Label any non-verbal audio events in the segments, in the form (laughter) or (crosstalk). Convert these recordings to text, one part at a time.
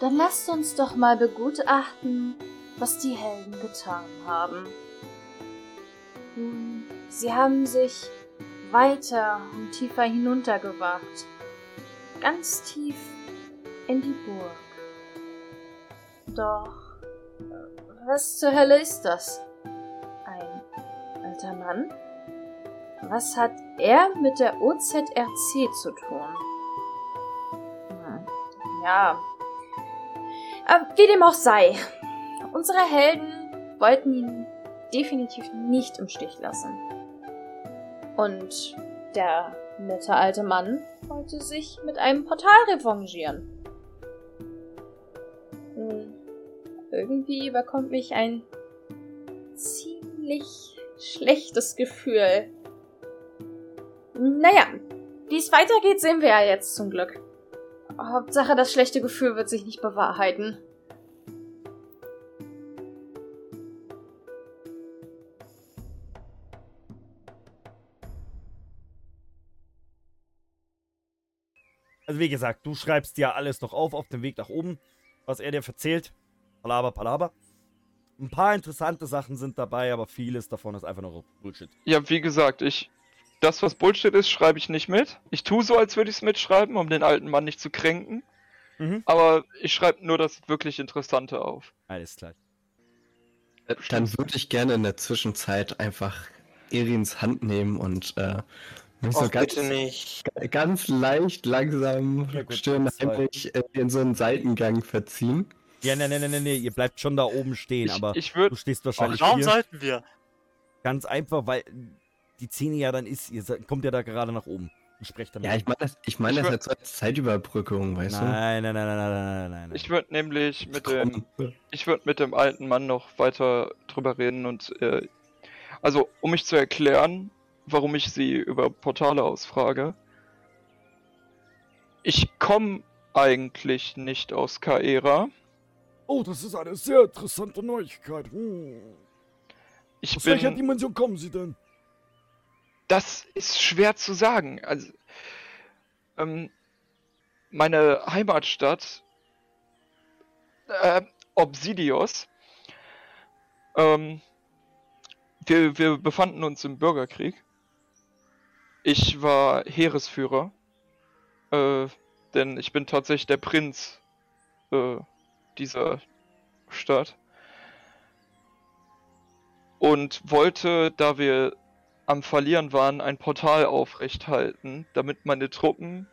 Dann lasst uns doch mal begutachten, was die Helden getan haben. Nun, sie haben sich weiter und tiefer hinuntergewagt. Ganz tief in die Burg. Doch, was zur Hölle ist das? Ein alter Mann? Was hat er mit der OZRC zu tun? Hm, ja. Aber wie dem auch sei. Unsere Helden wollten ihn definitiv nicht im Stich lassen. Und der nette alte Mann wollte sich mit einem Portal revanchieren. Hm, irgendwie überkommt mich ein ziemlich schlechtes Gefühl. Naja, wie es weitergeht, sehen wir ja jetzt zum Glück. Hauptsache, das schlechte Gefühl wird sich nicht bewahrheiten. Also wie gesagt, du schreibst dir alles noch auf auf dem Weg nach oben, was er dir erzählt. Palaber, palaber. Ein paar interessante Sachen sind dabei, aber vieles davon ist einfach nur Bullshit. Ja, wie gesagt, ich. Das, was Bullshit ist, schreibe ich nicht mit. Ich tue so, als würde ich es mitschreiben, um den alten Mann nicht zu kränken. Mhm. Aber ich schreibe nur das wirklich Interessante auf. Alles klar. Äh, Dann würde ich gerne in der Zwischenzeit einfach Erins Hand nehmen und äh, mich so Och, ganz, bitte nicht. ganz leicht, langsam, Ja, gut, schön zwei. heimlich äh, in so einen Seitengang verziehen. Ja, ne, ne, ne, ne, ne, ihr bleibt schon da oben stehen, Ich, aber ich du würde. stehst wahrscheinlich Warum hier. sollten wir? Ganz einfach, weil die Szene ja dann ist, ihr seid- kommt ja da gerade nach oben und sprecht dann. Ja, mit ich meine das, ich mein Ich das jetzt als Zeitüberbrückung, weißt Nein, nein, nein, nein, nein, nein, nein, nein. Ich würde nämlich du? mit dem. Ich würde mit dem alten Mann noch weiter drüber reden und. Äh, also, um mich zu erklären, warum ich sie über Portale ausfrage. Ich komme eigentlich nicht aus Kaera. Oh, das ist eine sehr interessante Neuigkeit. Hm. Ich Aus welcher bin. Dimension kommen Sie denn? Das ist schwer zu sagen. Also, ähm, meine Heimatstadt, äh, Obsidios, ähm, wir, wir befanden uns im Bürgerkrieg. Ich war Heeresführer, äh, denn ich bin tatsächlich der Prinz äh, dieser Stadt. Und wollte, da wir am Verlieren waren, ein Portal aufrechthalten, damit meine Truppen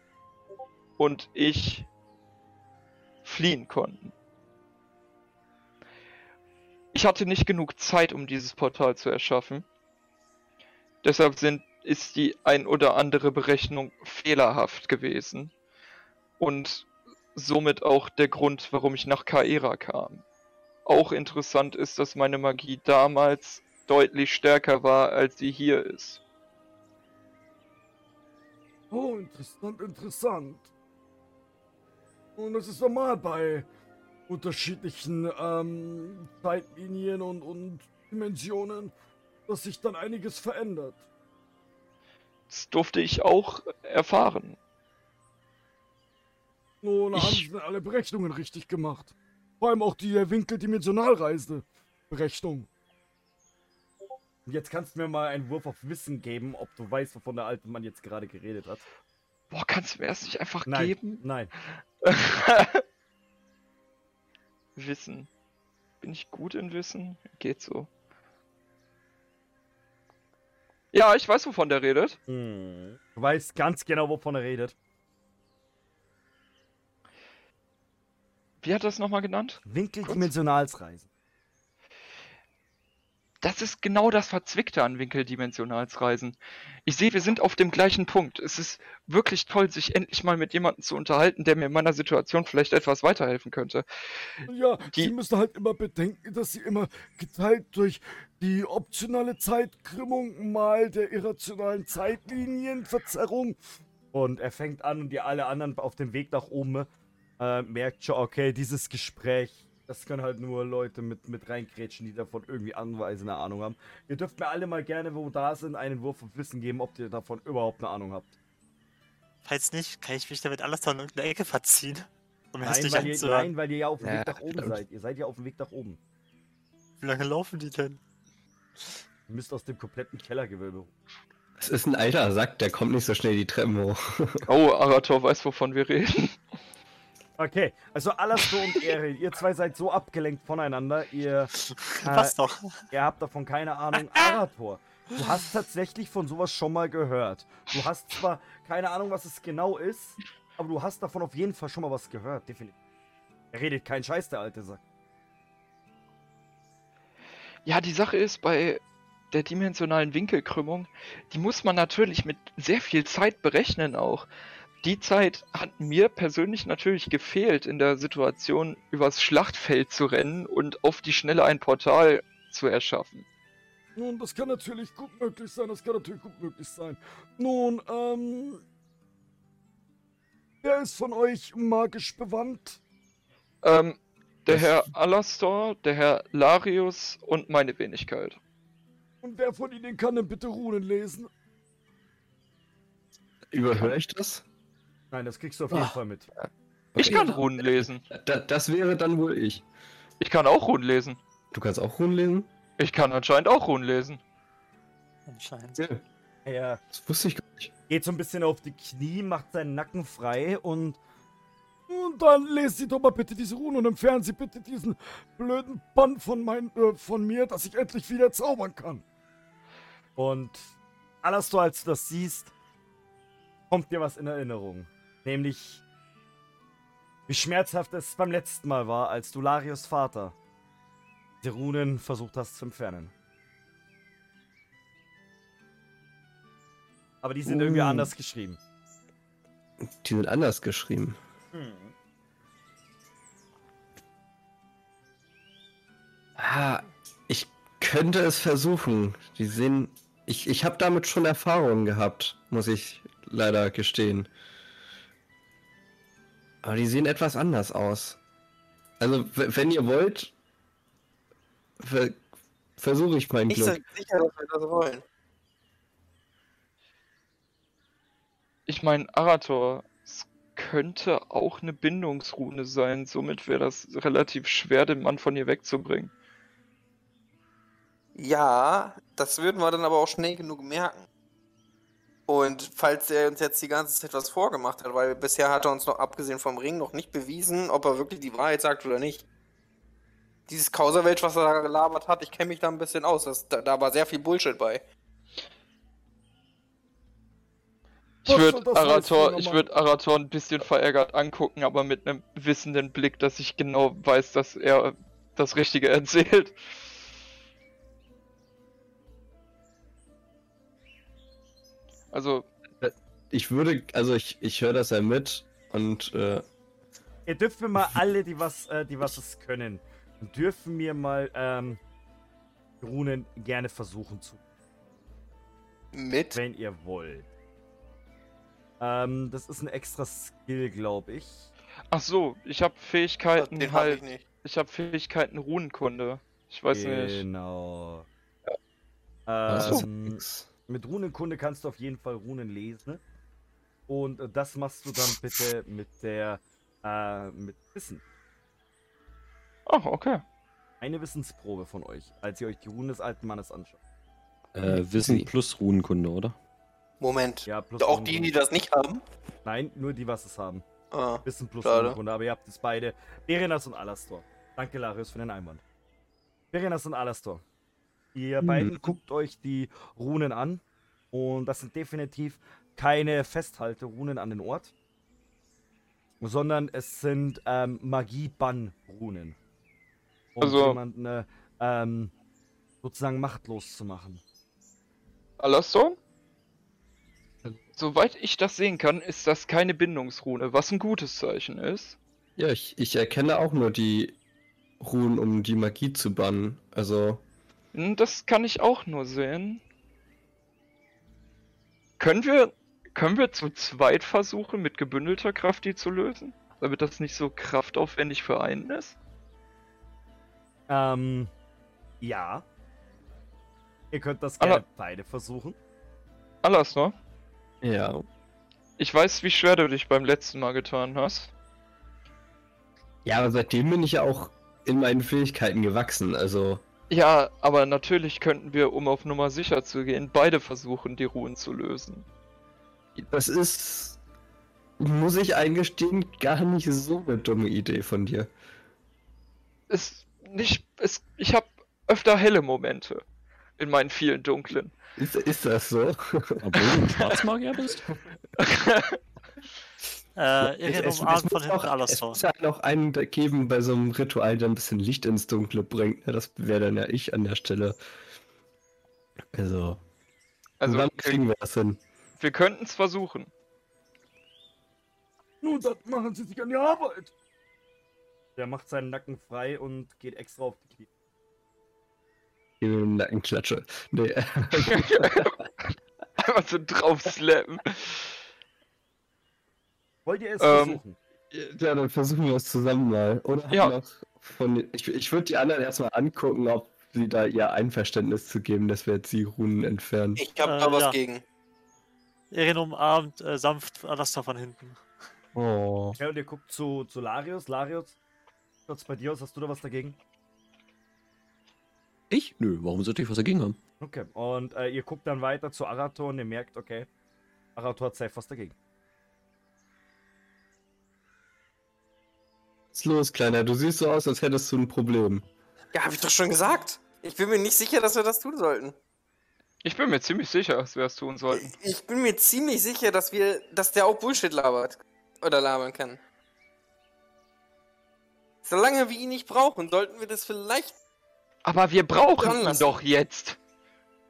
und ich fliehen konnten. Ich hatte nicht genug Zeit, um dieses Portal zu erschaffen. Deshalb sind, ist die ein oder andere Berechnung fehlerhaft gewesen. Und somit auch der Grund, warum ich nach Kaera kam. Auch interessant ist, dass meine Magie damals deutlich stärker war, als sie hier ist. Oh, interessant, interessant. Und es ist normal bei unterschiedlichen ähm, Zeitlinien und, und Dimensionen, dass sich dann einiges verändert. Das durfte ich auch erfahren. Nun haben Ich- sie alle Berechnungen richtig gemacht. Vor allem auch die äh, Winkeldimensionalreise-Berechnung. Und Jetzt kannst du mir mal einen Wurf auf Wissen geben, ob du weißt, wovon der alte Mann jetzt gerade geredet hat. Boah, kannst du mir erst nicht einfach Nein, geben? nein. (laughs) Wissen. Bin ich gut in Wissen? Geht so. Ja, ich weiß, wovon der redet. Hm. Du weißt ganz genau, wovon er redet. Wie hat er das nochmal genannt? Winkeldimensionalsreisen. Das ist genau das Verzwickte an Winkeldimensionalsreisen. Ich sehe, wir sind auf dem gleichen Punkt. Es ist wirklich toll, sich endlich mal mit jemandem zu unterhalten, der mir in meiner Situation vielleicht etwas weiterhelfen könnte. Ja, Die- Sie müssen halt immer bedenken, dass Sie immer geteilt durch die optionale Zeitkrümmung mal der irrationalen Zeitlinienverzerrung. Und er fängt an und die alle anderen auf dem Weg nach oben äh, merkt schon, okay, dieses Gespräch, das können halt nur Leute mit, mit reingrätschen, die davon irgendwie anweisende Ahnung haben. Ihr dürft mir alle mal gerne, wo da sind, einen Wurf auf Wissen geben, ob ihr davon überhaupt eine Ahnung habt. Falls nicht, kann ich mich damit alles dann in irgendeine Ecke verziehen. Um mir Nein weil, ihr, nein, weil ihr ja auf dem Ja, Weg nach oben stimmt. seid. Ihr seid ja auf dem Weg nach oben. Wie lange laufen die denn? Ihr müsst aus dem kompletten Kellergewölbe. Es ist ein alter Sack, der kommt nicht so schnell die Treppen hoch. Oh, Arator weiß, wovon wir reden. Okay, also Alastor und Erin, ihr zwei seid so abgelenkt voneinander, ihr, (laughs) Passt doch. ihr habt davon keine Ahnung. Arator, du hast tatsächlich von sowas schon mal gehört. Du hast zwar keine Ahnung, was es genau ist, aber du hast davon auf jeden Fall schon mal was gehört, definitiv. Er redet kein Scheiß, der alte Sack. Ja, die Sache ist, bei der dimensionalen Winkelkrümmung, die muss man natürlich mit sehr viel Zeit berechnen auch. Die Zeit hat mir persönlich natürlich gefehlt, in der Situation übers Schlachtfeld zu rennen und auf die Schnelle ein Portal zu erschaffen. Nun, das kann natürlich gut möglich sein, das kann natürlich gut möglich sein. Nun, ähm. Wer ist von euch magisch bewandt? Ähm, der Das- Herr Alastor, der Herr Larius und meine Wenigkeit. Und wer von ihnen kann denn bitte Runen lesen? Überhöre ich das? Nein, das kriegst du auf jeden Ah. Fall mit. Ich kann Runen lesen. Da, das wäre dann wohl ich. Ich kann auch Runen lesen. Du kannst auch Runen lesen? Ich kann anscheinend auch Runen lesen. Anscheinend. Ja. Er Das wusste ich gar nicht. geht so ein bisschen auf die Knie, macht seinen Nacken frei und Und dann lesen Sie doch mal bitte diese Runen und entfernen Sie bitte diesen blöden Bann von, mein, äh, von mir, dass ich endlich wieder zaubern kann. Und Alastor, als du das siehst, kommt dir was in Erinnerung. Nämlich, wie schmerzhaft es beim letzten Mal war, als du Larios Vater die Runen versucht hast zu entfernen. Aber die sind irgendwie Uh. anders geschrieben. Die sind anders geschrieben. Ah, ich könnte es versuchen. Die sehen. Ich, ich habe damit schon Erfahrungen gehabt, muss ich leider gestehen. Aber die sehen etwas anders aus. Also, wenn ihr wollt, ver versuche ich mein Nicht Glück. so sicher, dass wir das wollen. Ich meine, Arator, es könnte auch eine Bindungsrune sein. Somit wäre das relativ schwer, den Mann von ihr wegzubringen. Ja, das würden wir dann aber auch schnell genug merken. Und falls er uns jetzt die ganze Zeit was vorgemacht hat, weil bisher hat er uns noch, abgesehen vom Ring, noch nicht bewiesen, ob er wirklich die Wahrheit sagt oder nicht. Dieses Kauserwelsch, was er da gelabert hat, ich kenne mich da ein bisschen aus. Das, da, da war sehr viel Bullshit bei. Ich würde Arator, ich würde Arator ein bisschen verärgert angucken, aber mit einem wissenden Blick, dass ich genau weiß, dass er das Richtige erzählt. Also, Ich würde, also ich, ich höre das ja mit und äh, Ihr dürft mir mal alle, die was, äh, die was es können, dürfen mir mal ähm, Runen gerne versuchen zu Mit? wenn ihr wollt. Ähm, das ist ein extra Skill, glaube ich. ach so, ich habe Fähigkeiten Den halt, ich nicht. ich habe Fähigkeiten Runenkunde. Ich weiß nicht. Genau. das ist Ähm, nix. Mit Runenkunde kannst du auf jeden Fall Runen lesen. Und äh, das machst du dann bitte mit der äh, mit Wissen. Oh, okay. Eine Wissensprobe von euch, als ihr euch die Runen des alten Mannes anschaut. Äh, Wissen plus Runenkunde, oder? Moment. Ja, plus Auch die, die das nicht haben? Nein, nur die, was es haben. Ah. Wissen plus Schade. Runenkunde, aber ihr habt es beide. Berenas und Alastor. Danke, Larius, für den Einwand. Berenas und Alastor. Ihr Hm. beiden guckt euch die Runen an. Und das sind definitiv keine Festhalterunen an den Ort. Sondern es sind ähm, Magie-Bann-Runen. Um Also- jemanden äh, ähm, sozusagen machtlos zu machen. Alastor? Soweit ich das sehen kann, ist das keine Bindungsrune, was ein gutes Zeichen ist. Ja, ich, ich erkenne auch nur die Ruhen, um die Magie zu bannen. Also, Das kann ich auch nur sehen. Können wir, können wir zu zweit versuchen, mit gebündelter Kraft die zu lösen? Damit das nicht so kraftaufwendig für einen ist? Ähm, ja. Ihr könnt das Aber- gerne beide versuchen. Alastor, ja. ich weiß, wie schwer du dich beim letzten Mal getan hast. Ja, aber seitdem bin ich ja auch in meinen Fähigkeiten gewachsen. Also, Ja, aber natürlich könnten wir, um auf Nummer sicher zu gehen, beide versuchen, die Ruhen zu lösen. das ist, muss ich eingestehen, gar nicht so eine dumme Idee von dir. Ist nicht. Ist, ich habe öfter helle Momente in meinen vielen dunklen. Ist, ist das so? Obwohl du ein (laughs) Schwarzmagier bist? (laughs) Äh, Es- es- umarmt es von muss hinten auch- alles Es so. muss halt noch einen da geben bei so einem Ritual, der ein bisschen Licht ins Dunkle bringt. ne? Das wäre dann ja ich an der Stelle. Also, Also, wann kriegen wir das hin? wir könnten es versuchen. Nun, dann machen Sie sich an die Arbeit. Der macht seinen Nacken frei und geht extra auf die Knie. Mir einen Nackenklatsche. Nee, (laughs) Einfach so drauf slappen. Wollt ihr es Ähm, versuchen? ja, dann versuchen wir es zusammen mal. Oder Ja. noch von, ich ich würde die anderen erstmal angucken, ob sie da ihr Einverständnis zu geben, dass wir jetzt die Runen entfernen. Ich hab Äh, da was ja. gegen. Erin umarmt äh, sanft Alastor von hinten. Oh. Okay, und ihr guckt zu, zu Larius. Larius, schaut's bei dir aus? Hast du da was dagegen? Ich? Nö, warum sollte ich was dagegen haben? Okay, und äh, ihr guckt dann weiter zu Arator und ihr merkt, okay, Arator hat safe was dagegen. Ist los, Kleiner? Du siehst so aus, als hättest du ein Problem. Ja, hab ich doch schon gesagt. Ich bin mir nicht sicher, dass wir das tun sollten. Ich bin mir ziemlich sicher, dass wir es tun sollten. Ich bin mir ziemlich sicher, dass wir, dass der auch Bullshit labert. Oder labern kann. Solange wir ihn nicht brauchen, sollten wir das vielleicht. Aber wir brauchen ihn doch jetzt.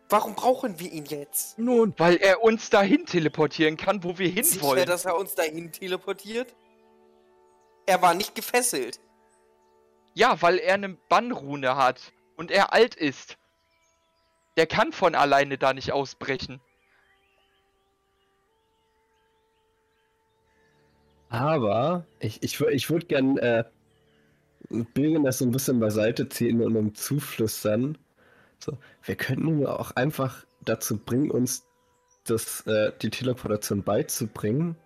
Warum brauchen wir ihn jetzt? Nun, Weil er uns dahin teleportieren kann, wo wir Sicher, hinwollen. dass er uns dahin teleportiert? Er war nicht gefesselt. Ja, weil er eine Bannrune hat und er alt ist. Der kann von alleine da nicht ausbrechen. Aber ich, ich, ich würde gern äh, Bilgen das so ein bisschen beiseite ziehen und um zuflüstern. So, wir könnten ihn auch einfach dazu bringen, uns das, äh, die Teleportation beizubringen.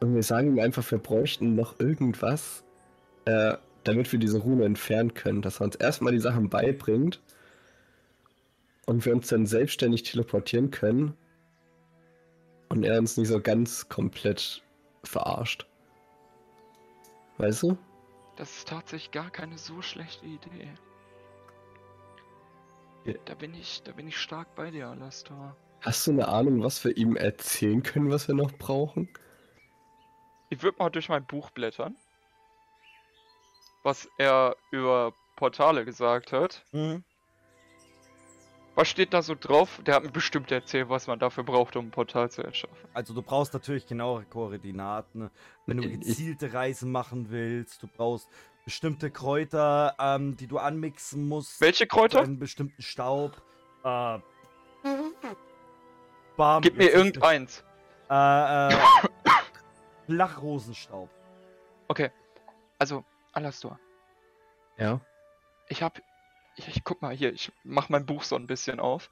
Und wir sagen ihm einfach, wir bräuchten noch irgendwas, äh, damit wir diese Rune entfernen können. Dass er uns erstmal die Sachen beibringt und wir uns dann selbstständig teleportieren können. Und er uns nicht so ganz komplett verarscht. Weißt du? Das ist tatsächlich gar keine so schlechte Idee. Ja. Da bin ich, da bin ich stark bei dir, Alastor. Hast du eine Ahnung, was wir ihm erzählen können, was wir noch brauchen? Ich würde mal durch mein Buch blättern. Was er über Portale gesagt hat. Mhm. Was steht da so drauf? Der hat mir bestimmt erzählt, was man dafür braucht, um ein Portal zu erschaffen. Also du brauchst natürlich genauere Koordinaten, wenn du Ich- gezielte Reisen machen willst. Du brauchst bestimmte Kräuter, ähm, die du anmixen musst. Welche Kräuter? Einen bestimmten Staub. Äh, Bam, Gib mir irgendeins. Äh, äh, (laughs) Flachrosenstaub. Okay. Also, Alastor, Ja. ich hab. Ich, ich guck mal hier, ich mach mein Buch so ein bisschen auf.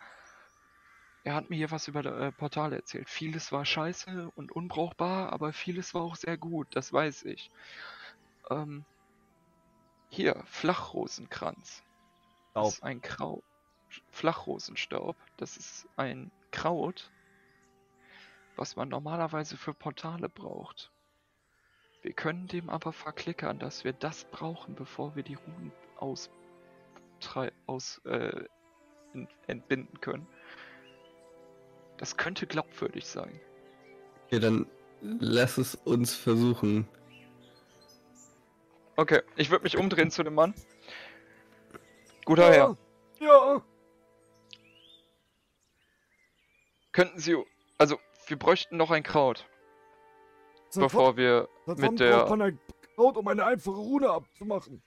Er hat mir hier was über äh, Portale erzählt. Vieles war scheiße und unbrauchbar, aber vieles war auch sehr gut, das weiß ich. Ähm, hier, Flachrosenkranz. Das Staub. ist ein Kraut. Flachrosenstaub. Das ist ein Kraut, was man normalerweise für Portale braucht. Wir können dem aber verklickern, dass wir das brauchen, bevor wir die Runen aus, aus äh, ent- entbinden können. Das könnte glaubwürdig sein. Okay, dann lass es uns versuchen. Okay, ich würde mich umdrehen zu dem Mann. Guter Herr, Ja, könnten Sie. Also, wir bräuchten noch ein Kraut, seit bevor wir seit mit der- man ein Kraut, um eine einfache Rune abzumachen?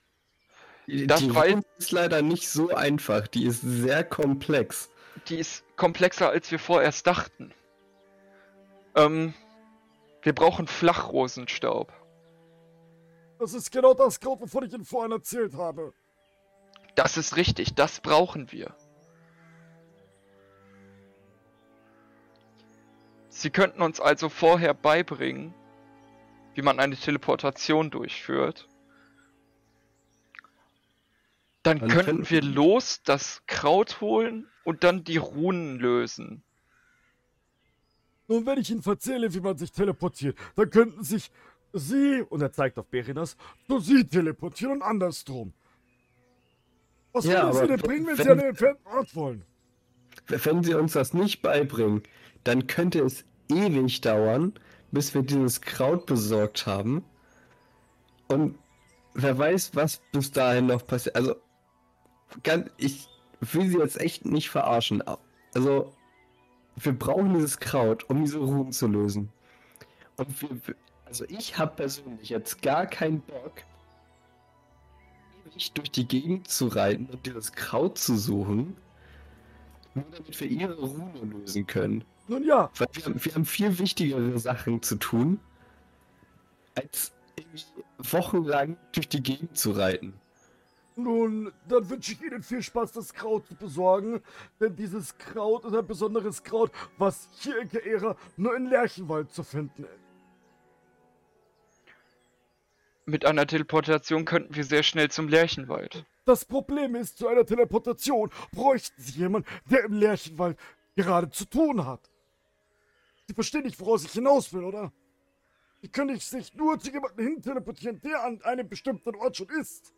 Die, Das die Rune ist leider nicht so einfach. Die ist sehr komplex. Die ist komplexer, als wir vorerst dachten. Ähm, wir brauchen Flachrosenstaub. Das ist genau das Kraut, wovon ich Ihnen vorhin erzählt habe. Das ist richtig, das brauchen wir. Sie könnten uns also vorher beibringen, wie man eine Teleportation durchführt, Dann Dann könnten wir los das Kraut holen und dann die Runen lösen. Nun, wenn ich Ihnen erzähle, wie man sich teleportiert, dann könnten sich Sie, und er zeigt auf Berinas, zu Sie teleportieren und andersrum. Was Ja, würden Sie denn bringen, wenn Sie wenn- an den entfernten Ort wollen? Wenn sie uns das nicht beibringen, dann könnte es ewig dauern, bis wir dieses Kraut besorgt haben. Und wer weiß, was bis dahin noch passiert. Also, ganz, ich will sie jetzt echt nicht verarschen. Also, wir brauchen dieses Kraut, um diese Ruhen zu lösen. Und wir, also ich habe persönlich jetzt gar keinen Bock, ewig durch die Gegend zu reiten und dieses Kraut zu suchen, nur damit wir ihre Rune lösen können. Nun ja, Weil wir, haben- wir haben viel wichtigere Sachen zu tun, als wochenlang durch die Gegend zu reiten. nun, dann wünsche ich Ihnen viel Spaß, das Kraut zu besorgen, denn dieses Kraut ist ein besonderes Kraut, was hier in Geera nur in Lerchenwald zu finden ist. Mit einer Teleportation könnten wir sehr schnell zum Lerchenwald. Das Problem ist, zu einer Teleportation bräuchten Sie jemanden, der im Lerchenwald gerade zu tun hat. Sie verstehen nicht, woraus ich hinaus will, oder? Sie können nicht sich nur zu jemandem hin teleportieren, der an einem bestimmten Ort schon ist.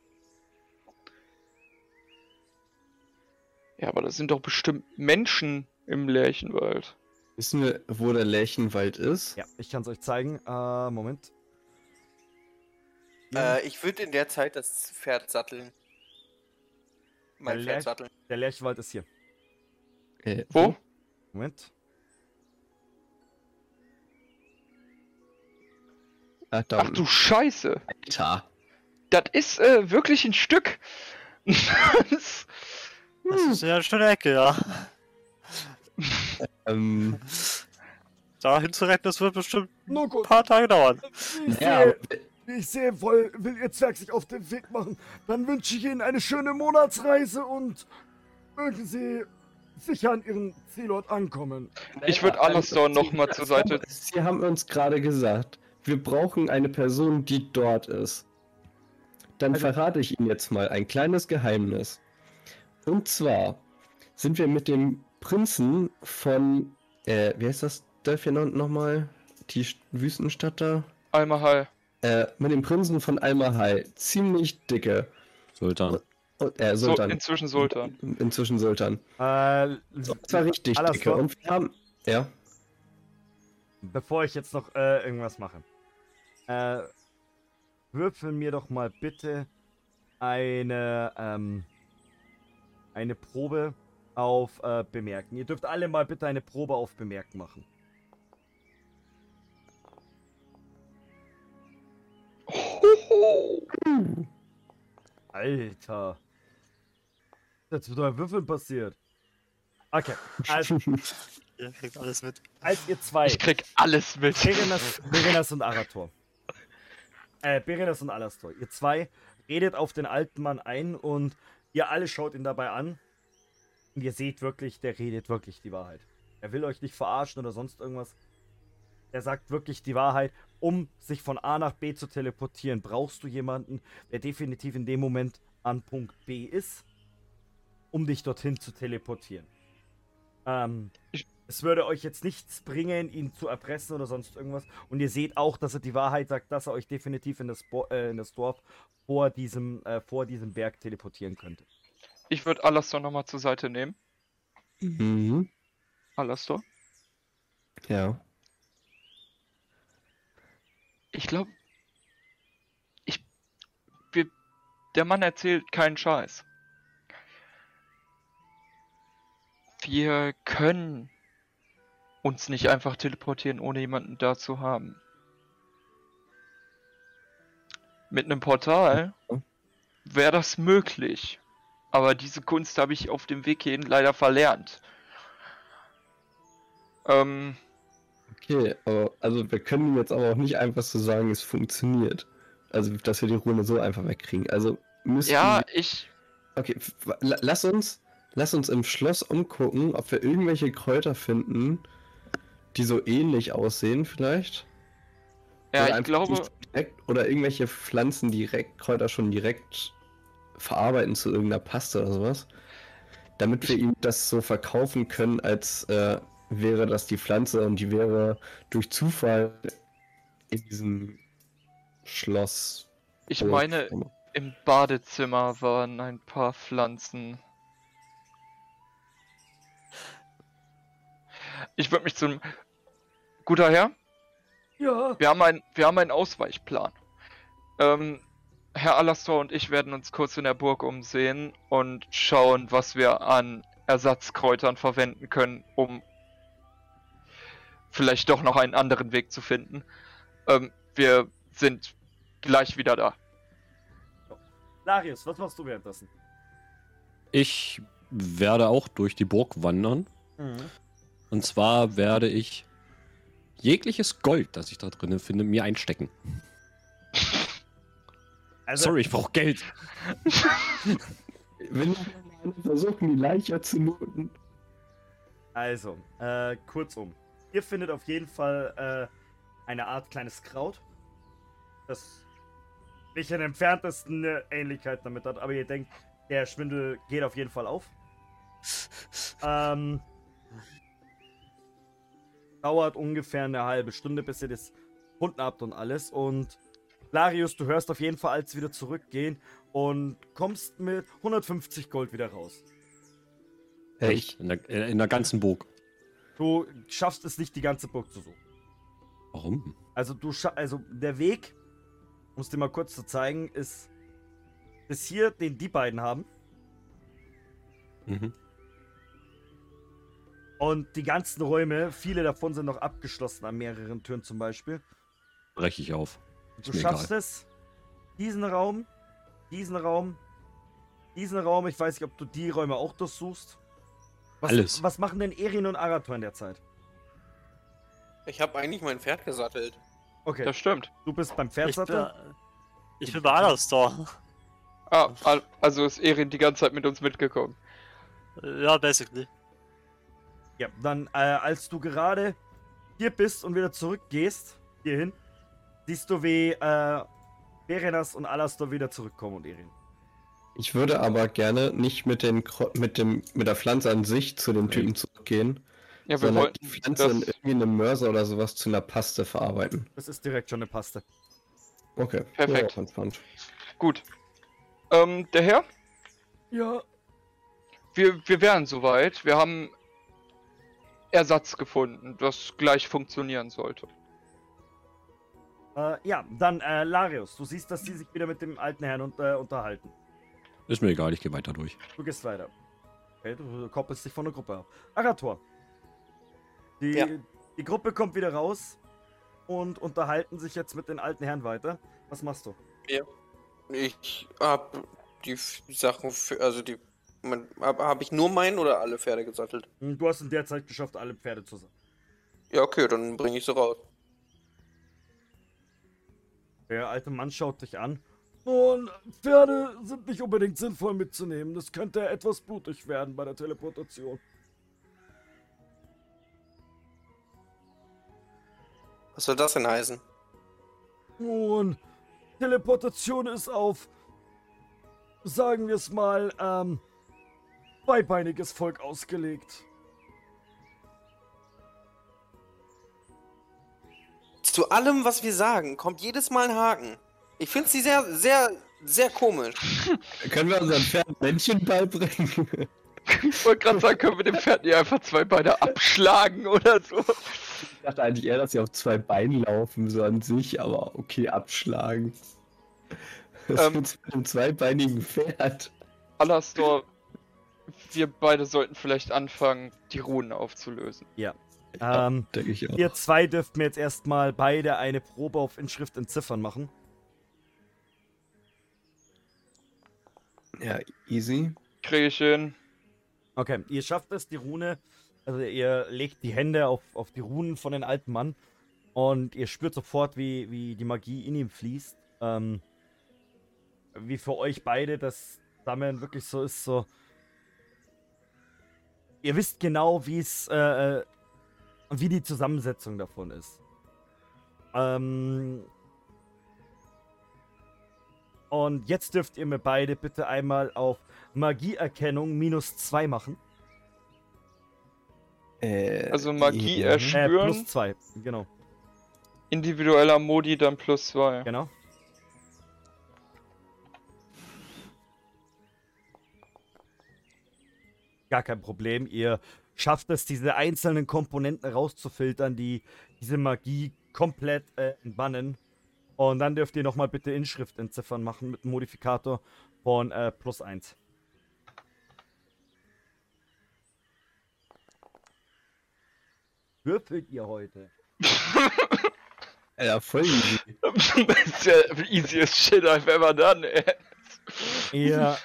Ja, aber das sind doch bestimmt Menschen im Lerchenwald. Wissen wir, wo der Lärchenwald ist? Ja, ich kann es euch zeigen. Äh, Moment. Äh, ich würde in der Zeit das Pferd satteln. Mein Der Pferd satteln. Der Lerchenwald ist hier. Äh, Wo? Moment. Ach, Ach du Scheiße. Alter. Das ist äh, wirklich ein Stück. das, (laughs) Das ist ja eine schöne Ecke, ja. (laughs) Ähm, Da hinzuretten, das wird bestimmt Nun ein paar Tage dauern. wie ich ja, sehe, ich sehe woll, will Ihr Zwerg sich auf den Weg machen. Dann wünsche ich Ihnen eine schöne Monatsreise und mögen Sie sicher an Ihren Zielort ankommen. Ich würd Naja, Alastor also, noch mal Sie- zur Seite- Sie haben uns gerade gesagt, wir brauchen eine Person, die dort ist. Dann Also- verrate ich Ihnen jetzt mal ein kleines Geheimnis. Und zwar sind wir mit dem Prinzen von, äh, wie heißt das Dörfchen noch- nochmal? Die St- Wüstenstadt da? Almahal. Äh, mit dem Prinzen von Almahai. Ziemlich dicke. Sultan. Und, äh, So, Sultan. inzwischen Sultan. Inzwischen Sultan. Äh, Das war richtig dicke. Und wir haben, ja. Bevor ich jetzt noch äh, irgendwas mache. Äh, würfel mir doch mal bitte eine, ähm, eine Probe auf äh, Bemerken. Ihr dürft alle mal bitte eine Probe auf Bemerken machen. Alter. Jetzt mit euren Würfeln passiert? Okay, also, (laughs) Ihr kriegt alles mit. als ihr zwei, Ich krieg alles mit. Berenas, Berenas und Arator, äh, Berenas und Alastor, ihr zwei redet auf den alten Mann ein und ihr alle schaut ihn dabei an und ihr seht wirklich, der redet wirklich die Wahrheit. Er will euch nicht verarschen oder sonst irgendwas. Er sagt wirklich die Wahrheit. Um sich von A nach B zu teleportieren, brauchst du jemanden, der definitiv in dem Moment an Punkt B ist, um dich dorthin zu teleportieren. Ähm, Ich- es würde euch jetzt nichts bringen, ihn zu erpressen oder sonst irgendwas. Und ihr seht auch, dass er die Wahrheit sagt, dass er euch definitiv in das, Bo äh, in das Dorf vor diesem, äh, vor diesem Berg teleportieren könnte. Ich würde Alastor nochmal zur Seite nehmen. Mhm. Alastor. Ja. Ich glaube, ich, wir, der Mann erzählt keinen Scheiß. Wir können uns nicht einfach teleportieren, ohne jemanden da zu haben. Mit einem Portal wäre das möglich. Aber diese Kunst habe ich auf dem Weg hierhin leider verlernt. Ähm, Okay, aber also wir können jetzt aber auch nicht einfach so sagen, es funktioniert. Also, dass wir die Rune so einfach wegkriegen. Also müssen ja, ich, Okay, lass uns, lass uns im Schloss umgucken, ob wir irgendwelche Kräuter finden, die so ähnlich aussehen, vielleicht. ja, Oder ich glaube, Direkt, oder irgendwelche Pflanzen direkt, Kräuter schon direkt verarbeiten zu irgendeiner Paste oder sowas. Damit wir ihm das so verkaufen können, als äh, wäre das die Pflanze und die wäre durch Zufall in diesem Schloss. Ich meine, im Badezimmer waren ein paar Pflanzen. Ich würde mich zum. Guter Herr, Ja. wir haben, ein, wir haben einen Ausweichplan. Ähm, Herr Alastor und ich werden uns kurz in der Burg umsehen und schauen, was wir an Ersatzkräutern verwenden können, um vielleicht doch noch einen anderen Weg zu finden. Ähm, wir sind gleich wieder da. Larius, was machst du währenddessen? Ich werde auch durch die Burg wandern. Und zwar werde ich jegliches Gold, das ich da drinnen finde, mir einstecken. Also, Sorry, ich brauche Geld. (laughs) Wenn wir versuchen, die Leiche zu looten. Also, äh, kurzum. Ihr findet auf jeden Fall äh, eine Art kleines Kraut, das nicht in entferntesten eine Ähnlichkeit damit hat, aber ihr denkt, der Schwindel geht auf jeden Fall auf. Ähm, dauert ungefähr eine halbe Stunde, bis ihr das gefunden habt und alles. Und Larius, du hörst auf jeden Fall als wieder zurückgehen und kommst mit 150 Gold wieder raus. Äh, ich, In der, in der ganzen Burg. Du schaffst es nicht, die ganze Burg zu suchen. Warum? Also du also der Weg, um es dir mal kurz zu zeigen, ist bis hier, den die beiden haben. Mhm. Und die ganzen Räume, viele davon sind noch abgeschlossen an mehreren Türen zum Beispiel. Breche ich auf. Ist Du schaffst egal. es, diesen Raum, diesen Raum, diesen Raum, ich weiß nicht, ob du die Räume auch durchsuchst. Was, Alles. Was machen denn Erin und Arator in der Zeit? Ich habe eigentlich mein Pferd gesattelt. Okay, Das stimmt. du bist beim Ich bin, Pferdsattler. ich bin bei Alastor. Ah, al- also ist Erin die ganze Zeit mit uns mitgekommen. Ja, basically. Ja, dann, äh, als du gerade hier bist und wieder zurückgehst, hierhin, siehst du, wie äh, Berenas und Alastor wieder zurückkommen und Erin. ich würde aber gerne nicht mit, den, mit, dem, mit der Pflanze an sich zu dem Typen zurückgehen, Ja, wir sondern wollten die Pflanze in irgendwie eine Mörser oder sowas zu einer Paste verarbeiten. Das ist direkt schon eine Paste. Okay. Perfekt. Ja. Gut. Ähm, der Herr, Ja. wir, wir wären soweit. Wir haben Ersatz gefunden, das gleich funktionieren sollte. Äh, ja, dann, äh, Larius, du siehst, dass sie sich wieder mit dem alten Herrn und, äh, unterhalten. Ist mir egal, ich gehe weiter durch. Du gehst weiter. Okay, du koppelst dich von der Gruppe ab. Arator. Die, Ja. die Gruppe kommt wieder raus und unterhalten sich jetzt mit den alten Herren weiter. Was machst du? Ich hab die Sachen für, also die, man, hab, ich nur meinen oder alle Pferde gesattelt? Hm, Du hast in der Zeit geschafft, alle Pferde zu sammeln. Ja, okay, dann bringe ich sie raus. Der alte Mann schaut dich an. Und Pferde sind nicht unbedingt sinnvoll mitzunehmen. Das könnte etwas blutig werden bei der Teleportation. Was soll das denn heißen? Nun, Teleportation ist auf, sagen wir es mal, ähm, zweibeiniges Volk ausgelegt. Zu allem, was wir sagen, kommt jedes Mal ein Haken. Ich finde sie sehr, sehr, sehr komisch. (laughs) Können wir unseren Pferd Männchen beibringen? Ich wollte gerade sagen, können wir dem Pferd nicht einfach zwei Beine abschlagen oder so? Ich dachte eigentlich eher, dass sie auf zwei Beinen laufen, so an sich, aber okay, abschlagen. Was Ähm. ähm, mit einem zweibeinigen Pferd? Alastor, wir beide sollten vielleicht anfangen, die Runen aufzulösen. Ähm, Denke ich auch. ihr zwei dürft mir jetzt erstmal beide eine Probe auf Inschrift in Ziffern machen. Ja, easy. Kriege ich hin. Okay, ihr schafft es, die Rune, also ihr legt die Hände auf, auf die Runen von den alten Mann und ihr spürt sofort, wie, wie die Magie in ihm fließt. Ähm, wie für euch beide das Sammeln wirklich so ist, so. Ihr wisst genau, wie es, äh, äh, wie die Zusammensetzung davon ist. Ähm, Und jetzt dürft ihr mir beide bitte einmal auf Magieerkennung minus 2 machen. Äh, Also Magie ja. Äh, erspüren, plus 2, genau. individueller Modi dann plus 2. Genau. Gar kein Problem. Ihr schafft es, diese einzelnen Komponenten rauszufiltern, die diese Magie komplett äh, entbannen. Und dann dürft ihr nochmal bitte Inschrift entziffern machen mit einem Modifikator von äh, plus 1. Würfelt ihr heute? (laughs) Ja, voll easy. (laughs) das ist ja easiest shit I've ever done, ey. Ihr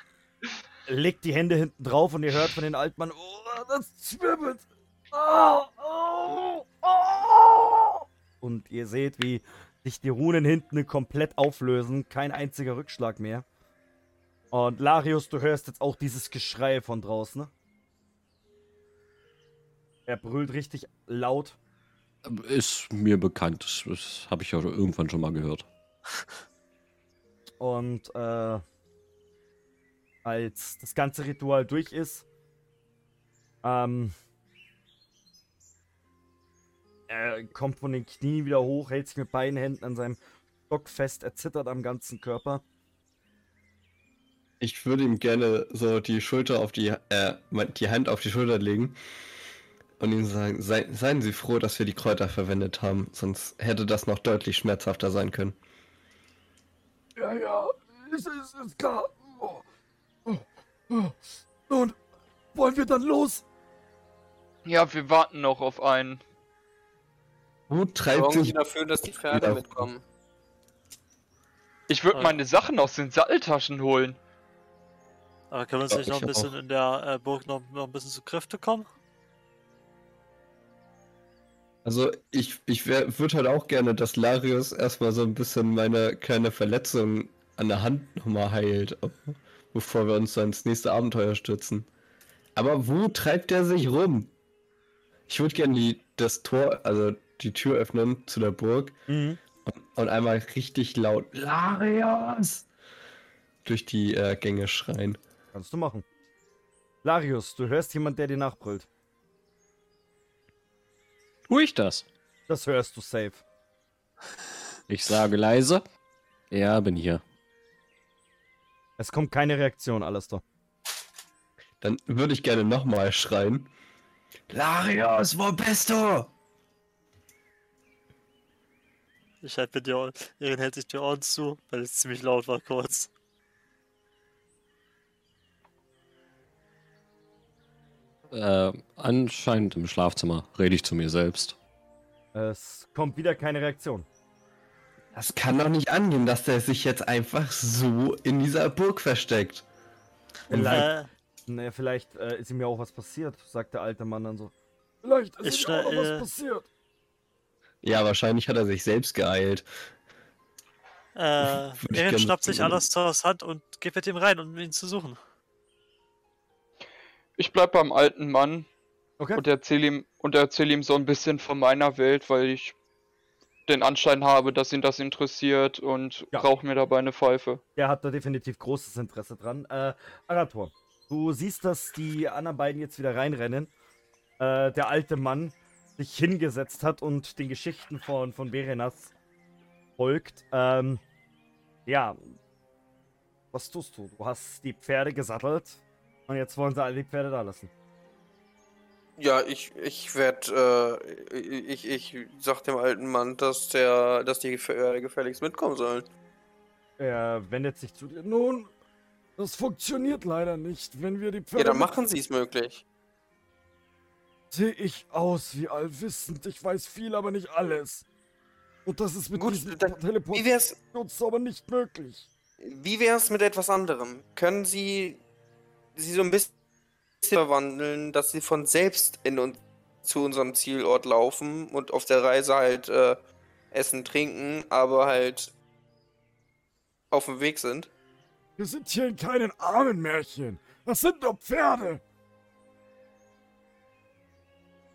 legt die Hände hinten drauf und ihr hört von den Altmann, oh, das zwirbelt. Oh, oh, oh. Und ihr seht, wie sich die Runen hinten komplett auflösen. Kein einziger Rückschlag mehr. Und Larius, du hörst jetzt auch dieses Geschrei von draußen. Ne? Er brüllt richtig laut. Ist mir bekannt. Das, das habe ich ja irgendwann schon mal gehört. Und äh, als das ganze Ritual durch ist, ähm, er kommt von den Knien wieder hoch, hält sich mit beiden Händen an seinem Stock fest, er zittert am ganzen Körper. Ich würde ihm gerne so die Schulter auf die, äh, die Hand auf die Schulter legen und ihm sagen, sei, seien Sie froh, dass wir die Kräuter verwendet haben, sonst hätte das noch deutlich schmerzhafter sein können. Ja, ja, es ist, ist klar. Und wollen wir dann los? Ja, wir warten noch auf einen. Wo treibt sich dafür, dass die Pferde mitkommen. Ich würde Ah. meine Sachen aus den Satteltaschen holen. Aber können wir uns Ja, nicht noch ein bisschen auch. in der äh, Burg noch, noch ein bisschen zu Kräfte kommen? Also ich, ich würde halt auch gerne, dass Larius erstmal so ein bisschen meine kleine Verletzung an der Hand nochmal heilt, bevor wir uns dann ins nächste Abenteuer stürzen. Aber wo treibt er sich rum? Ich würde gerne die, das Tor, also die Tür öffnen zu der Burg Mhm. und, und einmal richtig laut Larius durch die äh, Gänge schreien. Kannst du machen. Larius, du hörst jemand, der dir nachbrüllt. Tue ich das? Das hörst du safe. Ich sage leise. Ja, bin hier. Es kommt keine Reaktion, Alistair. Dann würde ich gerne nochmal schreien. Larius, wo bist du? Ich halte die Ohren, Erin hält sich die Ohren zu, weil es ziemlich laut war kurz. Äh, anscheinend im Schlafzimmer rede ich zu mir selbst. Es kommt wieder keine Reaktion. Das kann doch nicht angehen, dass der sich jetzt einfach so in dieser Burg versteckt. Vielleicht, naja, vielleicht äh, ist ihm ja auch was passiert, sagt der alte Mann dann so. Vielleicht ist Ich ihm auch noch schnell, äh, was passiert. Ja, wahrscheinlich hat er sich selbst geeilt. äh, Erin schnappt sich sehen. Alastors Hand und geht mit ihm rein, um ihn zu suchen. Ich bleib beim alten Mann Okay. und erzähle ihm und erzähle ihm so ein bisschen von meiner Welt, weil ich den Anschein habe, dass ihn das interessiert und Ja. rauche mir dabei eine Pfeife. Der hat da definitiv großes Interesse dran. Äh, Arator, du siehst, dass die anderen beiden jetzt wieder reinrennen. Äh, der alte Mann sich hingesetzt hat und den Geschichten von, von Berenas folgt. Ähm, ja. Was tust du? Du hast die Pferde gesattelt und jetzt wollen sie alle die Pferde da lassen. Ja, ich, ich werde, äh, ich, ich sag dem alten Mann, dass der, dass die Pferde gefälligst mitkommen sollen. Er wendet sich zu dir. Nun, das funktioniert leider nicht, wenn wir die Ja, Pferde. dann machen sie es möglich. Sehe ich aus wie allwissend. Ich weiß viel, aber nicht alles. Und das ist mit Gut, diesem dann- Wie wär's, Teleportationszauber nicht möglich. wie wär's mit etwas anderem? Können sie sie so ein bisschen verwandeln, dass sie von selbst in uns zu unserem Zielort laufen und auf der Reise halt äh, essen, trinken, aber halt auf dem Weg sind? Wir sind hier in keinen armen Märchen. Das sind nur Pferde.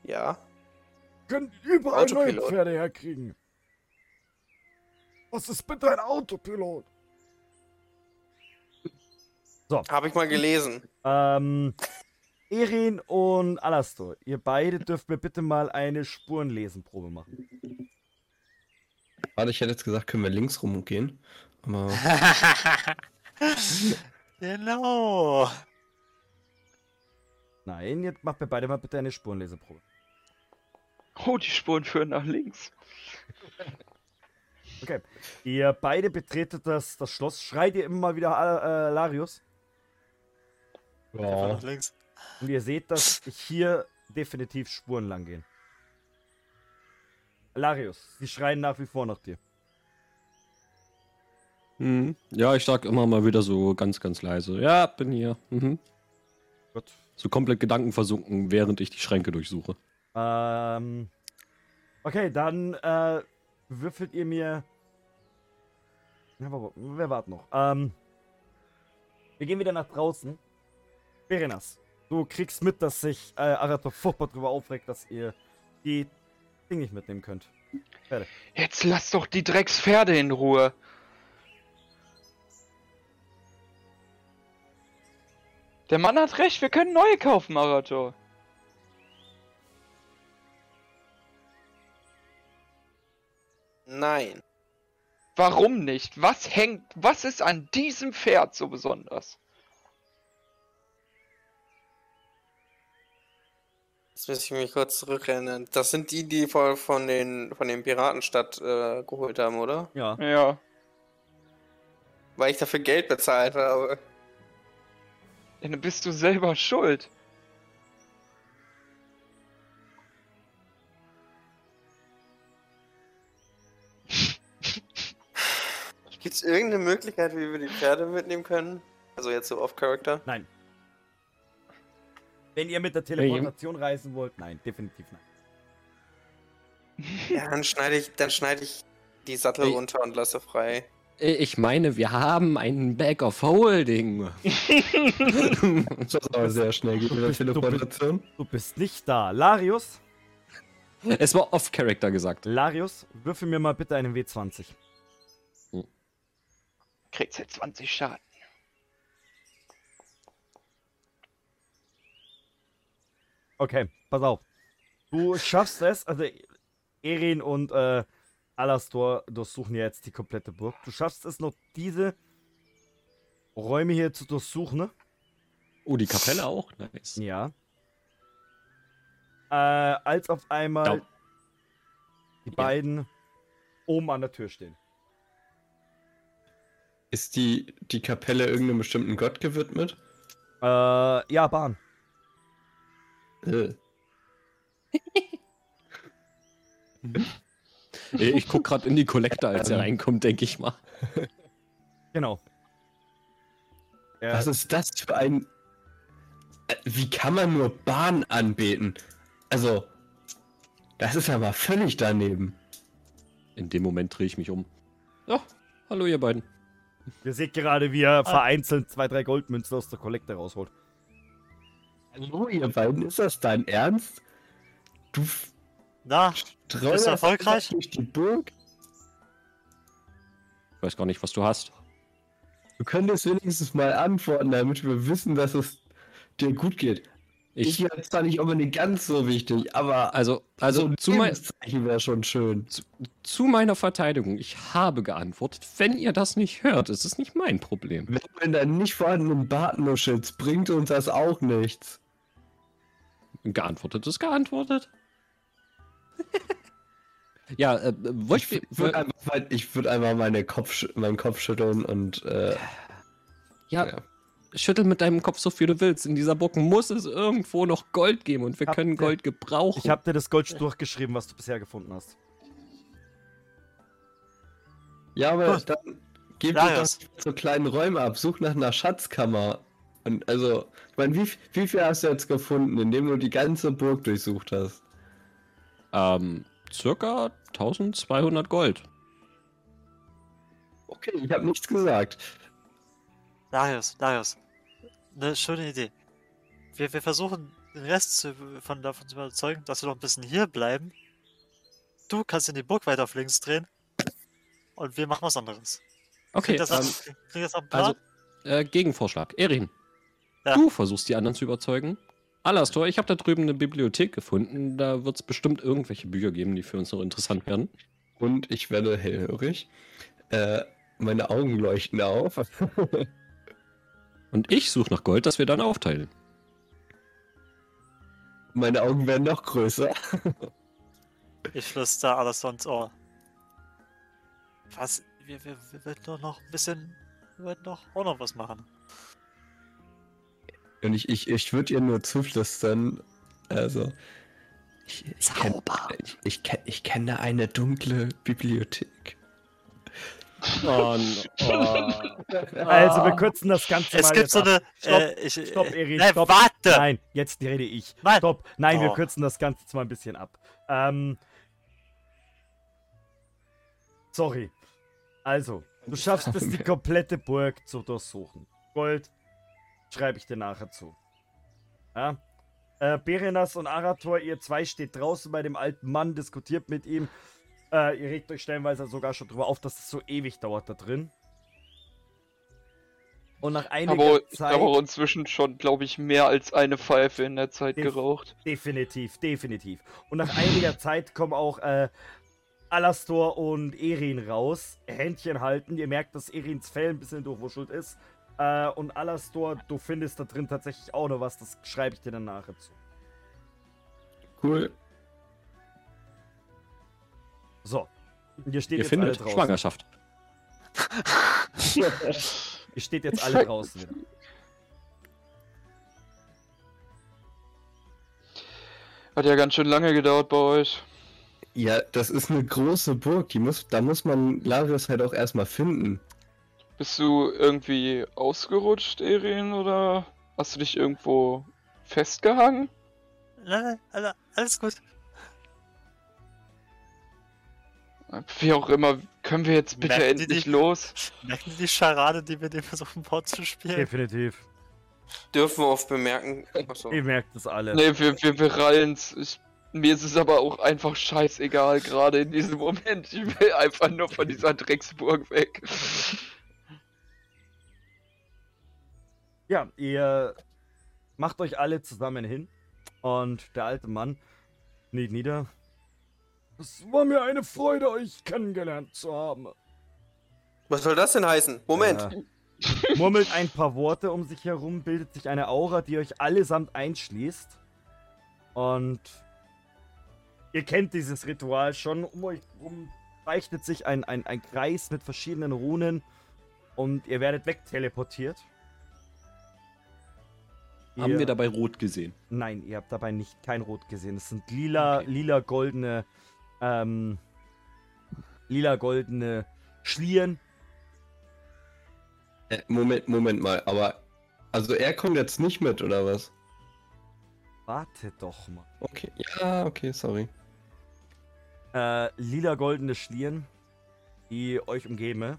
Ja. Wir können überall neue. Pferde herkriegen. Was ist bitte ein Autopilot? Habe ich mal gelesen. Ähm, Erin und Alastor, ihr beide dürft mir bitte mal eine Spurenlesenprobe machen. Warte, ich hätte jetzt gesagt, können wir links rumgehen. Aber (laughs) genau. Nein, jetzt macht mir beide mal bitte eine Spurenleseprobe. Oh, die Spuren führen nach links. (laughs) Okay. Ihr beide betretet das, das Schloss. Schreit ihr immer mal wieder äh, Larius. Ja, nach links. Und ihr seht, dass hier definitiv Spuren lang gehen. Larius, sie schreien nach wie vor nach dir. Mhm. Ja, ich sag immer mal wieder so ganz, ganz leise. Ja, bin hier. Mhm. Gut. So komplett gedankenversunken, während ich die Schränke durchsuche. Ähm. Okay, dann äh, würfelt ihr mir. Ja, wer wartet noch? Ähm. Wir gehen wieder nach draußen. Berenas, du kriegst mit, dass sich äh, Arator furchtbar drüber aufregt, dass ihr die Ding nicht mitnehmen könnt. Jetzt lass doch die Dreckspferde in Ruhe. Der Mann hat recht, wir können neue kaufen, Marathon. Nein. Warum nicht? Was hängt, was ist an diesem Pferd so besonders? Jetzt muss ich mich kurz zurückerinnern. Das sind die, die von, von den von den Piratenstadt äh, geholt haben, oder? Ja. Ja. Weil ich dafür Geld bezahlt habe. Dann bist du selber schuld. Gibt es irgendeine Möglichkeit, wie wir die Pferde mitnehmen können? Also jetzt so off-Character? Nein. Wenn ihr mit der Teleportation reisen wollt, nein, definitiv nein. Ja, dann schneide ich, dann schneide ich die Sattel Ey. runter und lasse frei. Ich meine, wir haben einen Bag of Holding. (laughs) das ist aber sehr schnell geht mit der bist- du bist- Teleportation. Du bist nicht da. Larius, es war off-Character gesagt. Larius, würfel mir mal bitte einen W20. Kriegst jetzt 20 Schaden. Okay, pass auf. Du schaffst es, also Erin und äh, Alastor durchsuchen ja jetzt die komplette Burg. Du schaffst es noch diese Räume hier zu durchsuchen, ne? Oh, die Kapelle auch? Nice. Ja. Äh, als auf einmal Ja. die beiden oben an der Tür stehen. Ist die, die Kapelle irgendeinem bestimmten Gott gewidmet? Äh, ja, Bahn. Äh. (laughs) Äh, Ich guck gerade in die Kollekte, als er Ähm. reinkommt, denke ich mal. (laughs) Genau. Ja, Was ist das für ein. Äh, Wie kann man nur Bahn anbeten? Also, das ist aber völlig daneben. In dem Moment drehe ich mich um. Ja, hallo ihr beiden. ihr seht gerade, wie er vereinzelt zwei, drei Goldmünzen aus der Kollekte rausholt. Hallo, ihr beiden, ist das dein Ernst? Du Na, streuerst erfolgreich? durch die Burg? Ich weiß gar nicht, was du hast. Du könntest wenigstens mal antworten, damit wir wissen, dass es dir gut geht. Ich Ich, zwar nicht unbedingt ganz so wichtig, aber also, also so ein zu, mein, wäre schon schön. zu meiner Verteidigung, ich habe geantwortet. Wenn ihr das nicht hört, ist es nicht mein Problem. Wenn du in deinen nicht vorhandenen Bart nuschelst, bringt uns das auch nichts. Geantwortet ist geantwortet. (laughs) ja, äh, Ich, ihr. würde einfach, mal- ich würd einfach meine Kopf, meinen Kopf schütteln und äh, Ja, ja. schüttel mit deinem Kopf so viel du willst. In dieser Burg muss es irgendwo noch Gold geben und wir Habt können ihr- Gold gebrauchen. Ich habe dir das Gold durchgeschrieben, was du bisher gefunden hast. Ja, aber Gut. dann gib dir doch so kleine Räume ab, such nach einer Schatzkammer. Und also, ich meine, wie, wie viel hast du jetzt gefunden, indem du die ganze Burg durchsucht hast? Ähm, circa 1200 Gold. Okay, ich habe nichts gesagt. Darius, Darius. Eine schöne Idee. Wir, wir versuchen den Rest zu, von davon zu überzeugen, dass wir noch ein bisschen hier bleiben. Du kannst in die Burg weiter auf links drehen. Und wir machen was anderes. Okay, Klingt das, ähm, nach- klingt das einem Plan? also, äh, Gegenvorschlag. Erin, Ja. du versuchst die anderen zu überzeugen. Alastor, ich habe da drüben eine Bibliothek gefunden. Da wird es bestimmt irgendwelche Bücher geben, die für uns noch interessant werden. Und ich werde hellhörig. Äh, meine Augen leuchten auf. (laughs) Und ich suche nach Gold, das wir dann aufteilen. meine Augen werden noch größer. (laughs) Ich flüster alles ins Ohr. Was? Wir, wir, wir werden doch noch ein bisschen. Wir werden doch auch noch was machen. Und ich, ich, ich würde ihr nur zuflüstern. Also. Ich, ich, kenn, ich, ich, kenn, ich kenne eine dunkle Bibliothek. Oh, oh. (laughs) Also, wir kürzen das Ganze Es mal gibt jetzt so ab. eine. Stopp, äh, ich, Stopp, äh, Erin, nein, stopp. warte! Nein, jetzt rede ich. Nein. Stopp. Nein, wir Oh. kürzen das Ganze jetzt mal ein bisschen ab. Ähm. Sorry. Also, du schaffst es, die komplette Burg zu durchsuchen. Gold schreibe ich dir nachher zu. Ja. Äh, Berenas und Arator, ihr zwei steht draußen bei dem alten Mann, diskutiert mit ihm. Äh, ihr regt euch stellenweise sogar schon drüber auf, dass es so ewig dauert da drin. Und nach einiger Aber Zeit. auch inzwischen schon, glaube ich, mehr als eine Pfeife in der Zeit Def- geraucht. Definitiv, definitiv. Und nach einiger Zeit kommen auch äh, Alastor und Erin raus. Händchen halten. Ihr merkt, dass Erins Fell ein bisschen durchwuschelt ist. Äh, und Alastor, du findest da drin tatsächlich auch noch was. Das schreibe ich dir dann nachher zu. Cool. So. Ihr steht Ihr jetzt findet alle draußen. Schwangerschaft. (laughs) (laughs) Ihr steht jetzt alle draußen wieder. Hat ja ganz schön lange gedauert bei euch. Ja, das ist eine große Burg. Die muss, da muss man Larius halt auch erstmal finden. Bist du irgendwie ausgerutscht, Erin, oder hast du dich irgendwo festgehangen? Nein, nein, alle- alles gut. Wie auch immer, können wir jetzt bitte Merken die endlich nicht- los? Merken die die Scharade, die wir dem versuchen vorzuspielen? Definitiv. Dürfen wir oft bemerken. Achso. Ihr merkt es alle. Nee, wir, wir berallen's. Ich, mir ist es aber auch einfach scheißegal, gerade in diesem Moment. Ich will einfach nur von dieser Drecksburg weg. Ja, ihr macht euch alle zusammen hin. Und der alte Mann kniet nieder. Es war mir eine Freude, euch kennengelernt zu haben. Was soll das denn heißen? Moment. Äh, murmelt ein paar Worte um sich herum, bildet sich eine Aura, die euch allesamt einschließt. Und ihr kennt dieses Ritual schon. Um euch herum zeichnet sich ein, ein, ein Kreis mit verschiedenen Runen. Und ihr werdet wegteleportiert. Haben wir dabei rot gesehen? Nein, ihr habt dabei nicht kein Rot gesehen. Es sind lila, lila goldene, ähm, lila goldene Schlieren. Äh, Moment, Moment mal, aber. Also er kommt jetzt nicht mit, oder was? Warte doch mal. Okay. Ja, okay, sorry. Äh, lila goldene Schlieren, die euch umgeben.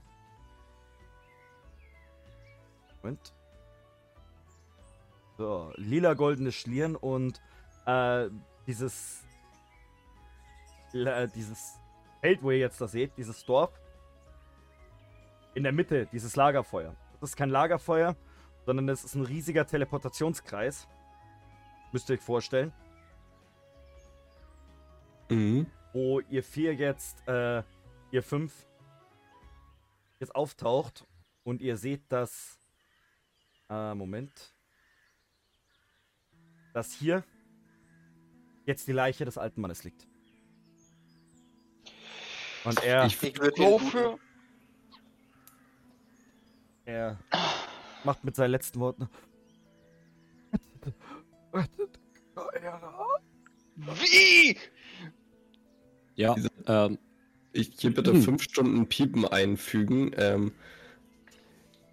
Moment. So, lila goldene Schlieren und äh, dieses äh, dieses Feld, wo ihr jetzt das seht, dieses Dorf. In der Mitte, dieses Lagerfeuer. Das ist kein Lagerfeuer, sondern es ist ein riesiger Teleportationskreis. Müsst ihr euch vorstellen. Mhm. wo ihr vier jetzt, äh, ihr fünf jetzt auftaucht und ihr seht, dass, äh, Moment, dass hier jetzt die Leiche des alten Mannes liegt. Und er, Ich- Ich würde er macht mit seinen letzten Worten, Wie? Ja, ähm, Ich hier bitte Hm. fünf Stunden Piepen einfügen. Ähm,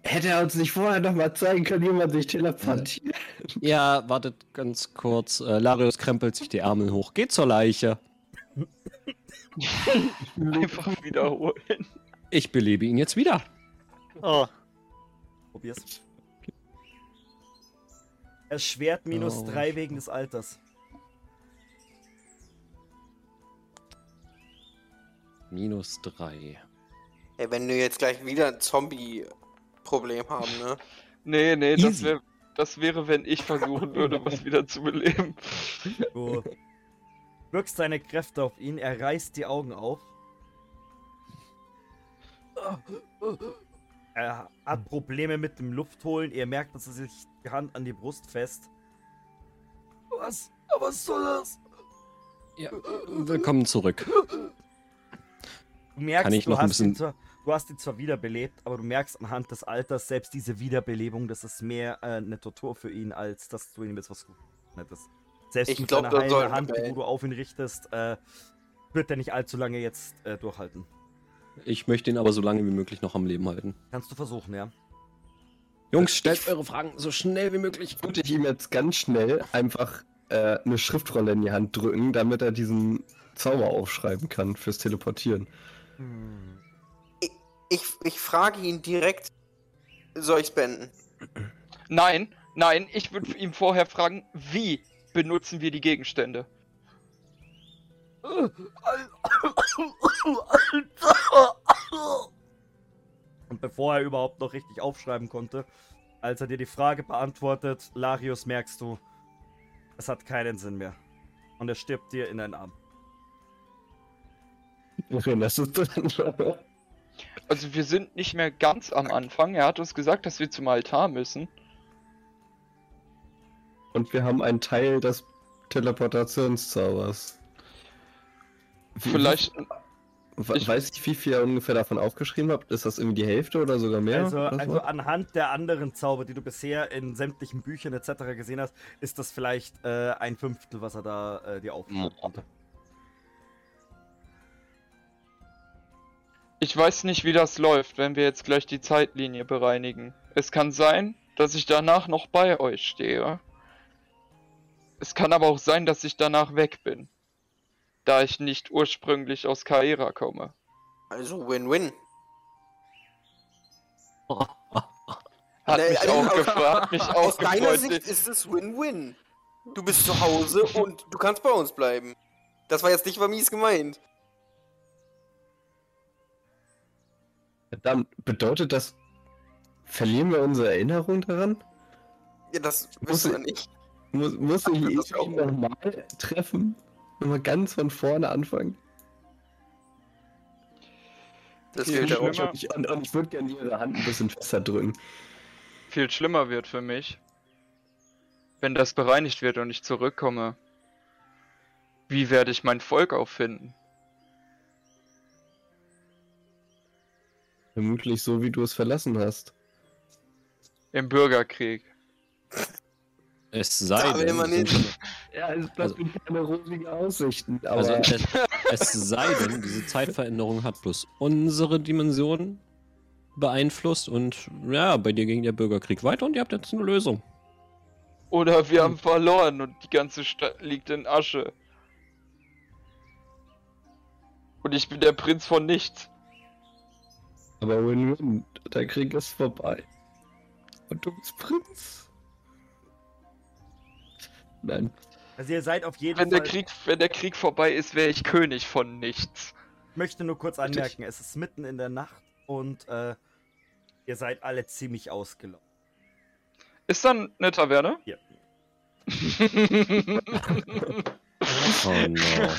hätte er uns nicht vorher noch mal zeigen können, wie man sich teleportiert? ja, wartet ganz kurz. Äh, Larius krempelt sich die Ärmel hoch. Geht zur Leiche. Einfach wiederholen. Ich belebe ihn jetzt wieder. Oh, probier's. Erschwert minus Oh. drei wegen des Alters. Minus drei. Ey, wenn du jetzt gleich wieder ein Zombie Problem haben, ne? Nee, nee, das, Easy. wär, das wäre, wenn ich versuchen würde, (laughs) was wieder zu beleben. Du wirkst deine Kräfte auf ihn, er reißt die Augen auf. Er hat Probleme mit dem Luftholen. Ihr merkt, dass er sich die Hand an die Brust fest. Was? Was soll das? Ja, willkommen zurück. Du merkst, Kann ich du, noch ein bisschen- du hast ihn zwar wiederbelebt, aber du merkst anhand des Alters, selbst diese Wiederbelebung, das ist mehr äh, eine Tortur für ihn, als dass du ihm jetzt was Gutes hättest. Selbst Ich mit glaub, deiner heilen Hand, wo du auf ihn richtest, äh, wird er nicht allzu lange jetzt äh, durchhalten. Ich möchte ihn aber so lange wie möglich noch am Leben halten. Kannst du versuchen, ja? Jungs, stellt eure Fragen so schnell wie möglich. Würde ich ihm jetzt ganz schnell einfach äh, eine Schriftrolle in die Hand drücken, damit er diesen Zauber aufschreiben kann fürs Teleportieren. Ich, ich frage ihn direkt, soll ich's beenden? Nein, nein, ich würde ihm vorher fragen, wie benutzen wir die Gegenstände? Und bevor er überhaupt noch richtig aufschreiben konnte, als er dir die Frage beantwortet, Larius, merkst du, es hat keinen Sinn mehr. Und er stirbt dir in deinen Arm. Okay, das ist dann. Also wir sind nicht mehr ganz am Anfang. Er hat uns gesagt, dass wir zum Altar müssen. Und wir haben einen Teil des Teleportationszaubers. Vielleicht. We- ich- Weiß ich, wie viel ihr ungefähr davon aufgeschrieben habt? Ist das irgendwie die Hälfte oder sogar mehr? also, also anhand der anderen Zauber, die du bisher in sämtlichen Büchern etc. gesehen hast, ist das vielleicht äh, ein Fünftel, was er da äh, dir aufschreiben konnte. Ich weiß nicht, wie das läuft, wenn wir jetzt gleich die Zeitlinie bereinigen. Es kann sein, dass ich danach noch bei euch stehe. Es kann aber auch sein, dass ich danach weg bin. Da ich nicht ursprünglich aus Kaera komme. Also Win-Win. Hat Nee, mich also auch aus- gefragt, mich auch Aus deiner gefreut. Sicht ist es Win-Win. Du bist zu Hause und du kannst bei uns bleiben. Das war jetzt nicht mal mies gemeint. Dann bedeutet das, verlieren wir unsere Erinnerung daran? Ja, das Muss wir nicht. Muss, muss ich ihn auch. nochmal treffen? Nochmal ganz von vorne anfangen? Das Viel fehlt ja auch. schlimmer. Ich, und, und ich würde gerne ihre Hand ein bisschen fester drücken. Viel schlimmer wird für mich, wenn das bereinigt wird und ich zurückkomme. Wie werde ich mein Volk auffinden? Vermutlich so, wie du es verlassen hast. Im Bürgerkrieg. Es sei denn, man nicht. Ja, es Also- bleibt keine rosigen Aussichten, aber also es, es sei denn, diese Zeitveränderung hat bloß unsere Dimension beeinflusst und ja, bei dir ging der Bürgerkrieg weiter und ihr habt jetzt eine Lösung. Oder wir haben verloren und die ganze Stadt liegt in Asche. Und ich bin der Prinz von nichts. Aber Win-Win, der Krieg ist vorbei. Und du bist Prinz. Nein. Also ihr seid auf jeden Wenn Fall... der Krieg, wenn der Krieg vorbei ist, wäre ich König von nichts. Ich möchte nur kurz anmerken, es ist mitten in der Nacht und äh, ihr seid alle ziemlich ausgelaugt. Ist dann eine Taverne? Ja. (laughs) Oh no.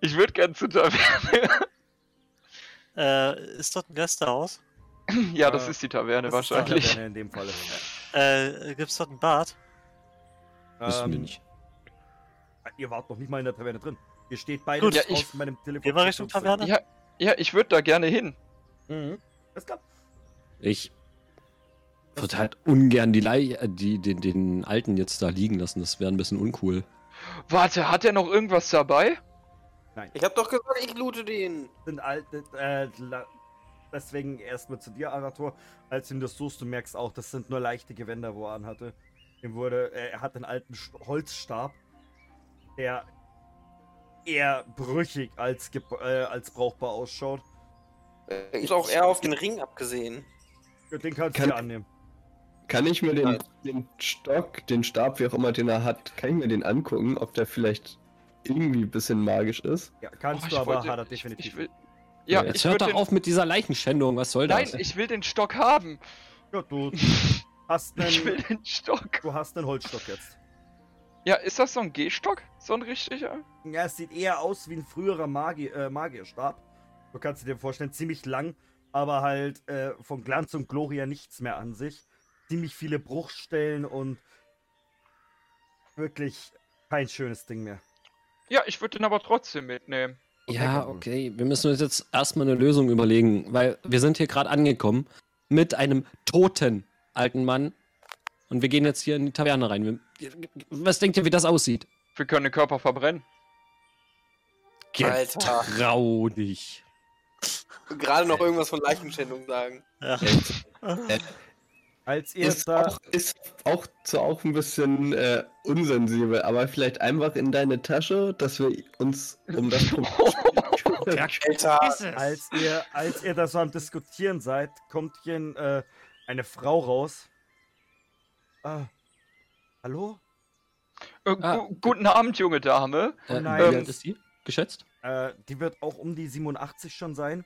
ich würde gern zur Taverne. Äh, ist dort ein Gästehaus? (clears throat) ja, das Äh, ist die Taverne Das ist die wahrscheinlich. Taverne in dem Fall. Äh, gibt's dort ein Bad? Wissen wir Ähm, nicht. Ihr wart noch nicht mal in der Taverne drin. Ihr steht beide Gut. Ja, draußen ich- bei dem Telefon. Gehen wir Richtung Taverne? Ja, ja, ich würde da gerne hin. Mhm. Das klappt. Ich würde halt ungern die, Lei äh, die den, den Alten jetzt da liegen lassen. Das wäre ein bisschen uncool. Warte, hat er noch irgendwas dabei? Ich hab doch gesagt, ich loote den. Sind alte, äh, deswegen erstmal zu dir, Arator. Als du ihn das suchst, du merkst auch, das sind nur leichte Gewänder, wo er anhatte. Ihm wurde, äh, er hat einen alten St- Holzstab, der eher brüchig als, äh, als brauchbar ausschaut. Äh, Ist auch eher auf den Ring abgesehen. Den kannst Kann- du annehmen. Kann ich mir den, den Stock, den Stab, wie auch immer den er hat, kann ich mir den angucken, ob der vielleicht irgendwie ein bisschen magisch ist? Ja, kannst Oh, du, aber wollte- hat er ich- definitiv. Ich will, Ja, Jetzt ich hört doch den... auf mit dieser Leichenschändung, was soll Nein, das? ich will den Stock haben. Ja, du (laughs) hast Ich will einen, den Stock. du hast einen Holzstock jetzt. Ja, ist das so ein Gehstock? So ein richtiger? Ja, es sieht eher aus wie ein früherer Magi äh, Magierstab. Du kannst dir vorstellen, ziemlich lang, aber halt äh, von Glanz und Gloria nichts mehr an sich. Ziemlich viele Bruchstellen und wirklich kein schönes Ding mehr. Ja, ich würde den aber trotzdem mitnehmen. Ja, okay. Wir müssen uns jetzt erstmal eine Lösung überlegen, weil wir sind hier gerade angekommen mit einem toten alten Mann und wir gehen jetzt hier in die Taverne rein. Was denkt ihr, wie das aussieht? Wir können den Körper verbrennen. Alter. Trau dich. Gerade noch irgendwas von Leichenschändung sagen. Ja. (laughs) Als ihr Ist da. auch, ist auch so auch ein bisschen äh, unsensibel, aber vielleicht einfach in deine Tasche, dass wir uns um das. (laughs) Als ihr, als ihr da so am Diskutieren seid, kommt hier ein, äh, eine Frau raus. Äh, hallo? Äh, Ah. gu guten Abend, junge Dame. Äh, nein. wie alt ist die? Geschätzt? Äh, die wird auch um die 87 schon sein.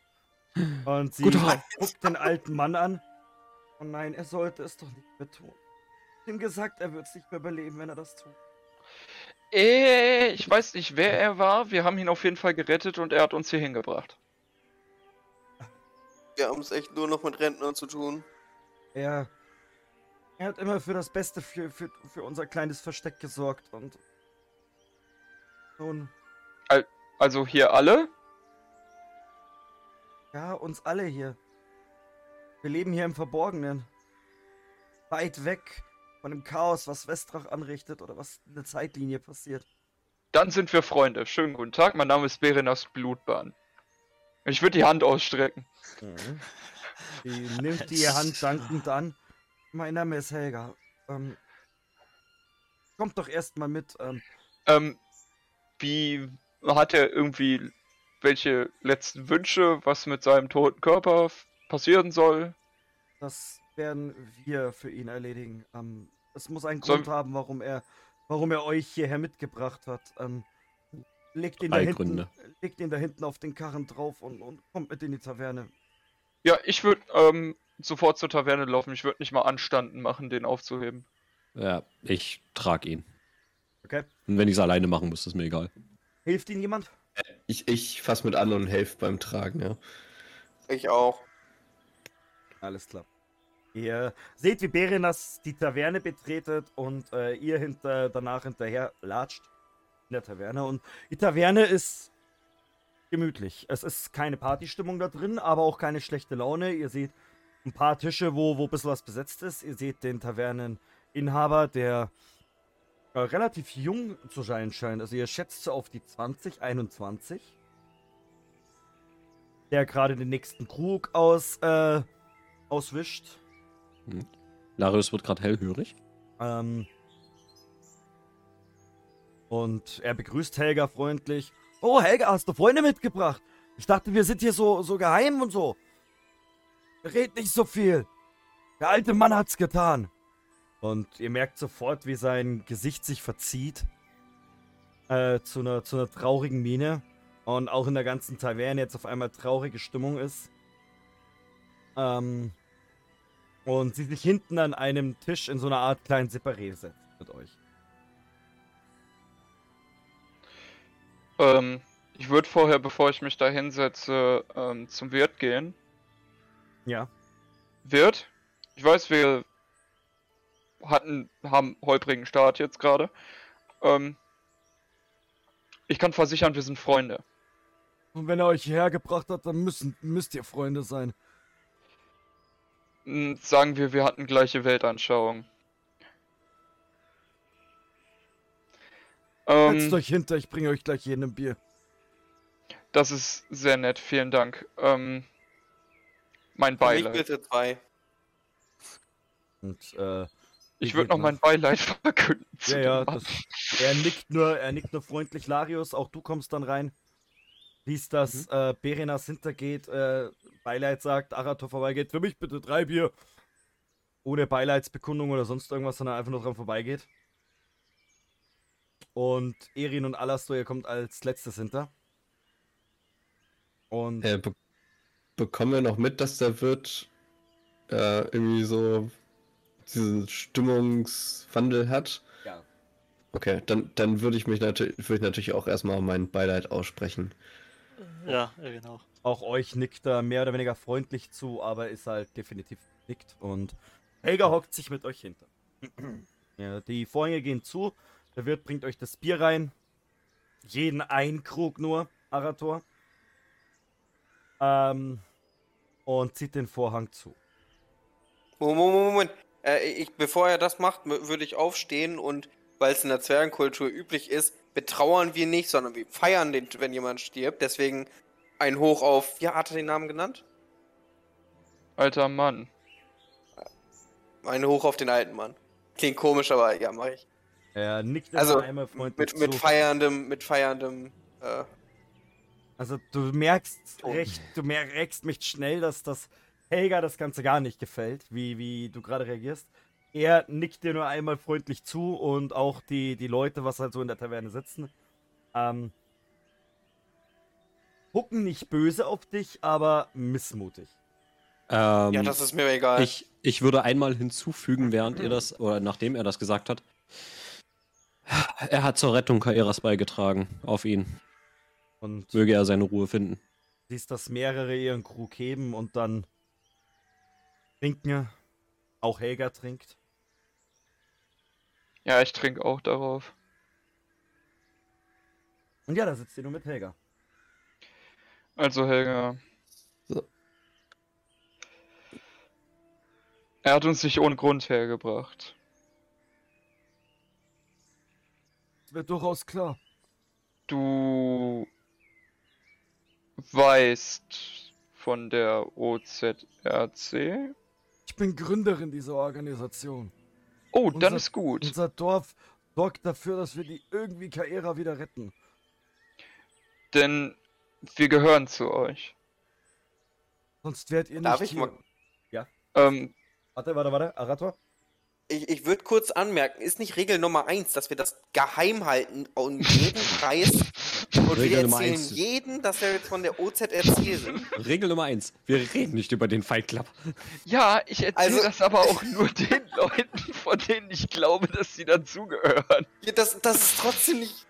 (gasps) Und sie guckt den alten Mann an. Oh nein, er sollte es doch nicht mehr tun. Ich hab ihm gesagt, er wird es nicht mehr überleben, wenn er das tut. Äh, ich weiß nicht, wer er war. Wir haben ihn auf jeden Fall gerettet und er hat uns hier hingebracht. Wir haben es echt nur noch mit Rentnern zu tun. Er, er hat immer für das Beste für, für, für unser kleines Versteck gesorgt und nun, Also hier alle? ja, uns alle hier. Wir leben hier im Verborgenen. Weit weg von dem Chaos, was Westrach anrichtet oder was in der Zeitlinie passiert. Dann sind wir Freunde. Schönen guten Tag, mein Name ist Berenas Blutbahn. Ich würde die Hand ausstrecken. Sie nimmt die Hand dankend an. Mein Name ist Helga. Ähm, kommt doch erstmal mit. Ähm, Ähm, wie hat er irgendwie welche letzten Wünsche, was mit seinem toten Körper passieren soll? das werden wir für ihn erledigen. Ähm, es muss einen Sollen- Grund haben, warum er, warum er euch hierher mitgebracht hat. Ähm, legt ihn da hinten, legt ihn da hinten auf den Karren drauf und, und kommt mit in die Taverne. Ja, ich würde ähm, sofort zur Taverne laufen. Ich würde nicht mal anstanden machen, den aufzuheben. Ja, ich trage ihn. Okay. Und wenn ich es alleine machen muss, ist mir egal. Hilft Ihnen jemand? Ich, ich fass mit an und helfe beim Tragen, ja. Ich auch. Alles klar. Ihr seht, wie Berenas die Taverne betretet und äh, ihr hinter, danach hinterher latscht in der Taverne. Und die Taverne ist gemütlich. Es ist keine Partystimmung da drin, aber auch keine schlechte Laune. Ihr seht ein paar Tische, wo, wo ein bisschen was besetzt ist. Ihr seht den Taverneninhaber, der äh, relativ jung zu sein scheint. Also ihr schätzt auf die 20, 21. Der gerade den nächsten Krug aus, äh, auswischt. Larius wird gerade hellhörig. Ähm, und er begrüßt Helga freundlich. Oh, Helga, hast du Freunde mitgebracht? Ich dachte, wir sind hier so, so geheim und so. Red nicht so viel. Der alte Mann hat's getan. Und ihr merkt sofort, wie sein Gesicht sich verzieht. Äh, zu einer, zu einer traurigen Miene. Und auch in der ganzen Taverne jetzt auf einmal traurige Stimmung ist. Ähm, und sie sich hinten an einem Tisch in so einer Art kleinen Separé setzt mit euch. Ähm, ich würde vorher, bevor ich mich da hinsetze, ähm, zum Wirt gehen. Ja. Wirt, ich weiß, wir hatten, haben holprigen Start jetzt gerade. Ähm, ich kann versichern, wir sind Freunde. Und wenn er euch hierher gebracht hat, dann müssen, müsst ihr Freunde sein. Hm, Sagen wir, wir hatten gleiche Weltanschauung. Setzt Ähm, euch hinter, ich bringe euch gleich jeden ein Bier. das ist sehr nett, vielen Dank. Ähm, mein Beileid. bitte zwei. Und, äh, Ich würde noch mein Beileid (laughs) verkünden. Ja, ja, das, er nickt nur, er nickt nur freundlich, Larius, auch du kommst dann rein. Liest, dass äh, Berenas hintergeht, äh, Beileid sagt, Arator vorbeigeht, für mich bitte drei Bier. Ohne Beileidsbekundung oder sonst irgendwas, sondern einfach nur dran vorbeigeht. Und Erin und Alastor, ihr kommt als letztes hinter. Und Äh, be bekommen wir noch mit, dass der Wirt äh, irgendwie so diesen Stimmungswandel hat? Ja. Okay, dann, dann würde ich mich natürlich, würde ich natürlich auch erstmal mein Beileid aussprechen. Ja, ja, genau. Auch euch nickt er mehr oder weniger freundlich zu, aber ist halt definitiv nickt. Und Helga hockt sich mit euch hinter. ja, die Vorhänge gehen zu. Der Wirt bringt euch das Bier rein. Jeden ein Krug nur, Arator. Ähm, und zieht den Vorhang zu. Moment, Moment. Äh, ich, bevor er das macht, würde ich aufstehen und, weil es in der Zwergenkultur üblich ist, betrauern wir nicht, sondern wir feiern den, wenn jemand stirbt. Deswegen ein Hoch auf, wie hat er den Namen genannt? Alter Mann. Ein Hoch auf den alten Mann. Klingt komisch, aber ja, mache ich. Er nickt Also, einmal freundlich Mit, mit zu. feierndem, mit feierndem, äh, Also du merkst Oh. recht, du merkst mich schnell, dass das Helga das Ganze gar nicht gefällt, wie, wie du gerade reagierst. Er nickt dir nur einmal freundlich zu und auch die, die Leute, was halt so in der Taverne sitzen, ähm, gucken nicht böse auf dich, aber missmutig. Ähm, ja, das ist mir egal. ich, ich würde einmal hinzufügen, während ihr das, oder nachdem er das gesagt hat. Er hat zur Rettung Kaeras beigetragen. Auf ihn. Und Möge er seine Ruhe finden. siehst, dass mehrere ihren Krug heben und dann trinken. Auch Helga trinkt. Ja, ich trinke auch darauf. Und ja, da sitzt ihr nur mit Helga. Also Helga. So. Er hat uns nicht ohne Grund hergebracht. Das wird durchaus klar. Du weißt von der OZRC? Ich bin Gründerin dieser Organisation. Oh, dann Unser- ist gut. Unser Dorf sorgt dafür, dass wir die irgendwie Kaera wieder retten. Denn wir gehören zu euch. Sonst wärt ihr Darf nicht ich hier. mal- Ähm, Warte, warte, warte. Arator? Ich, ich würde kurz anmerken, ist nicht Regel Nummer eins, dass wir das geheim halten um jeden (laughs) Preis und Regel wir erzählen eins. jeden, dass wir jetzt von der OZRC sind. Regel Nummer eins: Wir reden nicht über den Fight Club. ja, ich erzähle Also- das aber auch nur (laughs) den Leuten, von denen ich glaube, dass sie dazugehören. Ja, das, das ist trotzdem nicht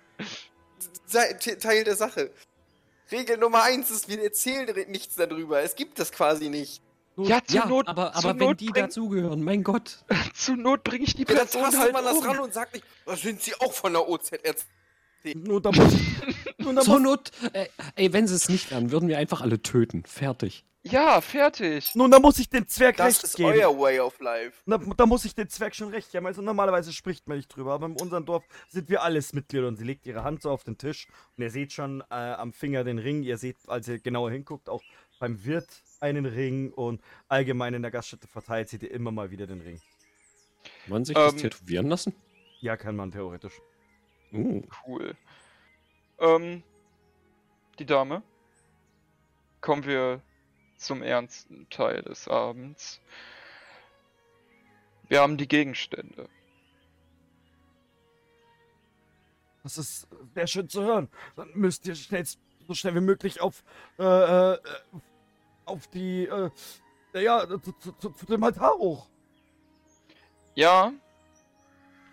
Teil der Sache. Regel Nummer eins ist, wir erzählen nichts darüber. Es gibt das quasi nicht. Ja, zur Ja, Not, aber, aber wenn Not die dazugehören, mein Gott. (laughs) zur Not bringe ich die Ja, dann Person tastet halt man das um. ran und sagt nicht, was sind sie auch von der OZRC? Nur da muss (laughs) nur da Zur muss, Not, äh, ey, wenn sie es nicht wären, würden wir einfach alle töten. Fertig. Ja, fertig. Nun, da muss ich den Zwerg Das recht ist geben. euer Way of Life. Da, da muss ich den Zwerg schon recht geben. Also normalerweise spricht man nicht drüber, aber in unserem Dorf sind wir alles Mitglieder und sie legt ihre Hand so auf den Tisch und ihr seht schon äh, am Finger den Ring. Ihr seht, als ihr genauer hinguckt, auch beim Wirt einen Ring und allgemein in der Gaststätte verteilt seht ihr immer mal wieder den Ring. Kann man sich Ähm, das tätowieren lassen? Ja, kann man theoretisch. Uh. Cool. Ähm, die Dame. Kommen wir zum ernsten Teil des Abends. Wir haben die Gegenstände. das ist sehr schön zu hören. Dann müsst ihr schnellst, so schnell wie möglich auf, äh, äh, auf die, äh, ja, zu, zu, zu, zu dem Altar hoch. Ja,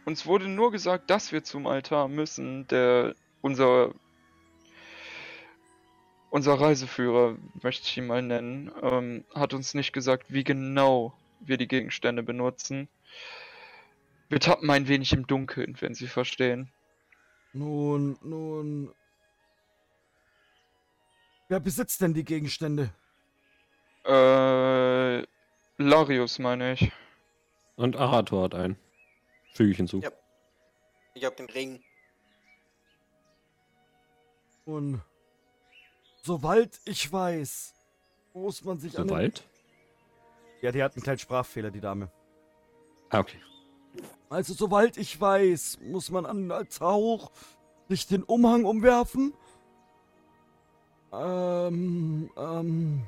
uns wurde nur gesagt, dass wir zum Altar müssen. Der unser unser Reiseführer, möchte ich ihn mal nennen, ähm, hat uns nicht gesagt, wie genau wir die Gegenstände benutzen. Wir tappen ein wenig im Dunkeln, wenn Sie verstehen. Nun, nun. Wer besitzt denn die Gegenstände? Äh, Larius meine ich. Und Arator hat einen. Füge ich hinzu. Ja. Ich hab den Ring. Und soweit ich weiß, muss man sich an den, Wald? Ja, die hat einen kleinen Sprachfehler, die Dame. Ah, okay. also soweit ich weiß, muss man an den Altar hoch sich den Umhang umwerfen. Ähm, ähm,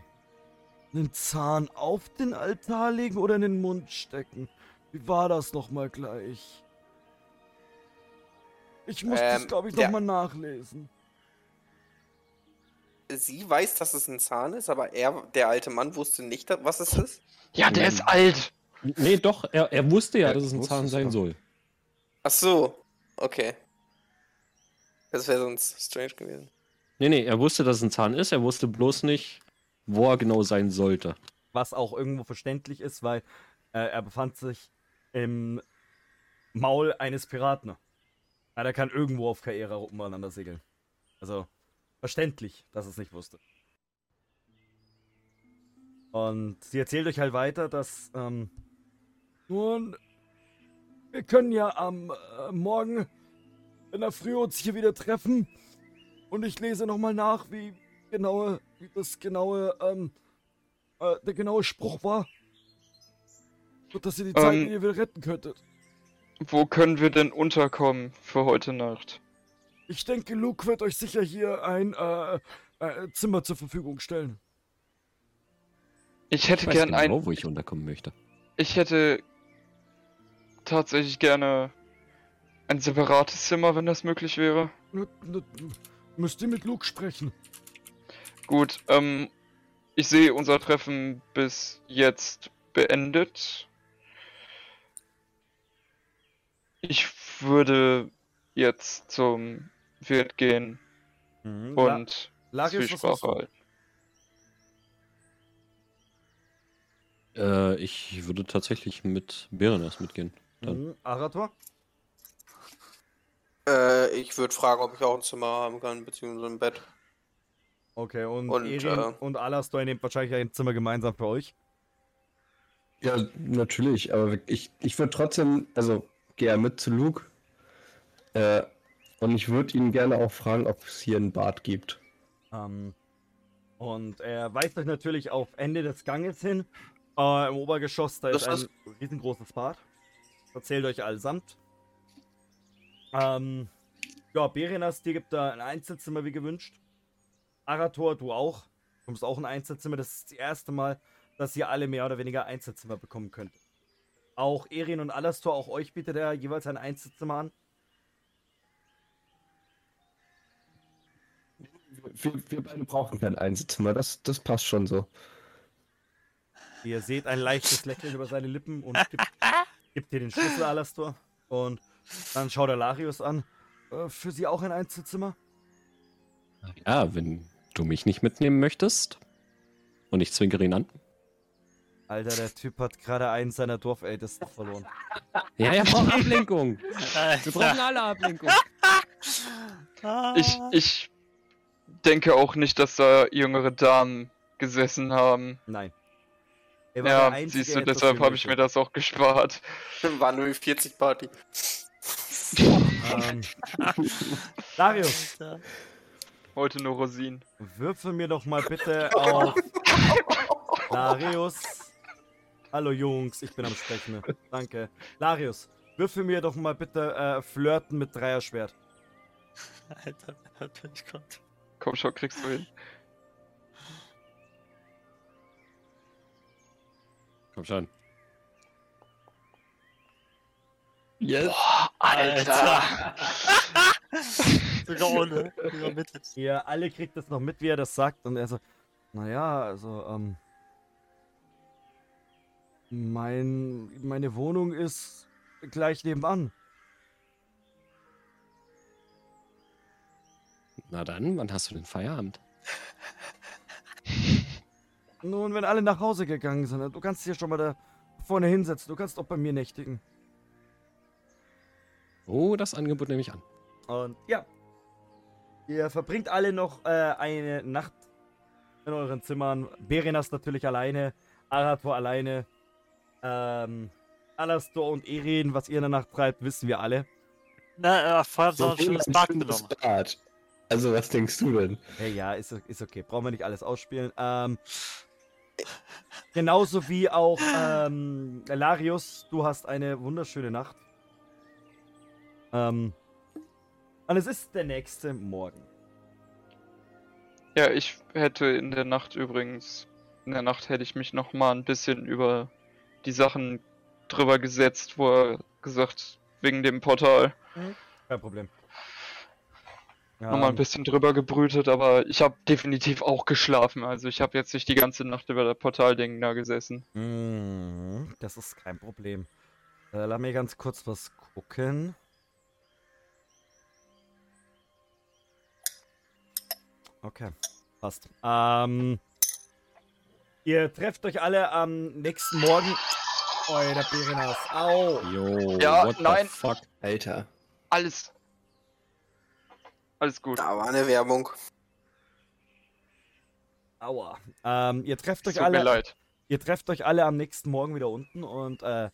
den Zahn auf den Altar legen oder in den Mund stecken. Wie war das nochmal gleich? Ich muss das, Ähm, glaube ich, nochmal nachlesen. Sie weiß, dass es ein Zahn ist, aber er, der alte Mann, wusste nicht, was es ist? Ja, der Nein. ist alt. Nee, doch, er, er wusste ja, Er dass es ein Zahn sein doch. soll. Ach so, okay. Das wäre sonst strange gewesen. Nee, nee, er wusste, dass es ein Zahn ist, er wusste bloß nicht, wo er genau sein sollte. Was auch irgendwo verständlich ist, weil äh, er befand sich im Maul eines Piraten. Ja, der kann irgendwo auf Kaera umeinander segeln. Also, verständlich, dass es nicht wusste. Und sie erzählt euch halt weiter, dass, ähm, Nun, wir können ja am äh, Morgen in der Früh uns hier wieder treffen. Und ich lese nochmal nach, wie genaue, wie das genaue, ähm, äh, der genaue Spruch war. Und dass ihr die Zeit Ähm. hier wieder retten könntet. Wo können wir denn unterkommen für heute Nacht? Ich denke, Luke wird euch sicher hier ein äh, äh, Zimmer zur Verfügung stellen. Ich Ich hätte weiß gern genau, ein. wo ich unterkommen möchte. Ich hätte tatsächlich gerne ein separates Zimmer, wenn das möglich wäre. Müsst ihr mit Luke sprechen. Gut, ähm, ich sehe unser Treffen bis jetzt beendet. Ich würde jetzt zum Wirt gehen mhm, La- und was Zwiesprache halten. Äh, ich würde tatsächlich mit Berenas mitgehen. Dann. Mhm, Arator? Äh, ich würde fragen, ob ich auch ein Zimmer haben kann, beziehungsweise ein Bett. Okay, und, Und, Erin äh, und Alastor nehmt wahrscheinlich ein Zimmer gemeinsam für euch. Ja, natürlich, aber ich, ich würde trotzdem, also gehe mit zu Luke. Äh, und ich würde ihn gerne auch fragen, ob es hier ein Bad gibt. Ähm, und er weist euch natürlich auf Ende des Ganges hin. Äh, Im Obergeschoss, da Das ist ein riesengroßes Bad. Erzählt euch allesamt. Ähm, ja, Berenas, dir gibt da ein Einzelzimmer wie gewünscht. Arator, du auch. Du bekommst auch ein Einzelzimmer. Das ist das erste Mal, dass ihr alle mehr oder weniger Einzelzimmer bekommen könnt. Auch Erin und Alastor, auch euch bietet er jeweils ein Einzelzimmer an. Wir, wir beide brauchen kein Einzelzimmer, das, das passt schon so. Ihr seht ein leichtes Lächeln über seine Lippen und gibt, gibt dir den Schlüssel, Alastor. Und dann schaut er Larius an. Äh, für sie auch ein Einzelzimmer? Ja, wenn du mich nicht mitnehmen möchtest. Und ich zwinkere ihn an. Alter, der Typ hat gerade einen seiner Dorfältesten verloren. Ja, er braucht Ablenkung. Wir brauchen alle Ablenkung. Ich, ich denke auch nicht, dass da jüngere Damen gesessen haben. Nein. Er war der Ja, einzige siehst du, deshalb habe ich mir das auch gespart. (laughs) War nur die 40 Party. Ähm, Darius. Heute nur Rosinen. würfel mir doch mal bitte auf Darius. Hallo Jungs, ich bin am Sprechen. Danke. Darius, würfel mir doch mal bitte äh, Flirten mit Dreierschwert. Alter, natürlich kommt. Komm schon, kriegst du hin. Komm schon. Yes. Alter. Sogar (laughs) ohne. Übermittelt. Ihr alle kriegt das noch mit, wie er das sagt. Und er so, naja, also, ähm. Mein, meine Wohnung ist gleich nebenan. Na dann, wann hast du den Feierabend? (laughs) Nun, wenn alle nach Hause gegangen sind, du kannst dich ja schon mal da vorne hinsetzen. Du kannst auch bei mir nächtigen. Oh, das Angebot nehme ich an. Und ja. Ihr verbringt alle noch äh, eine Nacht in euren Zimmern. Berenas natürlich alleine. Arator alleine. Ähm, Alastor und Erin, was ihr in der Nacht treibt, wissen wir alle. Na, äh, sie So schönes Bad genommen. Bad. Also, was denkst du denn? Ja, ja, ist, ist okay. Brauchen wir nicht alles ausspielen. Ähm, genauso wie auch ähm, Larius, du hast eine wunderschöne Nacht. Ähm, und es ist der nächste Morgen. Ja, ich hätte in der Nacht übrigens, in der Nacht hätte ich mich noch mal ein bisschen über die Sachen drüber gesetzt, wo er gesagt, wegen dem Portal. Kein Problem. Nochmal ein bisschen drüber gebrütet, aber ich habe definitiv auch geschlafen. Also ich habe jetzt nicht die ganze Nacht über das Portalding da gesessen. Mhm, Das ist kein Problem. Äh, lass mir ganz kurz was gucken. Okay, passt. Ähm, ihr trefft euch alle am nächsten Morgen. Oh, der Bärenhaus. Au. Jo, Ja, what nein. the fuck? Alter. Alles. Alles gut. Da war eine Werbung. Aua. Ähm, ihr trefft euch Tut mir alle. leid. Ihr trefft euch alle am nächsten Morgen wieder unten und äh,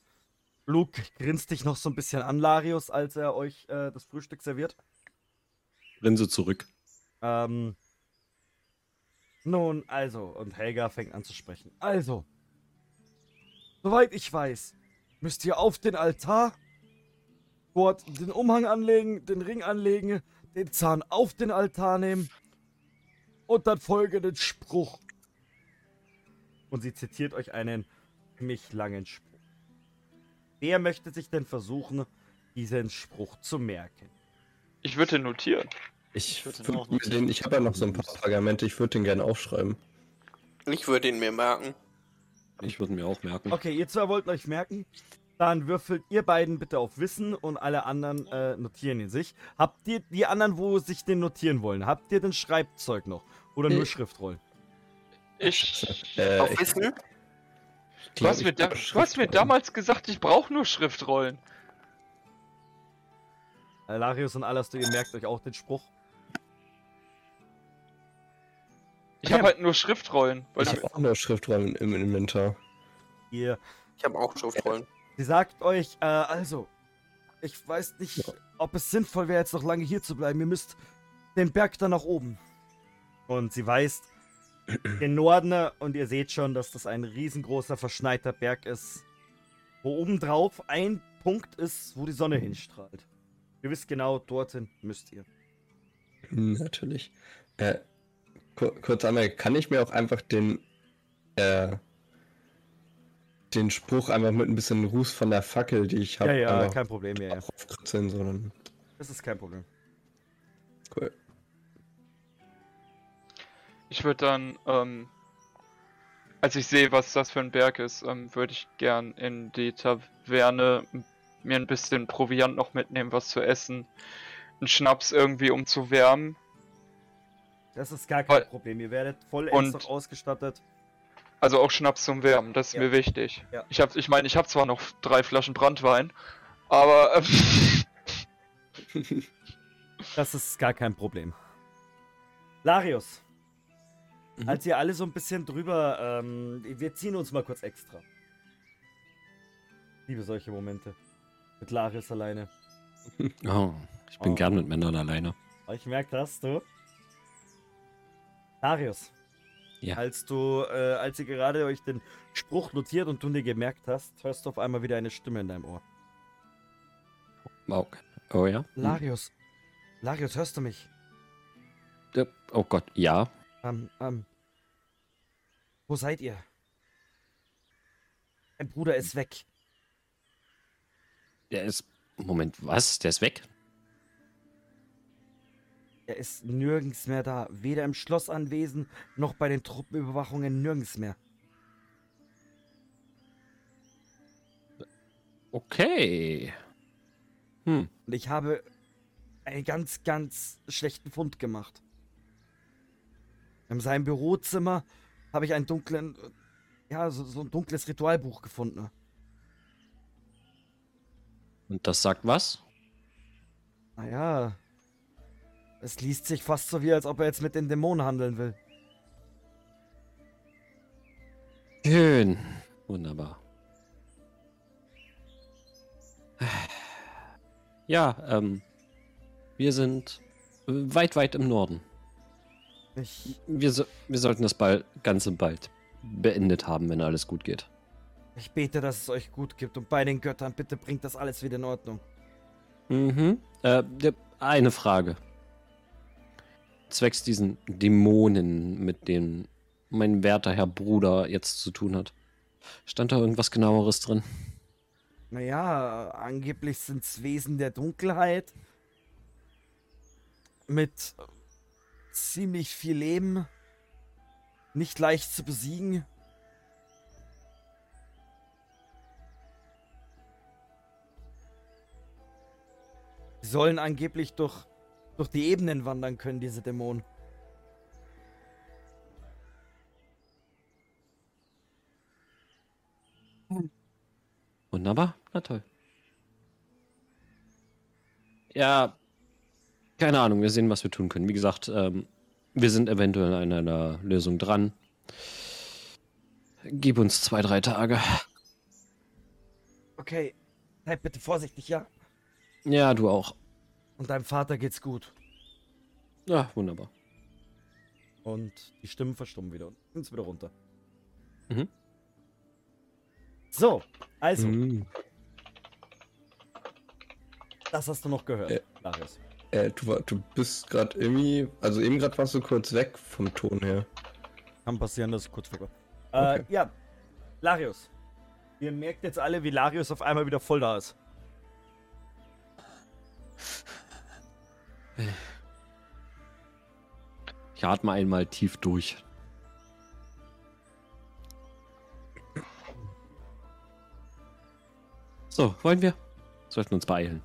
Luke grinst dich noch so ein bisschen an, Larius, als er euch äh, das Frühstück serviert. Linse zurück. Ähm, nun, also, und Helga fängt an zu sprechen. Also, soweit ich weiß, müsst ihr auf den Altar dort den Umhang anlegen, den Ring anlegen, den Zahn auf den Altar nehmen und dann folgenden Spruch. Und sie zitiert euch einen ziemlich langen Spruch. Wer möchte sich denn versuchen, diesen Spruch zu merken? Ich würde notieren. Ich, Ich den den, ich habe ja noch so ein paar Pergamente, ich würde den gerne aufschreiben. Ich würde ihn mir merken. Ich würde mir auch merken. Okay, ihr zwei wollten euch merken. Dann würfelt ihr beiden bitte auf Wissen und alle anderen äh, notieren ihn sich. Habt ihr die anderen, wo sich den notieren wollen, habt ihr den Schreibzeug noch? Oder nur Äh, Schriftrollen? Ich. (laughs) Äh, Auf ich Wissen? Du glaub, hast, ich mir, da, hab du hast mir Schriftrollen. damals gesagt, ich brauche nur Schriftrollen. Äh, Larius und Alastair, ihr merkt euch auch den Spruch. Ich habe halt nur Schriftrollen. Weil Ich ich, habe auch nur Schriftrollen im Inventar. Ihr, Ich habe auch Schriftrollen. Sie sagt euch, äh, also, ich weiß nicht, ob es sinnvoll wäre, jetzt noch lange hier zu bleiben. Ihr müsst den Berg da nach oben. Und sie weist (clears throat) den Norden und ihr seht schon, dass das ein riesengroßer verschneiter Berg ist, wo obendrauf ein Punkt ist, wo die Sonne hinstrahlt. Ihr wisst genau, dorthin müsst ihr. Natürlich. Äh, kur kurz einmal, kann ich mir auch einfach den, äh, den Spruch einfach mit ein bisschen Ruß von der Fackel, die ich habe, ja, ja, kein Problem, ja, ja. aufkritzeln, sondern Das ist kein Problem. cool. ich würde dann, ähm, als ich sehe, was das für ein Berg ist, ähm, würde ich gern in die Taverne mir ein bisschen Proviant noch mitnehmen, was zu essen. Einen Schnaps irgendwie, um zu wärmen. Das ist gar kein Weil- Problem. Ihr werdet Und- noch ausgestattet. Also auch Schnaps zum Wärmen, das ist Ja. mir wichtig. Ja. Ich hab, ich meine, ich habe zwar noch drei Flaschen Brandwein, aber ähm, (laughs) Das ist gar kein Problem. Larius, Mhm. als ihr alle so ein bisschen drüber, ähm, wir ziehen uns mal kurz extra. Ich liebe solche Momente. Mit Larius alleine. (laughs) Oh, ich bin Oh. gern mit Männern alleine. Aber ich merke das, du. Larius. Ja. Als du, äh, als ihr gerade euch den Spruch notiert und du dir gemerkt hast, hörst du auf einmal wieder eine Stimme in deinem Ohr. Oh, oh ja? Hm. Larius. Larius, hörst du mich? Oh Gott, ja. Ähm, ähm. Wo seid ihr? Mein Bruder ist weg. Der ist. Moment, was? Der ist weg? Er ist nirgends mehr da. Weder im Schloss anwesend, noch bei den Truppenüberwachungen nirgends mehr. Okay. Hm. Und ich habe einen ganz, ganz schlechten Fund gemacht. In seinem Bürozimmer habe ich einen dunklen, ja, so, so ein dunkles Ritualbuch gefunden. Und das sagt was? Naja, es liest sich fast so wie, als ob er jetzt mit den Dämonen handeln will. Schön. Wunderbar. Ja, ähm. Wir sind weit, weit im Norden. Ich, Wir, so, wir sollten das bald, Ganze bald beendet haben, wenn alles gut geht. ich bete, dass es euch gut gibt und bei den Göttern, bitte bringt das alles wieder in Ordnung. Mhm. Äh, eine Frage. Zwecks diesen Dämonen, mit denen mein werter Herr Bruder jetzt zu tun hat. Stand da irgendwas genaueres drin? Naja, angeblich sind es Wesen der Dunkelheit. mit ziemlich viel Leben, nicht leicht zu besiegen. Sie sollen angeblich durch, durch die Ebenen wandern können, diese Dämonen. Wunderbar, na toll. Ja, keine Ahnung, wir sehen, was wir tun können. Wie gesagt, ähm, wir sind eventuell an einer Lösung dran. Gib uns zwei, drei Tage. Okay, bleib bitte vorsichtig, ja? Ja, du auch. Und deinem Vater geht's gut. Ja, wunderbar. Und die Stimmen verstummen wieder und sind wieder runter. Mhm. So, also, Mhm. das hast du noch gehört, Äh. Darius. Äh, du, du bist gerade irgendwie, also eben gerade warst du kurz weg vom Ton her. Kann passieren, dass kurz. Okay. Äh, ja, Larius. Ihr merkt jetzt alle, wie Larius auf einmal wieder voll da ist. Ich atme einmal tief durch. So, wollen wir? Sollten uns beeilen.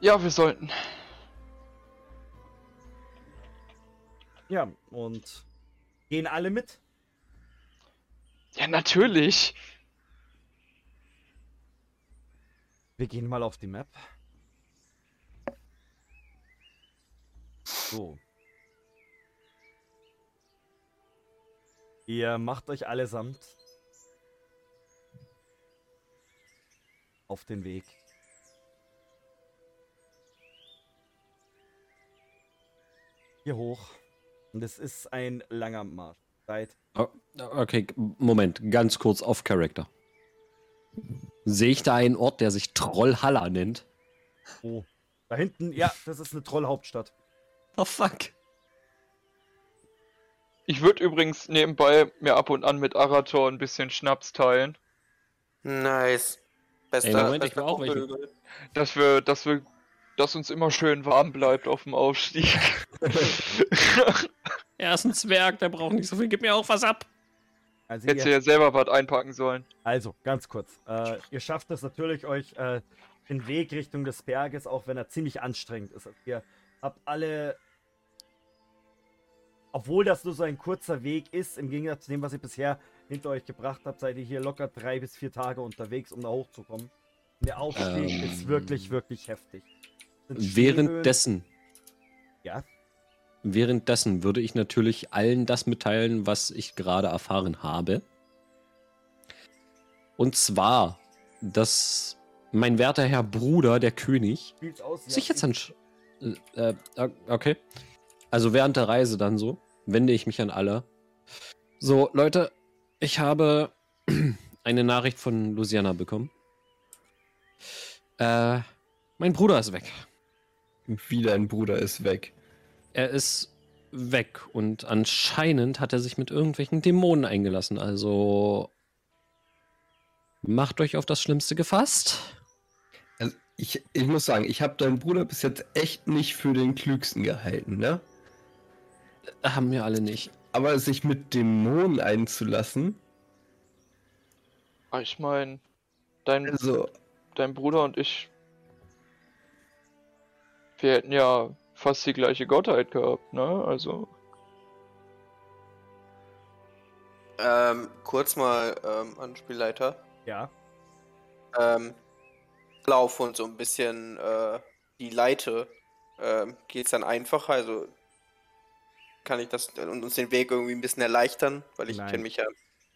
Ja, wir sollten. Ja, und gehen alle mit? Ja, natürlich. Wir gehen mal auf die Map. So. Ihr macht euch allesamt auf den Weg. Hier hoch. Und es ist ein langer Marsch. Seid Oh, okay, Moment, ganz kurz off Character. Sehe ich da einen Ort, der sich Trollhalla nennt? wo? Da hinten, ja, das ist eine Trollhauptstadt. Oh fuck. Ich würde übrigens nebenbei mir ab und an mit Arator ein bisschen Schnaps teilen, Nice. Bester, Ey, Moment, ich bester will auch welche. Dass wir, dass wir, dass uns immer schön warm bleibt auf dem Aufstieg. (laughs) (laughs) Er ist ein Zwerg, der braucht nicht so viel. Gib mir auch was ab. Also Hättest du ihr, ja selber was einpacken sollen. also, ganz kurz. Äh, ihr schafft es natürlich, euch äh, den Weg Richtung des Berges, auch wenn er ziemlich anstrengend ist. Also ihr habt alle, obwohl das nur so ein kurzer Weg ist, im Gegensatz zu dem, was ihr bisher hinter euch gebracht habt, seid ihr hier locker drei bis vier Tage unterwegs, um da hochzukommen. Und der Aufstieg Ähm. ist wirklich, wirklich heftig. Währenddessen, Ja, währenddessen würde ich natürlich allen das mitteilen, was ich gerade erfahren habe. Und zwar, dass mein werter Herr Bruder, der König, aus. sich ja, jetzt an. Äh, äh, okay. Also während der Reise dann so, wende ich mich an alle. So, Leute, ich habe (clears throat) eine Nachricht von Luciana bekommen. Äh, mein Bruder ist weg. Wie dein Bruder ist weg. Er ist weg und anscheinend hat er sich mit irgendwelchen Dämonen eingelassen. Also macht euch auf das Schlimmste gefasst. Also ich, ich muss sagen, ich habe deinen Bruder bis jetzt echt nicht für den klügsten gehalten, ne? Haben wir alle nicht. Aber sich mit Dämonen einzulassen, Ah, Ich meine, dein, also dein Bruder und ich, wir hätten ja fast die gleiche Gottheit gehabt, ne? Also, Ähm, kurz mal ähm, an Spielleiter. Ja, Ähm, Lauf und so ein bisschen äh, die Leite. Ähm, Geht es dann einfacher? Also kann ich das und uns den Weg irgendwie ein bisschen erleichtern? Weil ich kenne mich ja.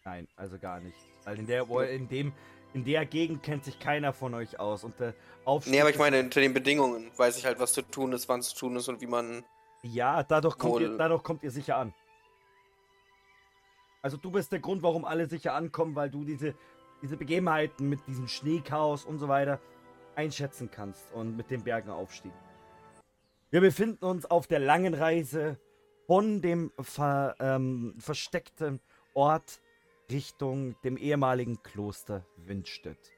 nein, also gar nicht. Weil in der, in dem, in der Gegend kennt sich keiner von euch aus. Und der Aufstieg Nee, aber ich meine, unter den Bedingungen weiß ich halt, was zu tun ist, wann zu tun ist und wie man. Ja, dadurch kommt, ihr, dadurch kommt ihr sicher an. Also du bist der Grund, warum alle sicher ankommen, weil du diese, diese Begebenheiten mit diesem Schneechaos und so weiter einschätzen kannst und mit den Bergen aufstieg. Wir befinden uns auf der langen Reise von dem ver, ähm, versteckten Ort Richtung dem ehemaligen Kloster Windstedt.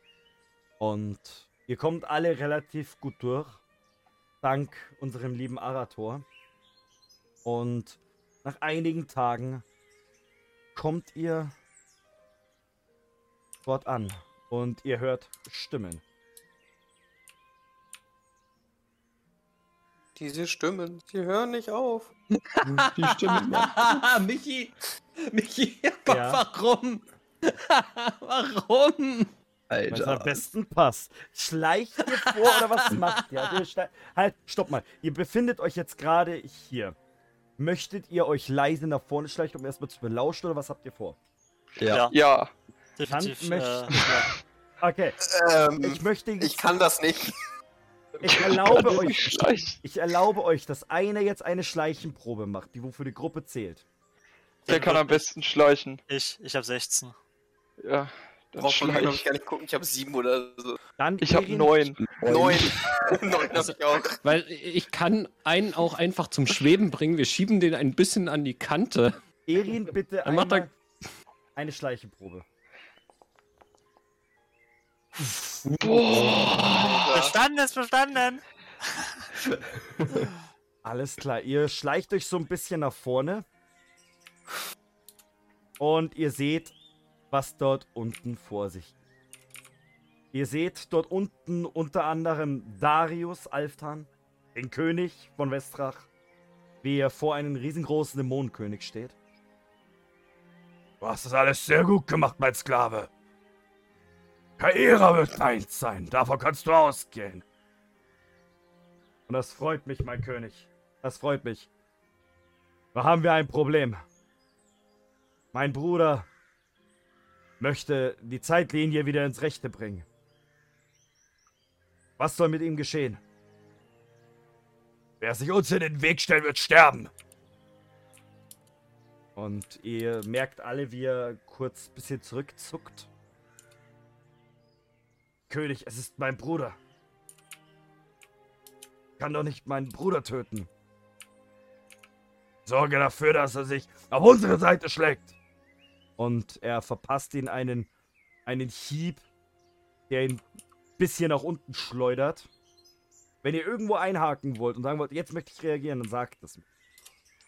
Und ihr kommt alle relativ gut durch, dank unserem lieben Arator. Und nach einigen Tagen kommt ihr dort an und ihr hört Stimmen. Diese Stimmen, die hören nicht auf. (laughs) Die Stimme. (laughs) Michi! Michi, aber Ja. (laughs) warum? warum? Es am Alter. besten passt. Schleicht ihr vor oder was macht ihr? Also ihr schlei- halt, stopp mal. Ihr befindet euch jetzt gerade hier. Möchtet ihr euch leise nach vorne schleichen, um erstmal zu belauschen oder was habt ihr vor? Ja. Ja, Definitiv. Kann- Äh, möchte- Okay, Ähm, ich möchte. ich kann das nicht. Ich erlaube (laughs) euch. Ich erlaube euch, dass einer jetzt eine Schleichenprobe macht, die wofür die Gruppe zählt. Der kann am besten schleichen. ich, ich habe 16. Ja, dann man, glaube ich, schleich. gar nicht gucken. Ich habe sieben oder so. Dann Ich habe Erin, neun. Neun. (laughs) Neun habe ich auch. Weil ich kann einen auch einfach zum Schweben bringen. Wir schieben den ein bisschen an die Kante. Erin, bitte Dann macht er- einmal eine Schleichenprobe. Boah. Verstanden ist verstanden! (laughs) Alles klar, ihr schleicht euch so ein bisschen nach vorne. Und ihr seht, was dort unten vor sich geht. Ihr seht dort unten unter anderem Darius Alftan, den König von Westrach, wie er vor einem riesengroßen Dämonenkönig steht. Du hast das alles sehr gut gemacht, mein Sklave. Kaira wird eins sein, davon kannst du ausgehen. Und das freut mich, mein König. Das freut mich. Da haben wir ein Problem. Mein Bruder möchte die Zeitlinie wieder ins Rechte bringen. Was soll mit ihm geschehen? Wer sich uns in den Weg stellt, wird sterben. Und ihr merkt alle, wie er kurz ein bisschen zurückzuckt. König, es ist mein Bruder. Ich kann doch nicht meinen Bruder töten. Sorge dafür, dass er sich auf unsere Seite schlägt. Und er verpasst ihn einen, einen Hieb, der ihn ein bisschen nach unten schleudert. Wenn ihr irgendwo einhaken wollt und sagen wollt, jetzt möchte ich reagieren, dann sagt es mir.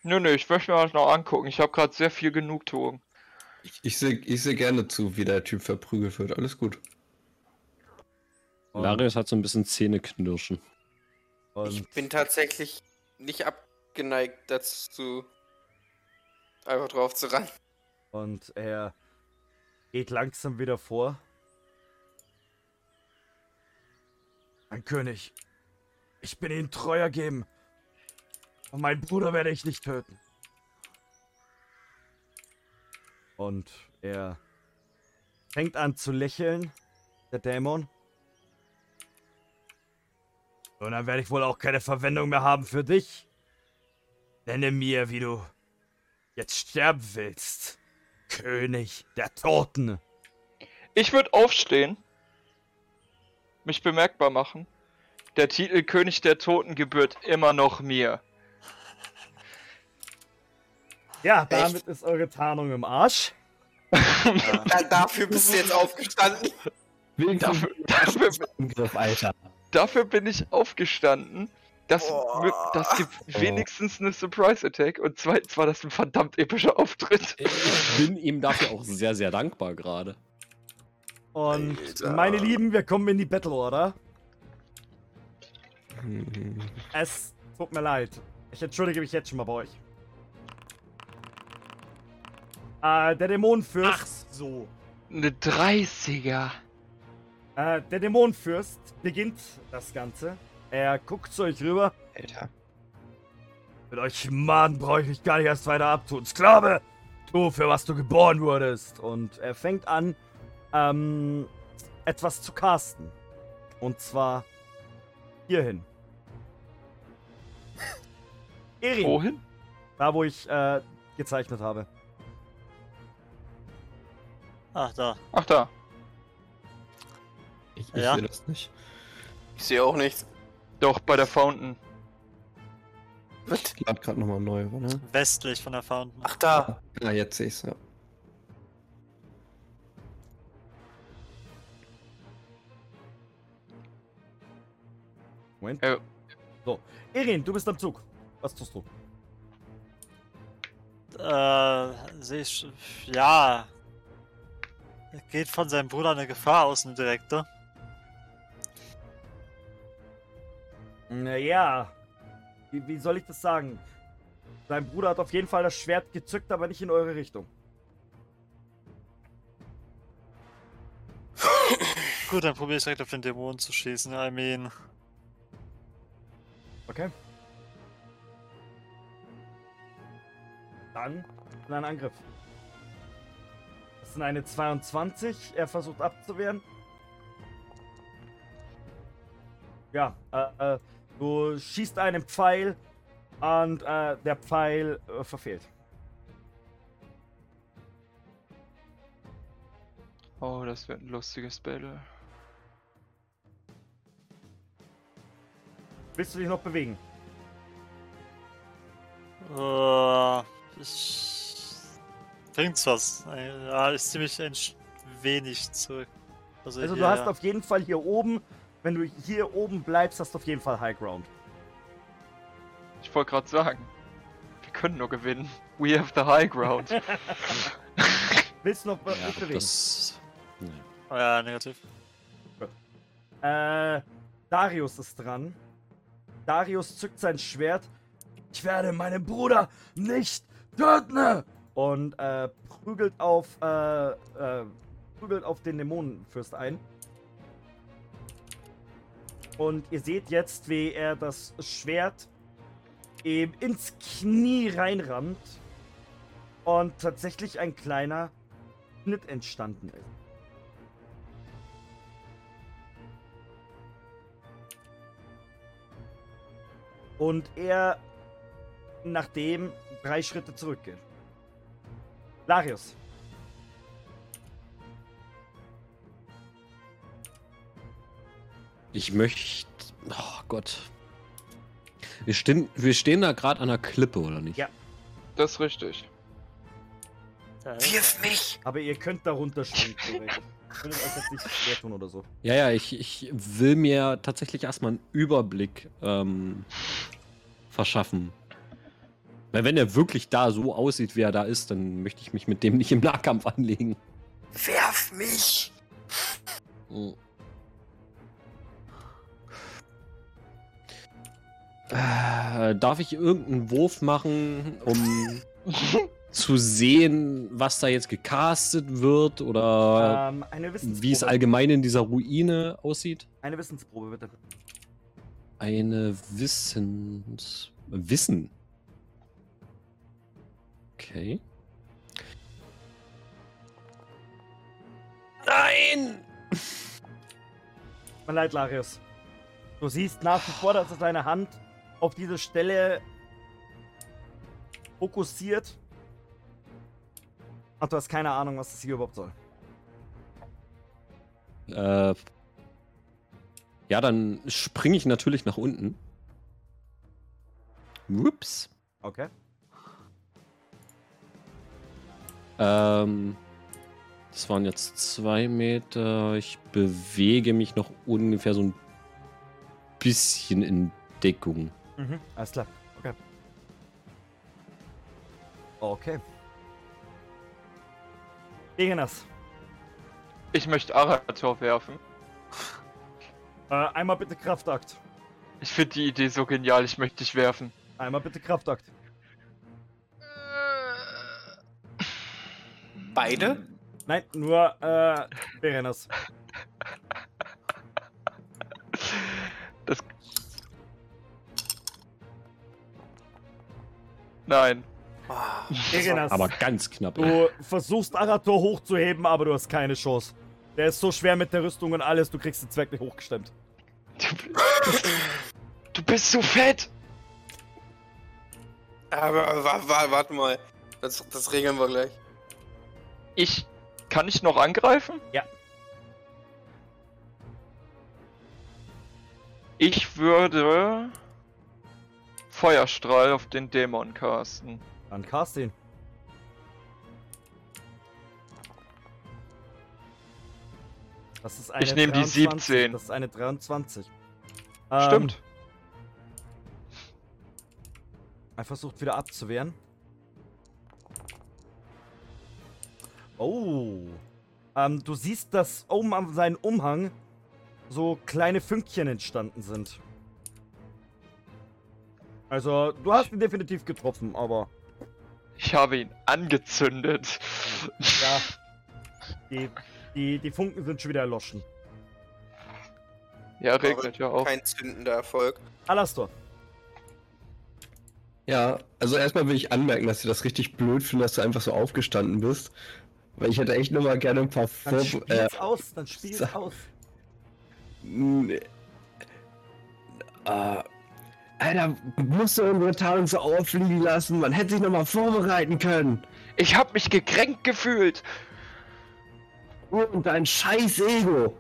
Nö, nö, ich möchte mir das noch angucken. Ich habe gerade sehr viel Genugtuung. Ich, ich sehe ich seh gerne zu, wie der Typ verprügelt wird. Alles gut. Und, Larius hat so ein bisschen Zähneknirschen. Ich bin tatsächlich nicht abgeneigt dazu, einfach drauf zu ran. Und er geht langsam wieder vor. Mein König, ich bin Ihnen treu ergeben. Und meinen Bruder werde ich nicht töten. Und er fängt an zu lächeln, der Dämon. Und dann werde ich wohl auch keine Verwendung mehr haben für dich. Nenne mir, wie du jetzt sterben willst. König der Toten. Ich würde aufstehen, mich bemerkbar machen. Der Titel König der Toten gebührt immer noch mir. Ja, damit ist eure Tarnung im Arsch. (laughs) Da, dafür bist du jetzt aufgestanden. Wegen Dafür, dafür, Alter. Dafür bin ich aufgestanden. Das, mö- das gibt wenigstens eine Surprise Attack und zweitens war das ein verdammt epischer Auftritt. (laughs) Ich bin ihm dafür auch sehr, sehr dankbar gerade. Und Alter. meine Lieben, wir kommen in die Battle Order. (laughs) Es tut mir leid. Ich entschuldige mich jetzt schon mal bei euch. Äh, der Dämonenfürst. so. Eine 30er. Äh, der Dämonenfürst beginnt das Ganze. Er guckt zu euch rüber. Alter. Mit euch Mann brauche ich mich gar nicht erst weiter abtun. Sklave, tu für was du geboren wurdest. Und er fängt an, ähm, etwas zu casten. Und zwar hierhin. (laughs) Erin, Wohin? da wo ich äh, gezeichnet habe. Ach, da. Ach da. Ich, ich Ja. sehe das nicht. Ich sehe auch nichts. Doch, bei der Fountain. Ich lade gerade nochmal neu, oder? Westlich von der Fountain. Ach da. Ah, jetzt sehe ich's, ja. Moment. Ja. So, Erin, du bist am Zug. Was tust du? Äh, sehe ich. Ja. Geht von seinem Bruder eine Gefahr aus, ein Direktor. Naja. Wie, wie soll ich das sagen? Dein Bruder hat auf jeden Fall das Schwert gezückt, aber nicht in eure Richtung. (laughs) Gut, dann probiere ich direkt auf den Dämonen zu schießen. I mean. Okay. Dann ein Angriff. Das sind eine 22. Er versucht abzuwehren. Ja, äh, äh, du schießt einen Pfeil und äh, der Pfeil äh, verfehlt. Oh, das wird ein lustiges Battle. Willst du dich noch bewegen? Äh, ich. Bringt's was? Äh, Ja, ich ziehe mich ein sch- wenig zurück. Also, Also du hast auf jeden Fall hier oben, wenn du hier oben bleibst, hast du auf jeden Fall High Ground. Ich wollte gerade sagen, wir können nur gewinnen. We have the high ground. (laughs) Willst du noch be- Ja, dich bewegen? das. Nee. Oh ja, negativ. Äh, Darius ist dran. Darius zückt sein Schwert. Ich werde meinen Bruder nicht töten! Und äh, prügelt auf, äh, äh, prügelt auf den Dämonenfürst ein. Und ihr seht jetzt, wie er das Schwert ihm ins Knie reinrammt. Und tatsächlich ein kleiner Schnitt entstanden ist. Und er nachdem drei Schritte zurückgeht. Larius. Ich möchte. Oh Gott. Wir stehen, wir stehen da gerade an der Klippe, oder nicht? Ja. Das ist richtig. Wirf mich! Aber ihr könnt da runterspringen, theoretisch. Könnt euch jetzt nicht schwer tun oder so. Ja, ja, ich, ich will mir tatsächlich erstmal einen Überblick ähm, verschaffen. Weil wenn er wirklich da so aussieht, wie er da ist, dann möchte ich mich mit dem nicht im Nahkampf anlegen. Werf mich! Mhm. Äh, darf ich irgendeinen Wurf machen, um (laughs) zu sehen, was da jetzt gecastet wird oder Ähm, wie es allgemein in dieser Ruine aussieht? Eine Wissensprobe, bitte. Eine Wissens... Wissen. Okay. Nein! Mein leid, Larius. Du siehst nach wie vor, dass er seine Hand auf diese Stelle fokussiert. Und du hast keine Ahnung, was das hier überhaupt soll. Äh, ja, dann springe ich natürlich nach unten. Ups. Okay. Ähm, das waren jetzt zwei Meter. Ich bewege mich noch ungefähr so ein bisschen in Deckung. Mhm, alles klar. Okay. Okay. Gegenas. Ich möchte Arator werfen. Äh, einmal bitte Kraftakt. Ich finde die Idee so genial, ich möchte dich werfen. Einmal bitte Kraftakt. Beide? Nein, nur äh, Berenas. Nein. Ah, Berenas. Aber ganz knapp. Du versuchst Arator hochzuheben, aber du hast keine Chance. Der ist so schwer mit der Rüstung und alles, du kriegst den Zwerg nicht hochgestemmt. Du, du bist so fett! Aber wa wa warte mal. Das, das regeln wir gleich. Ich. Kann ich noch angreifen? Ja. Ich würde. Feuerstrahl auf den Dämon casten. Dann cast ihn. Das ist eine Ich nehm die 23. 17. Das ist eine 23. Ähm, Stimmt. Er versucht wieder abzuwehren. Oh. Ähm, du siehst, dass oben an seinem Umhang so kleine Fünkchen entstanden sind. Also, du hast ihn definitiv getroffen, aber Ich habe ihn angezündet. ja. Die, die, die Funken sind schon wieder erloschen. Ja, regnet ja auch. Kein zündender Erfolg. Alastor. Ja, also erstmal will ich anmerken, dass ich das richtig blöd finde, dass du einfach so aufgestanden bist. Weil ich hätte echt nur mal gerne ein paar Dann Vor... spiel's Äh, aus, dann spiel's aus. Nee. Äh, Alter, musst du unsere Tarnung so auffliegen lassen? Man hätte sich nochmal vorbereiten können. Ich habe mich gekränkt gefühlt. Und dein scheiß Ego.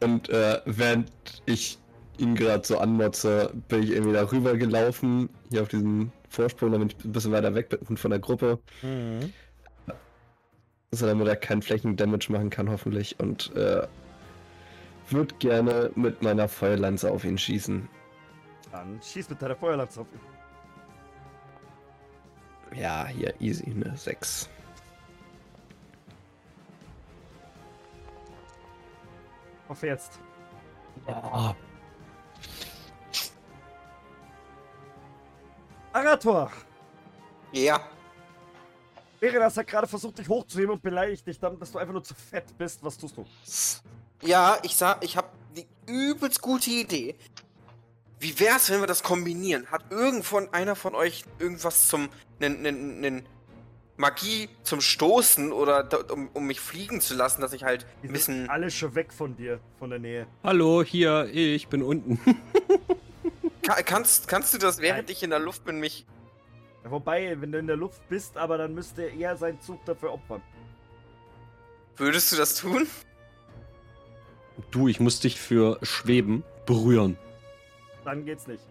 Und äh, während ich ihn gerade so anmotze, bin ich irgendwie darüber gelaufen, hier auf diesen Vorsprung, damit ich ein bisschen weiter weg bin von der Gruppe. Mhm. So damit er keinen Flächendamage machen kann, hoffentlich. Und äh, würde gerne mit meiner Feuerlanze auf ihn schießen. Dann schieß mit deiner Feuerlanze auf ihn. Ja, hier, easy, ne? 6. Hoffe jetzt. Ja. Arator! Ja. Berenas hat gerade versucht, dich hochzuheben und beleidigt dich damit, dass du einfach nur zu fett bist. Was tust du? Ja, ich sag, ich habe die übelst gute Idee. Wie wär's, wenn wir das kombinieren? Hat irgendwann einer von euch irgendwas zum nen, nen, nen Magie zum Stoßen oder um, um mich fliegen zu lassen, dass ich halt ein sind bisschen alle schon weg von dir, von der Nähe. Hallo, hier, ich bin unten. (laughs) Ka kannst kannst du das während Nein. ich in der Luft bin mich Ja, wobei, wenn du in der Luft bist, aber dann müsste er seinen Zug dafür opfern. würdest du das tun? Du, ich muss dich für Schweben berühren. Dann geht's nicht.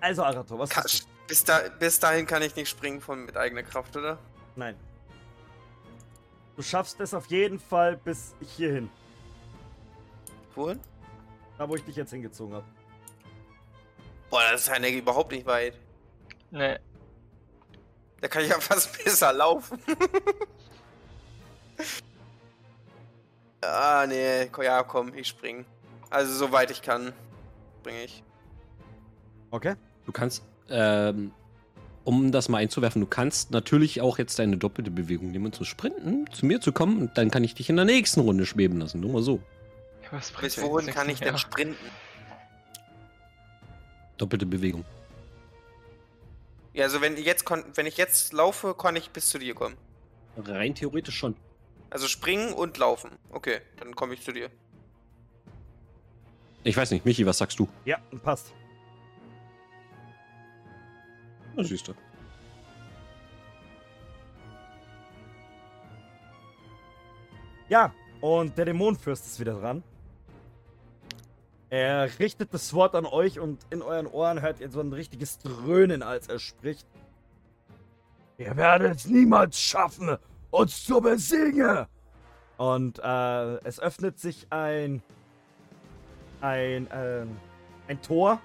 Also, Arator, was Ka du? bis, da bis dahin kann ich nicht springen von mit eigener Kraft, oder? Nein. Du schaffst es auf jeden Fall bis hierhin. Wohin? Da, wo ich dich jetzt hingezogen habe. Boah, das ist ja überhaupt nicht weit. Nee. Da kann ich ja (laughs) fast besser laufen. Ah, nee. Ja, komm, ich spring. Also, soweit ich kann, springe ich. Okay. Du kannst, ähm, um das mal einzuwerfen, du kannst natürlich auch jetzt deine doppelte Bewegung nehmen und zu sprinten, zu mir zu kommen und dann kann ich dich in der nächsten Runde schweben lassen. Nur mal so. Was bringt Bis wohin kann ich denn mehr? sprinten? Doppelte Bewegung. Ja, also wenn jetzt kon wenn ich jetzt laufe, kann ich bis zu dir kommen. Rein theoretisch schon. Also springen und laufen. Okay, dann komme ich zu dir. Ich weiß nicht, Michi, was sagst du? Ja, passt. Na, siehst du. Ja, und der Dämonenfürst ist wieder dran. Er richtet das Wort an euch und in euren Ohren hört ihr so ein richtiges Dröhnen, als er spricht. Ihr werdet es niemals schaffen, uns zu besiegen. Und äh, es öffnet sich ein ein ähm, ein Tor.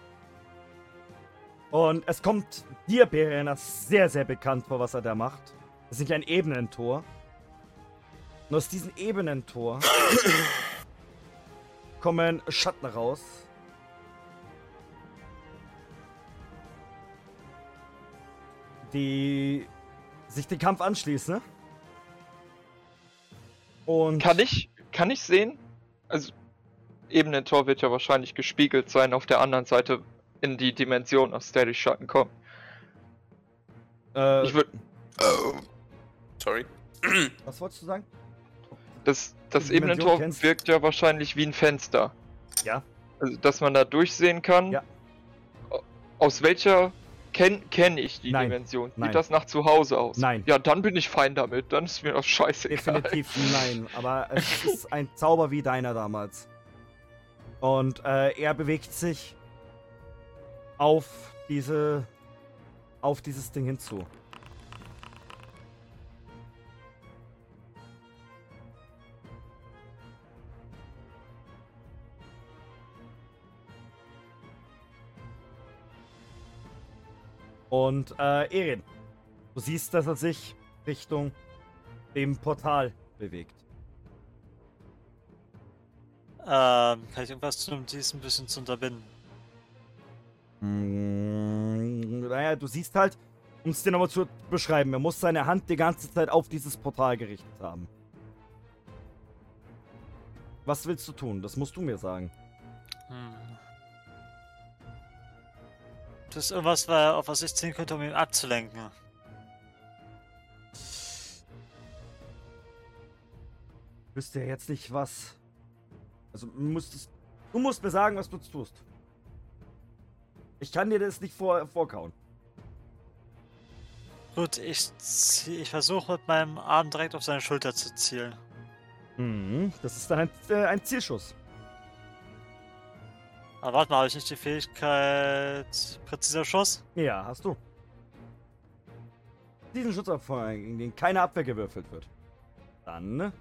Und es kommt dir, Berena, sehr, sehr bekannt vor, was er da macht. Es ist nicht ein Ebenentor. Und aus diesem Ebenentor (coughs) kommen Schatten raus. Die sich dem Kampf anschließen. Und Kann ich, kann ich sehen? Also, eben ein Tor wird ja wahrscheinlich gespiegelt sein auf der anderen Seite in die Dimension, aus der die Schatten kommen. äh, Ich würde, Oh. Sorry. was wolltest du sagen? das, das Ebenentor kennst. wirkt ja wahrscheinlich wie ein Fenster. Ja. Also, dass man da durchsehen kann. Ja. Aus welcher kenne kenn ich die Nein. Dimension? Sieht Nein. das nach zu Hause aus? Nein. Ja, dann bin ich fein damit. Dann ist mir das scheißegal. Definitiv (laughs) nein, aber es ist ein Zauber wie deiner damals. Und äh, er bewegt sich auf diese auf dieses Ding hinzu. Und äh, Erin, du siehst, dass er sich Richtung dem Portal bewegt. Ähm, kann ich irgendwas tun, um dies ein bisschen zu unterbinden? Mm, naja, du siehst halt, um es dir nochmal zu beschreiben, er muss seine Hand die ganze Zeit auf dieses Portal gerichtet haben. Was willst du tun? Das musst du mir sagen. Hm. Das ist irgendwas, wa- auf was ich ziehen könnte, um ihn abzulenken. Wüsste ja jetzt nicht was. Also du musst, du musst mir sagen, was du tust. Ich kann dir das nicht vor, vorkauen. Gut, ich, ich versuche mit meinem Arm direkt auf seine Schulter zu zielen. Mhm, das ist dann ein, äh, ein Zielschuss. Aber warte mal, habe ich nicht die Fähigkeit präziser Schuss? Ja, hast du. Diesen Schutzabfall, gegen den keine Abwehr gewürfelt wird. Dann.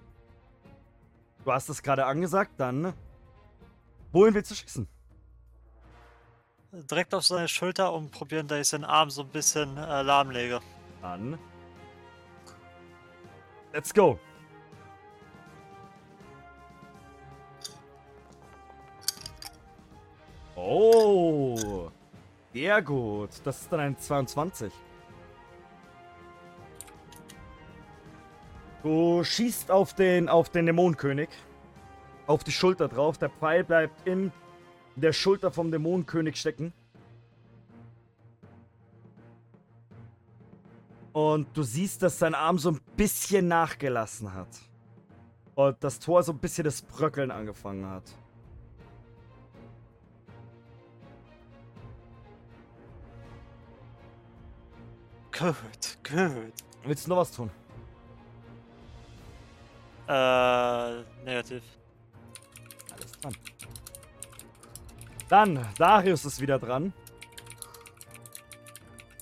Du hast es gerade angesagt, dann. Wohin willst du schießen? Direkt auf seine Schulter und probieren, dass ich seinen Arm so ein bisschen äh, lahmlege. Dann. Let's go. Oh. Sehr gut. Das ist dann ein 22. Du schießt auf den, auf den Dämonenkönig. Auf die Schulter drauf. Der Pfeil bleibt in der Schulter vom Dämonenkönig stecken. Und du siehst, dass sein Arm so ein bisschen nachgelassen hat. Und das Tor so ein bisschen das Bröckeln angefangen hat. Gut, gut. Willst du noch was tun? Äh, negativ. Alles dran. Dann, Darius ist wieder dran.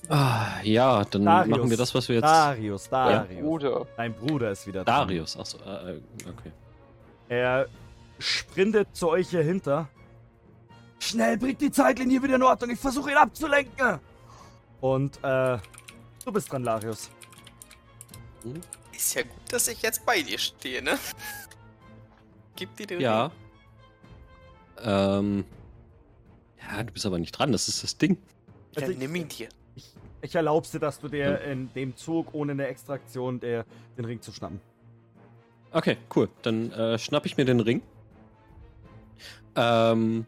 Ah, ja, dann Darius. machen wir das, was wir jetzt. Darius, Darius. Bruder. Dein Bruder ist wieder dran. Darius, achso, äh, äh, okay. Er sprintet zu euch hier hinter. Schnell, bringt die Zeitlinie wieder in Ordnung. Ich versuche ihn abzulenken. Und, äh, du bist dran, Larius. Ist ja gut, dass ich jetzt bei dir stehe, ne? Gib dir den Ja. Ring. Ähm. Ja, du bist aber nicht dran, das ist das Ding. Also ich- nimm ihn dir. Ich, ich erlaub's dir, dass du dir in dem Zug ohne eine Extraktion der, den Ring zu schnappen. Okay, cool. Dann äh, schnapp ich mir den Ring. Ähm,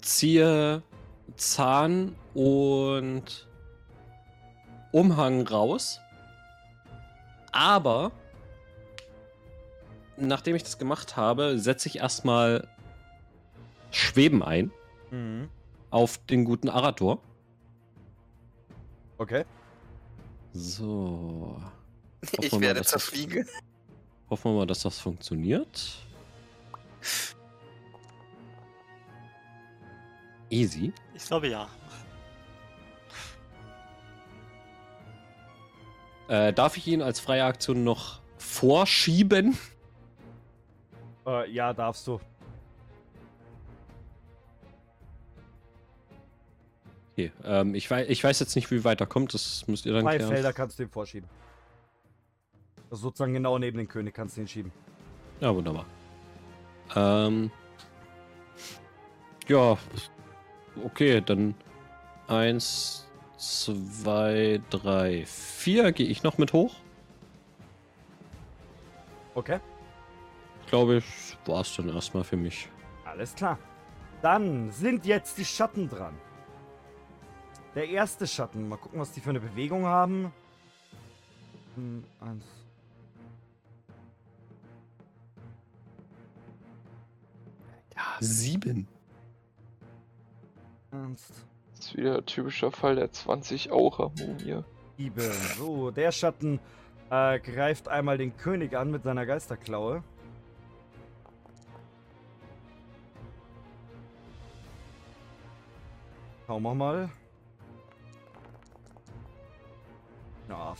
ziehe Zahn und Umhang raus. Aber nachdem ich das gemacht habe, setze ich erstmal Schweben ein Mhm. auf den guten Arator. Okay. So. Hoffen Ich mal, werde das- zerfliegen. Hoffen wir mal, dass das funktioniert. Easy. Ich glaube ja. Äh, darf ich ihn als freie Aktion noch vorschieben? Äh, ja, darfst du. Okay, ähm, ich, weiß, ich weiß jetzt nicht, wie weit er kommt, das müsst ihr dann Zwei klären. Felder kannst du ihm vorschieben. Also sozusagen genau neben den König kannst du ihn schieben. Ja, wunderbar. Ähm, ja, okay, dann eins, zwei, drei, vier. Gehe ich noch mit hoch? Okay. Glaube ich, war es dann erstmal für mich. Alles klar. Dann sind jetzt die Schatten dran. Der erste Schatten. Mal gucken, was die für eine Bewegung haben. Hm, eins. Sieben. Eins, Das ist wieder typischer Fall der 20 Aura-Mumie. sieben. So, der Schatten äh, greift einmal den König an mit seiner Geisterklaue. Schauen wir mal. Ja,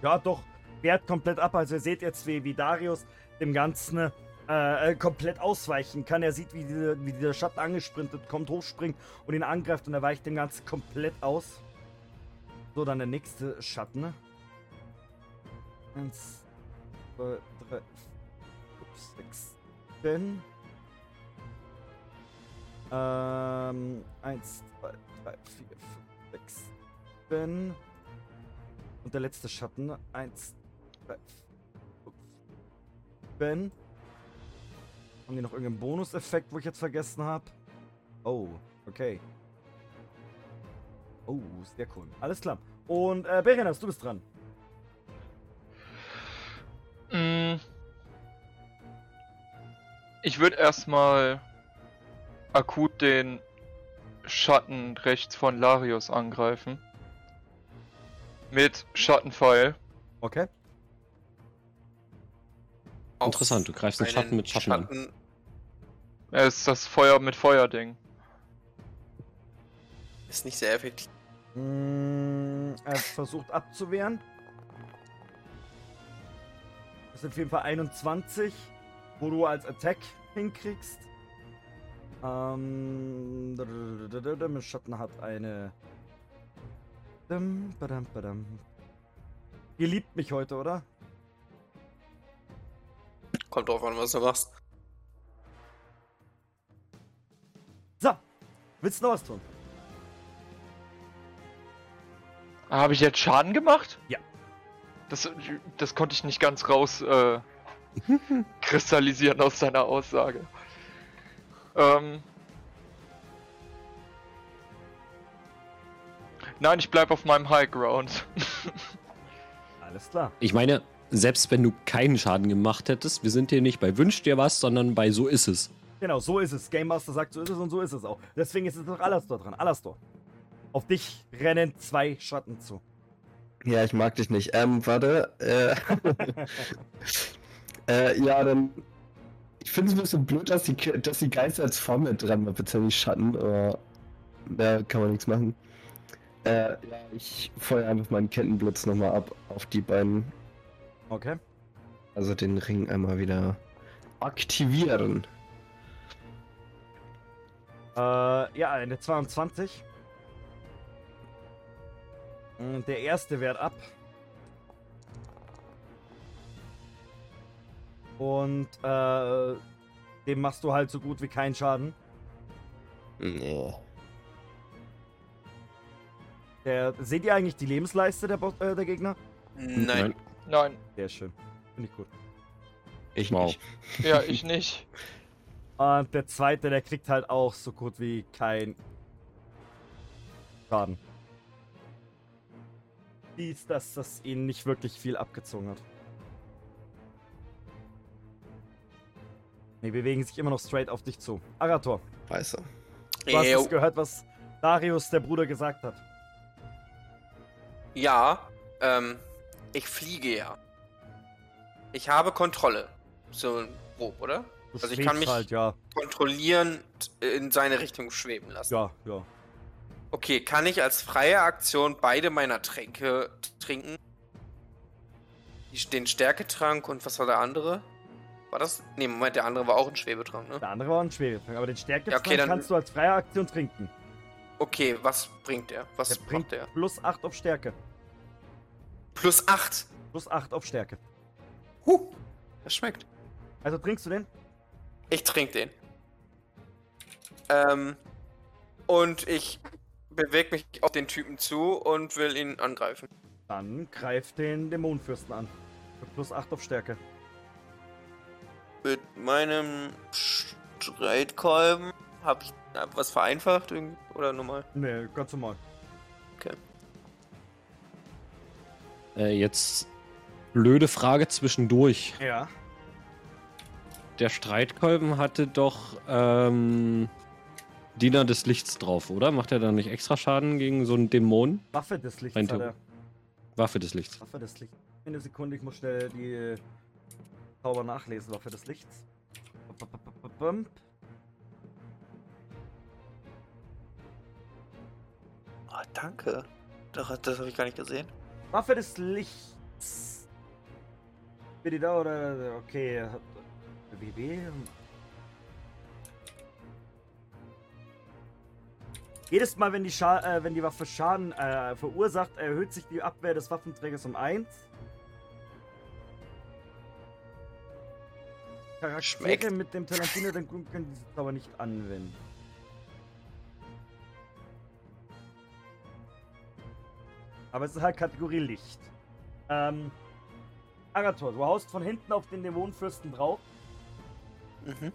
ja doch, wehrt komplett ab. Also ihr seht jetzt, wie, wie Darius dem Ganzen äh, äh, komplett ausweichen kann. Er sieht, wie, diese, wie dieser Schatten angesprintet kommt, hochspringt und ihn angreift und er weicht dem Ganzen komplett aus. So, dann der nächste Schatten. Eins, zwei, drei, fünf, sechs, zehn. Ähm, eins, zwei, drei, vier, fünf, sechs, sieben. Und der letzte Schatten. Eins, drei, fünf, sieben. Haben die noch irgendeinen Bonuseffekt, wo ich jetzt vergessen habe? Oh, okay. Oh, sehr cool. Alles klar. Und äh, Berenas, du bist dran. Mm. Ich würde erstmal akut den Schatten rechts von Larius angreifen. Mit Schattenpfeil. Okay. Interessant, du greifst den Schatten mit Schatten an. Es ist das Feuer mit Feuer-Ding. Ist nicht sehr effektiv. Mm, er versucht abzuwehren. Das sind auf jeden Fall 21, wo du als Attack hinkriegst. Ähm, der Schatten hat eine. Ihr liebt mich heute, oder? Kommt drauf an, was du machst. So, willst du noch was tun? Habe ich jetzt Schaden gemacht? Ja. Das, das konnte ich nicht ganz raus äh, (laughs) kristallisieren aus seiner Aussage. Ähm. Nein, ich bleib auf meinem High Ground. (laughs) Alles klar. Ich meine, selbst wenn du keinen Schaden gemacht hättest, wir sind hier nicht bei Wünsch dir was, sondern bei So ist es. Genau, so ist es. Game Master sagt, so ist es und so ist es auch. Deswegen ist es noch Alastor dran. Alastor. Auf dich rennen zwei Schatten zu. Ja, ich mag dich nicht. Ähm, warte. Äh, (laughs) äh, ja, dann. Ich finde es ein bisschen blöd, dass die, dass die Geister als Form mit dran war, bezüglich Schatten, aber da kann man nichts machen. Äh, ja, ich feuer einfach meinen Kettenblitz nochmal ab auf die beiden. Okay. Also den Ring einmal wieder aktivieren. Äh, ja, eine 22. Und der erste wehrt ab. Und äh, dem machst du halt so gut wie keinen Schaden. Nee. Der, seht ihr eigentlich die Lebensleiste der, Bo äh, der Gegner? Nein. Nein, Sehr schön. Finde ich gut. Ich Wow. nicht. ja, ich nicht. (laughs) Und der zweite, der kriegt halt auch so gut wie kein Schaden. Dies, dass das ihn nicht wirklich viel abgezogen hat. Ne, bewegen sich immer noch straight auf dich zu. Arator, Scheiße. du hast Jo. es gehört, was Darius, der Bruder, gesagt hat. Ja, ähm, ich fliege ja. Ich habe Kontrolle. So grob, oder? Du Also ich kann mich- halt, ja. Kontrollierend in seine Richtung schweben lassen. Ja, ja. Okay, kann ich als freie Aktion beide meiner Tränke trinken? Den Stärketrank und was war der andere? War das? Ne, Moment, der andere war auch ein Schwebetrank, ne? Der andere war ein Schwebetrank, aber den Stärketrank Ja, okay, kannst du als freie Aktion trinken. Okay, was bringt der? Was Der bringt der? plus 8 auf Stärke. Plus 8. Plus 8 auf Stärke. Huh, das schmeckt. Also trinkst du den? Ich trinke den. Ähm, und ich bewege mich auf den Typen zu und will ihn angreifen. Dann greif den Dämonenfürsten an. Mit plus 8 auf Stärke. Mit meinem Streitkolben habe ich was vereinfacht irgendwie oder normal? Nee, ganz normal. Äh, jetzt blöde Frage zwischendurch. Ja. Der Streitkolben hatte doch ähm, Diener des Lichts drauf, oder? Macht er da nicht extra Schaden gegen so einen Dämon? Waffe des Lichts hat er. Waffe des Lichts. Waffe des Lichts. Eine Sekunde, ich muss schnell die Zauber nachlesen. Waffe des Lichts. Bum, bum, bum, bum. Oh, danke. Das, das habe ich gar nicht gesehen. Waffe des Lichts. Bin ich da oder? Okay. WB. Jedes Mal, wenn die, Scha äh, wenn die Waffe Schaden äh, verursacht, erhöht sich die Abwehr des Waffenträgers um 1. Charaktere Schmeckt. mit dem Talentino den Grund können diese Zauber nicht anwenden. Aber es ist halt Kategorie Licht. Ähm, Agathor, du haust von hinten auf den Dämonenfürsten drauf Mhm.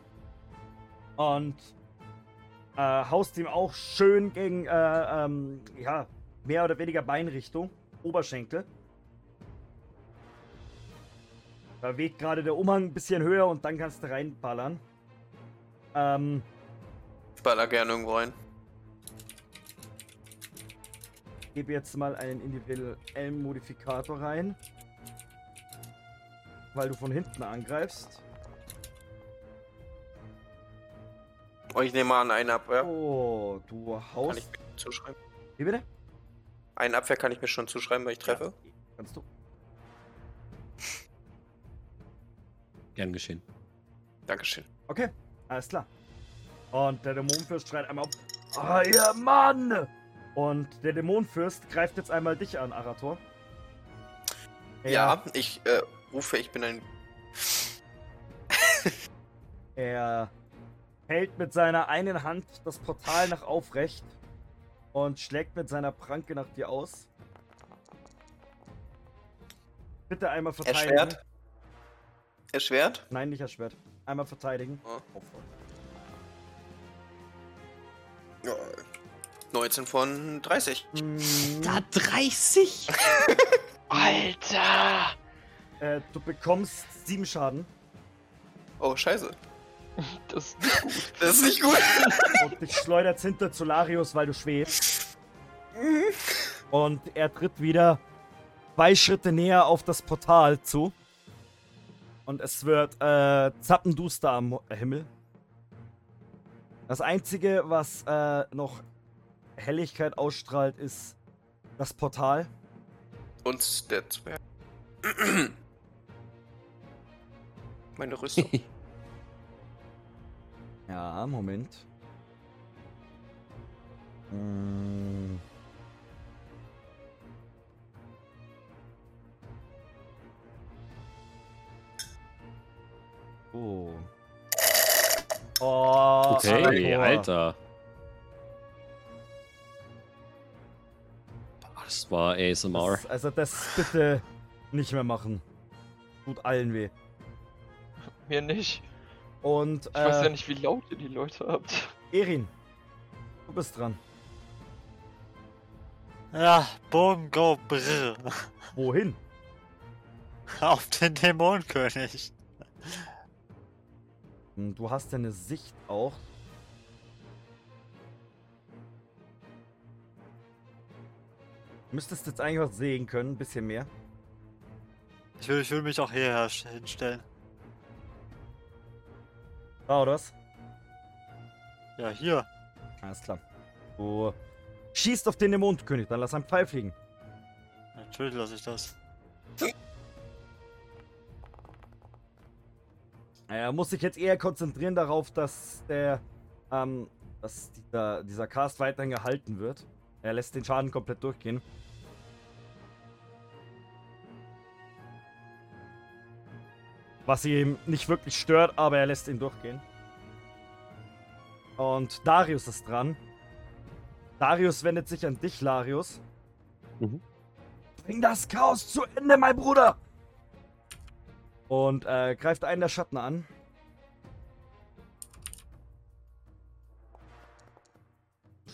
und äh, haust ihm auch schön gegen, äh, ähm, ja, mehr oder weniger Beinrichtung, Oberschenkel. Da weht gerade der Umhang ein bisschen höher und dann kannst du reinballern. Ähm, Ich baller gerne irgendwo rein. gebe jetzt mal einen individuellen Modifikator rein. Weil du von hinten angreifst. Oh, ich nehme mal an, eine Abwehr. Oh, du Kann haust. ich mir zuschreiben. Wie bitte? Eine Abwehr kann ich mir schon zuschreiben, weil ich treffe. Ja, kannst du. Gern geschehen. Dankeschön. Okay, alles klar. Und der Dämonenfürst schreit einmal auf. Ah, ihr Mann! Und der Dämonenfürst greift jetzt einmal dich an, Arator. Ja, ich äh, rufe, ich bin ein. Er hält mit seiner einen Hand das Portal nach aufrecht und schlägt mit seiner Pranke nach dir aus. Bitte einmal verteidigen. Erschwert? Erschwert? Nein, nicht erschwert. Einmal verteidigen. Oh. Ja, 19 von 30. Mm, Da 30? (laughs) Alter! äh, du bekommst sieben Schaden Oh, scheiße. Das (laughs) Das ist nicht gut. (laughs) und dich schleudert hinter Solarius, weil du schwebst. Und er tritt wieder zwei Schritte näher auf das Portal zu. Und es wird äh, zappenduster am Himmel. Das einzige, was äh, noch Helligkeit ausstrahlt, ist das Portal. Und der Zwerg. (clears throat) Meine Rüstung. (laughs) Ja, Moment. Mm. Oh. Oh, Okay, Arator. Alter. Das war ASMR. Das, also das bitte nicht mehr machen. Tut allen weh. mir nicht. Und Ich weiß ja äh, nicht, wie laut ihr die Leute habt. Erin, du bist dran. Ja, Bogen, go, brr. Wohin? Auf den Dämonenkönig. Hm, Du hast deine Sicht auch. Müsstest jetzt eigentlich was sehen können, ein bisschen mehr. Ich will, ich will mich auch hierher hinstellen. Da oder was? Ja, hier. Alles klar. Du schießt auf den Dämonenkönig, dann lass einen Pfeil fliegen. Natürlich lasse ich das. Er muss sich jetzt eher konzentrieren darauf, dass der, ähm, dass dieser, dieser Cast weiterhin gehalten wird. Er lässt den Schaden komplett durchgehen. Was ihm nicht wirklich stört, aber er lässt ihn durchgehen. Und Darius ist dran. Darius wendet sich an dich, Larius. Mhm. Bring das Chaos zu Ende, mein Bruder! Und äh, greift einen der Schatten an.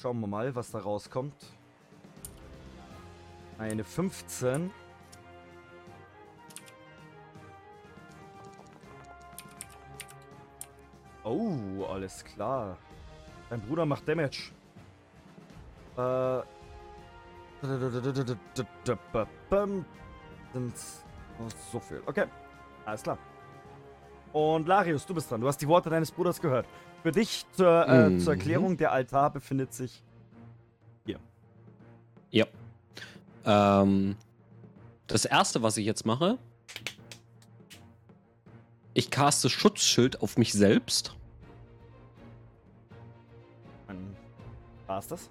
Schauen wir mal, was da rauskommt. Eine 15. Oh, alles klar. Dein Bruder macht Damage. Äh. Sind's so viel. Okay. Alles klar. Und Larius, du bist dran. Du hast die Worte deines Bruders gehört. Für dich zur, äh, Mhm. zur Erklärung, der Altar befindet sich. Ja. Ähm, das erste, was ich jetzt mache, ich caste Schutzschild auf mich selbst. Dann war's das.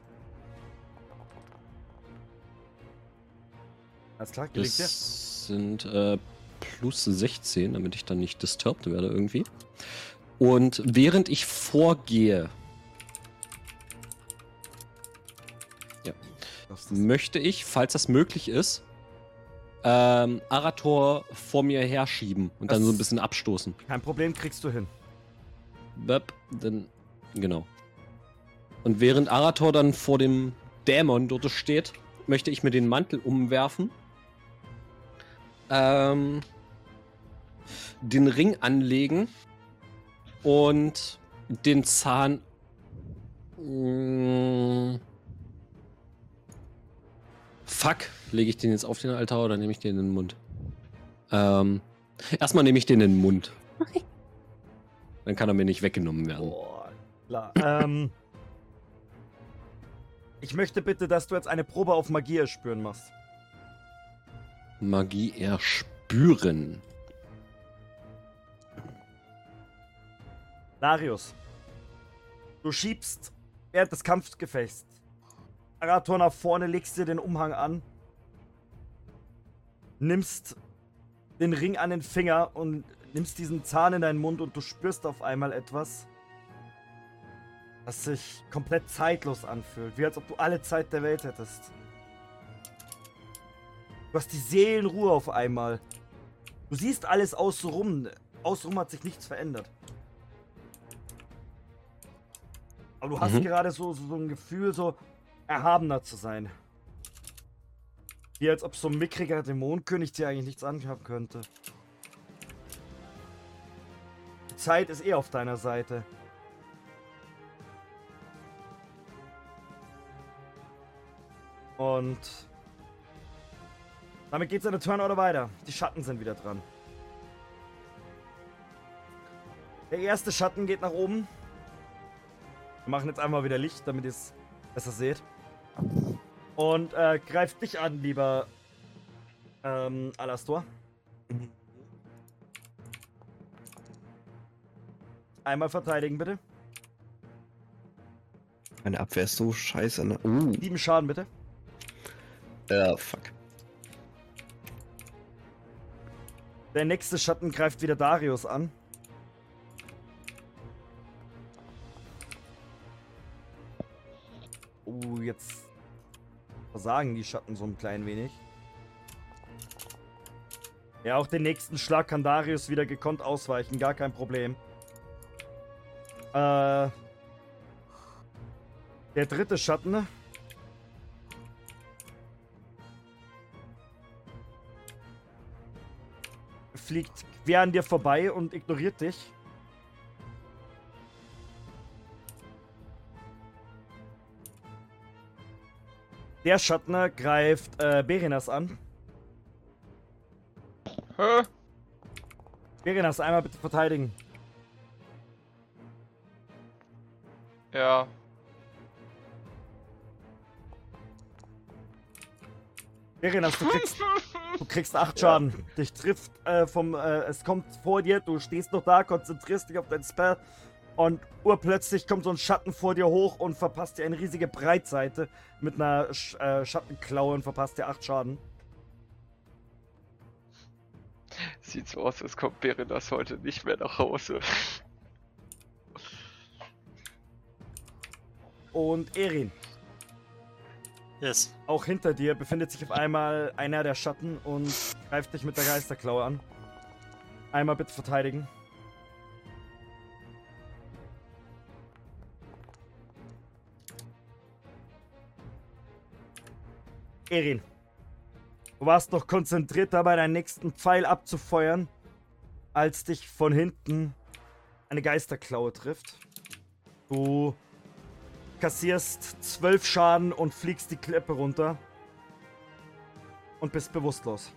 Alles klar, gelegt Das sind äh, plus 16, damit ich dann nicht disturbed werde irgendwie. Und während ich vorgehe, ja, möchte ich, falls das möglich ist, ähm, Arator vor mir herschieben und dann Das- so ein bisschen abstoßen. kein Problem, kriegst du hin. Böp, dann, genau. Und während Arator dann vor dem Dämon dort steht, möchte ich mir den Mantel umwerfen. Ähm, den Ring anlegen und den Zahn. Mm, fuck, lege ich den jetzt auf den Altar oder nehme ich den in den Mund? Ähm, erstmal nehme ich den in den Mund. Dann kann er mir nicht weggenommen werden. Boah, klar. (clears throat) ähm, ich möchte bitte, dass du jetzt eine Probe auf Magie erspüren machst. Magie erspüren. Darius, du schiebst während des Kampfgefechts Arator nach vorne, legst dir den Umhang an, nimmst den Ring an den Finger und nimmst diesen Zahn in deinen Mund und du spürst auf einmal etwas, das sich komplett zeitlos anfühlt, wie als ob du alle Zeit der Welt hättest. Du hast die Seelenruhe auf einmal. Du siehst alles außenrum. Außenrum hat sich nichts verändert. Aber du hast Mhm. gerade so, so, so ein Gefühl, so erhabener zu sein. Wie als ob so ein mickriger Dämonenkönig dir eigentlich nichts anhaben könnte. Die Zeit ist eh auf deiner Seite. Und damit geht's in der Turnorder weiter. Die Schatten sind wieder dran. Der erste Schatten geht nach oben. Wir machen jetzt einmal wieder Licht, damit ihr es besser seht. Und äh, greift dich an, lieber ähm, Alastor. Einmal verteidigen, bitte. Meine Abwehr ist so scheiße. Ne? Uh, Sieben Schaden, bitte. ja, fuck. Der nächste Schatten greift wieder Darius an. Jetzt versagen die Schatten so ein klein wenig. Ja, auch den nächsten Schlag kann Darius wieder gekonnt ausweichen, gar kein Problem. Äh, der dritte Schatten fliegt quer an dir vorbei und ignoriert dich. Der Schattner greift äh, Berinas an. Hä? Berinas, einmal bitte verteidigen. Ja. Berinas, du kriegst, (laughs) du kriegst 8 Schaden. Dich trifft äh, vom. Äh, es kommt vor dir, du stehst noch da, konzentrierst dich auf dein Spell. Und urplötzlich kommt so ein Schatten vor dir hoch und verpasst dir eine riesige Breitseite mit einer Sch äh, Schattenklaue und verpasst dir 8 Schaden. Sieht so aus, als kommt Berenas heute nicht mehr nach Hause. Und Erin, Yes. auch hinter dir befindet sich auf einmal einer der Schatten und greift dich mit der Geisterklaue an. Einmal bitte verteidigen. Erin, du warst noch konzentriert dabei, deinen nächsten Pfeil abzufeuern, als dich von hinten eine Geisterklaue trifft. Du kassierst zwölf Schaden und fliegst die Klippe runter. Und bist bewusstlos.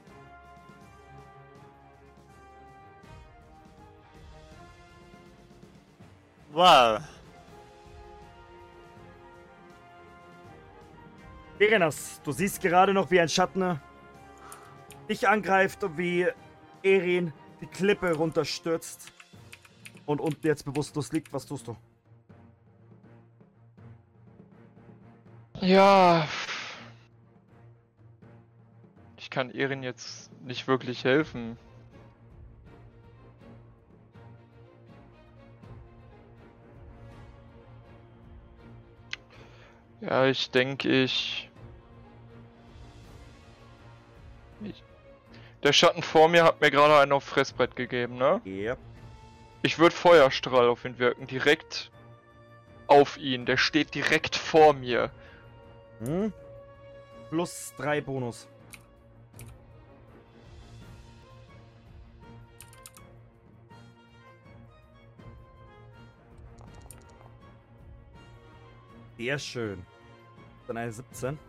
Wow. Berenas, du siehst gerade noch, wie ein Schatten dich angreift und wie Erin die Klippe runterstürzt. Und unten jetzt bewusstlos liegt. Was tust du? Ja. Ich kann Erin jetzt nicht wirklich helfen. Ja, ich denke, ich... Der Schatten vor mir hat mir gerade einen auf Fressbrett gegeben, ne? Ja. Ich würde Feuerstrahl auf ihn wirken, direkt auf ihn. Der steht direkt vor mir. Hm? Plus 3 Bonus. Sehr schön. Dann eine 17.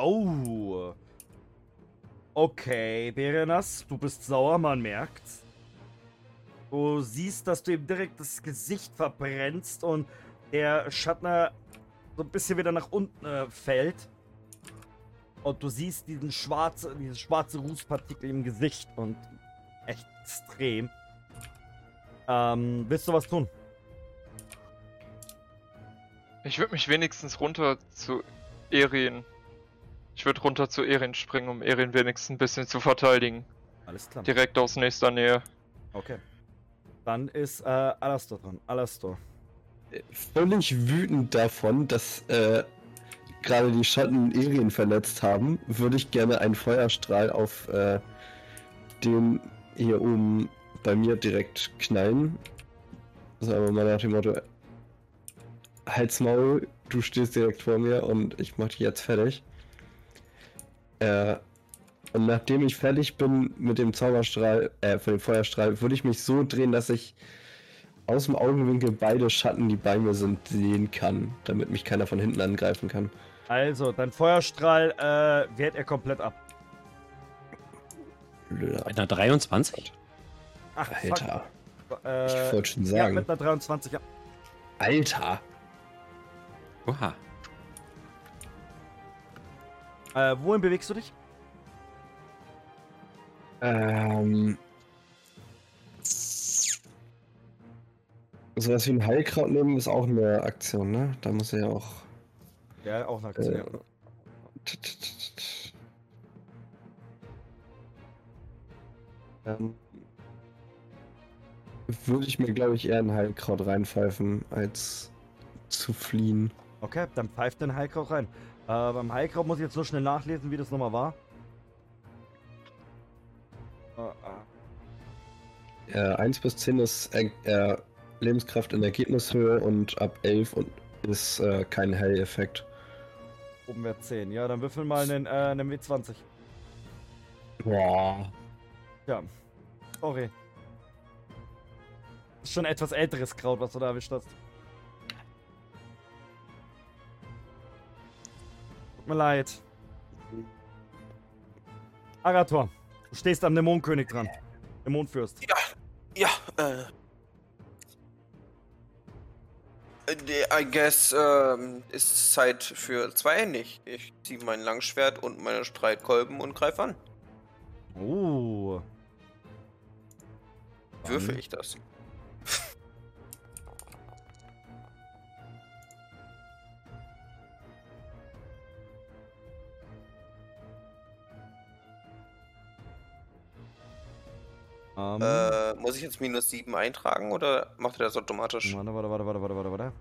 Oh. Okay, Berenas, du bist sauer, man merkt's. Du siehst, dass du ihm direkt das Gesicht verbrennst und der Schattner so ein bisschen wieder nach unten äh, fällt. Und du siehst diesen schwarze, diese schwarze Rußpartikel im Gesicht und echt extrem. Ähm, willst du was tun? Ich würde mich wenigstens runter zu Erin. Ich würde runter zu Erin springen, um Erin wenigstens ein bisschen zu verteidigen. Alles klar. Direkt aus nächster Nähe. Okay. Dann ist äh, Alastor dran. Alastor. Völlig wütend davon, dass äh, gerade die Schatten Irien verletzt haben, würde ich gerne einen Feuerstrahl auf äh, den hier oben bei mir direkt knallen. Sagen wir mal nach dem Motto: Halt's Maul, du stehst direkt vor mir und ich mach dich jetzt fertig. Äh, und nachdem ich fertig bin mit dem Zauberstrahl, äh, für den Feuerstrahl, würde ich mich so drehen, dass ich aus dem Augenwinkel beide Schatten, die bei mir sind, sehen kann, damit mich keiner von hinten angreifen kann. Also, dein Feuerstrahl äh, wehrt er komplett ab. Blöder Mit einer 23? Ach, Alter. fuck. Äh, Ich wollte schon ja, sagen. mit einer 23, ja. Alter. Oha. Äh, wohin bewegst du dich? Ähm. Sowas wie ein Heilkraut nehmen ist auch eine Aktion, ne? Da muss er ja auch. Ja, auch eine Aktion. Äh, ja. t- t- t- ähm, würde ich mir, glaube ich, eher ein Heilkraut reinpfeifen, als zu fliehen. Okay, dann pfeift den Heilkraut rein. Äh, beim Heilkraut muss ich jetzt nur schnell nachlesen, wie das nochmal war. Äh, 1 bis 10 ist äh, äh, Lebenskraft in Ergebnishöhe und ab 11 und ist äh, kein Heileffekt. Oben wäre 10. Ja, dann würfel mal einen, äh, einen W20. Boah. Ja. Sorry. Ist schon etwas älteres Kraut, was du da erwischt hast. Mir leid. Agathor, du stehst am Dämonenkönig dran. Dämonenfürst. Ja, äh. Äh, I guess, ähm, ist Zeit für zweihändig. Ich ziehe mein Langschwert und meine Streitkolben und greife an. Oh. Würfel Dann- ich das? Ähm, Äh, muss ich jetzt minus 7 eintragen oder macht er das automatisch? Warte, warte, warte, warte, warte, warte, warte.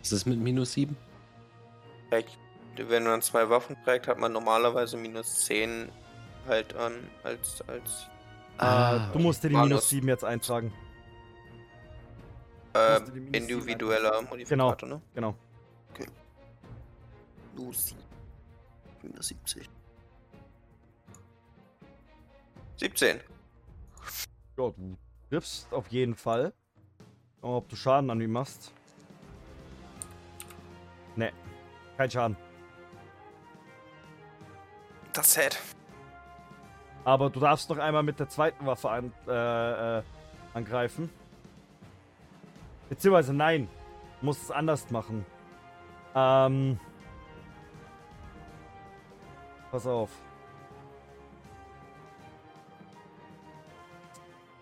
Was ist mit minus 7? Ja, ich- Wenn man zwei Waffen trägt, hat man normalerweise minus 10 halt an als als Ah, du musst dir die minus 7 jetzt eintragen. äh, individueller Modifikator, ne? Genau. Lucy. Minus 70. 17. Ja, du triffst auf jeden Fall. Aber ob du Schaden an ihm machst? Ne, kein Schaden. Das Head. Aber du darfst noch einmal mit der zweiten Waffe an, äh, äh, angreifen. Beziehungsweise nein, du musst es anders machen. Ähm. Pass auf.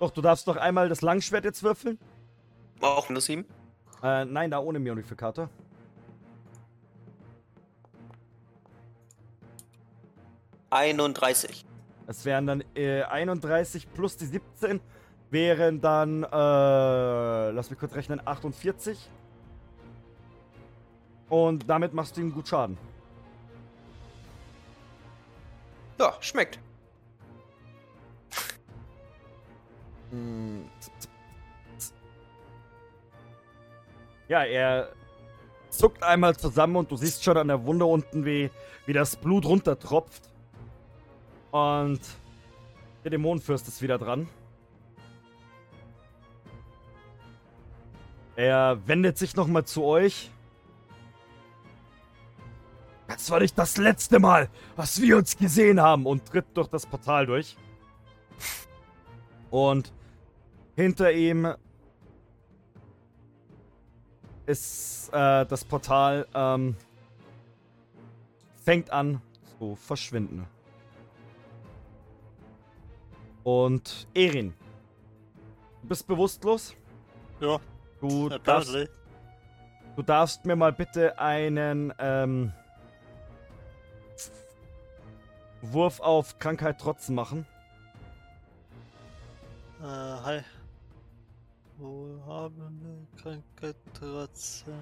Doch, du darfst doch einmal das Langschwert jetzt würfeln. Auch minus 7. Äh, nein, da ohne Modifikator. Einunddreißig. Es wären dann äh, 31 plus die 17 wären dann, äh, lass mich kurz rechnen, 48. Und damit machst du ihm gut Schaden. Ja, schmeckt. Hm. Ja, er zuckt einmal zusammen und du siehst schon an der Wunde unten, wie, wie das Blut runtertropft. Und der Dämonenfürst ist wieder dran. Er wendet sich nochmal zu euch. Das war nicht das letzte Mal, was wir uns gesehen haben und tritt durch das Portal durch. Und hinter ihm ist äh, das Portal ähm, fängt an zu verschwinden. Und Erin, du bist bewusstlos. Ja, Du darfst, du darfst mir mal bitte einen ähm, Wurf auf Krankheit trotzdem machen. Äh, hi. Wohlhabende Krankheit trotzdem.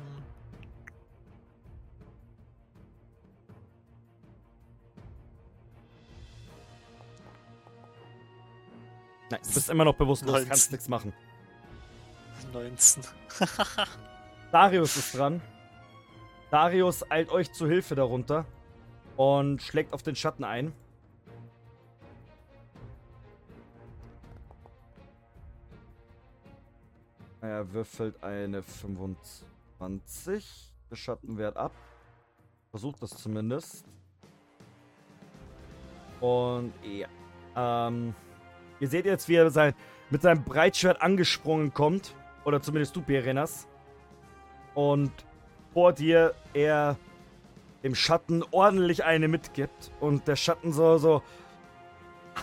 Nein, du bist immer noch bewusstlos, Neunzehn. kannst nichts machen. 19. (laughs) Darius ist dran. Darius eilt euch zu Hilfe darunter und schlägt auf den Schatten ein. Er würfelt eine 25. Der Schattenwert ab. Versucht das zumindest. Und ja. Ähm, ihr seht jetzt, wie er sein, mit seinem Breitschwert angesprungen kommt. Oder zumindest du, Berenas. Und vor dir er dem Schatten ordentlich eine mitgibt. Und der Schatten so, so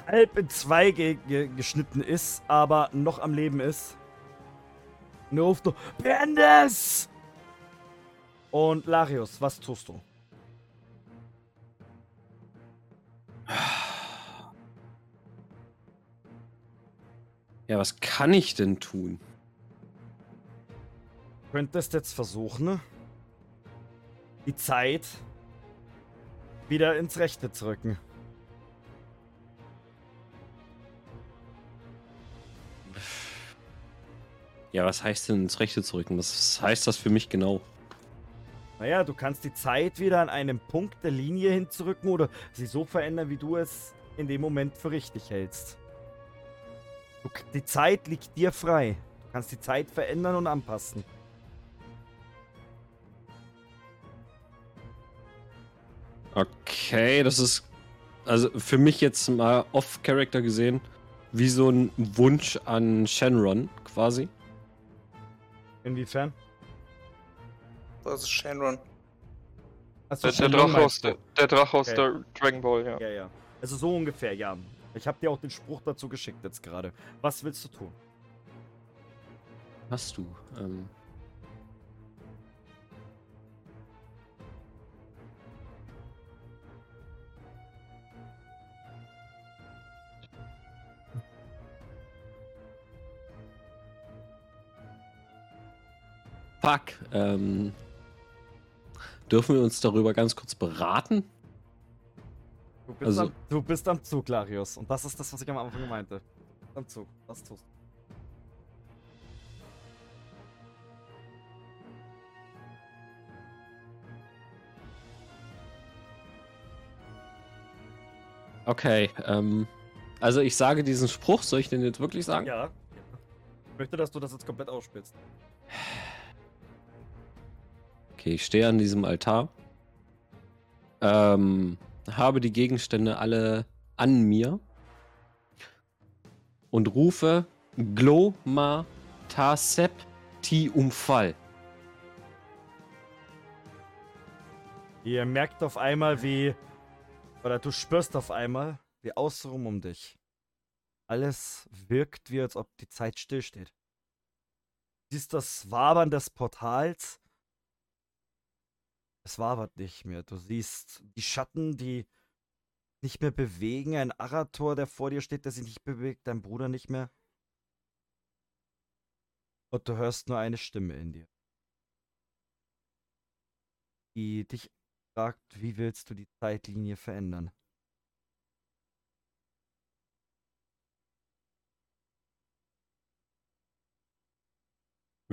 halb in zwei ge ge geschnitten ist, aber noch am Leben ist. Und er ruft nur, beende es! Und Larius, was tust du? Ja, was kann ich denn tun? könntest jetzt versuchen, die Zeit wieder ins Rechte zu rücken. Ja, was heißt denn ins Rechte zu rücken? Was heißt das für mich genau? Naja, du kannst die Zeit wieder an einem Punkt der Linie hinzurücken oder sie so verändern, wie du es in dem Moment für richtig hältst. Du, die Zeit liegt dir frei. Du kannst die Zeit verändern und anpassen. Okay, das ist also für mich jetzt mal off-Character gesehen, wie so ein Wunsch an Shenron quasi. Inwiefern? Das ist Shenron. Achso, Der, der Drache aus, der, der Drache aus Okay. der Dragon Ball, ja. Ja, ja. Also so ungefähr, ja. Ich habe dir auch den Spruch dazu geschickt jetzt gerade. Was willst du tun? Hast du? Ähm, Fuck. Ähm, dürfen wir uns darüber ganz kurz beraten? Du bist, Also- am, du bist am Zug, Larius. Und das ist das, was ich am Anfang meinte. Am Zug. Was tust du? Okay, ähm, also ich sage diesen Spruch, soll ich den jetzt wirklich sagen? Ja. Ich möchte, dass du das jetzt komplett ausspielst. Okay, ich stehe an diesem Altar. Ähm, habe die Gegenstände alle an mir und rufe Gloma Tasep Ti Umfall. Ihr merkt auf einmal, wie. Oder du spürst auf einmal, wie außenrum um dich alles wirkt, wie als ob die Zeit stillsteht. Siehst das Wabern des Portals. Es wabert nicht mehr. Du siehst die Schatten, die nicht mehr bewegen. Ein Arator, der vor dir steht, der sich nicht bewegt. Dein Bruder nicht mehr. Und du hörst nur eine Stimme in dir. Die dich fragt, wie willst du die Zeitlinie verändern?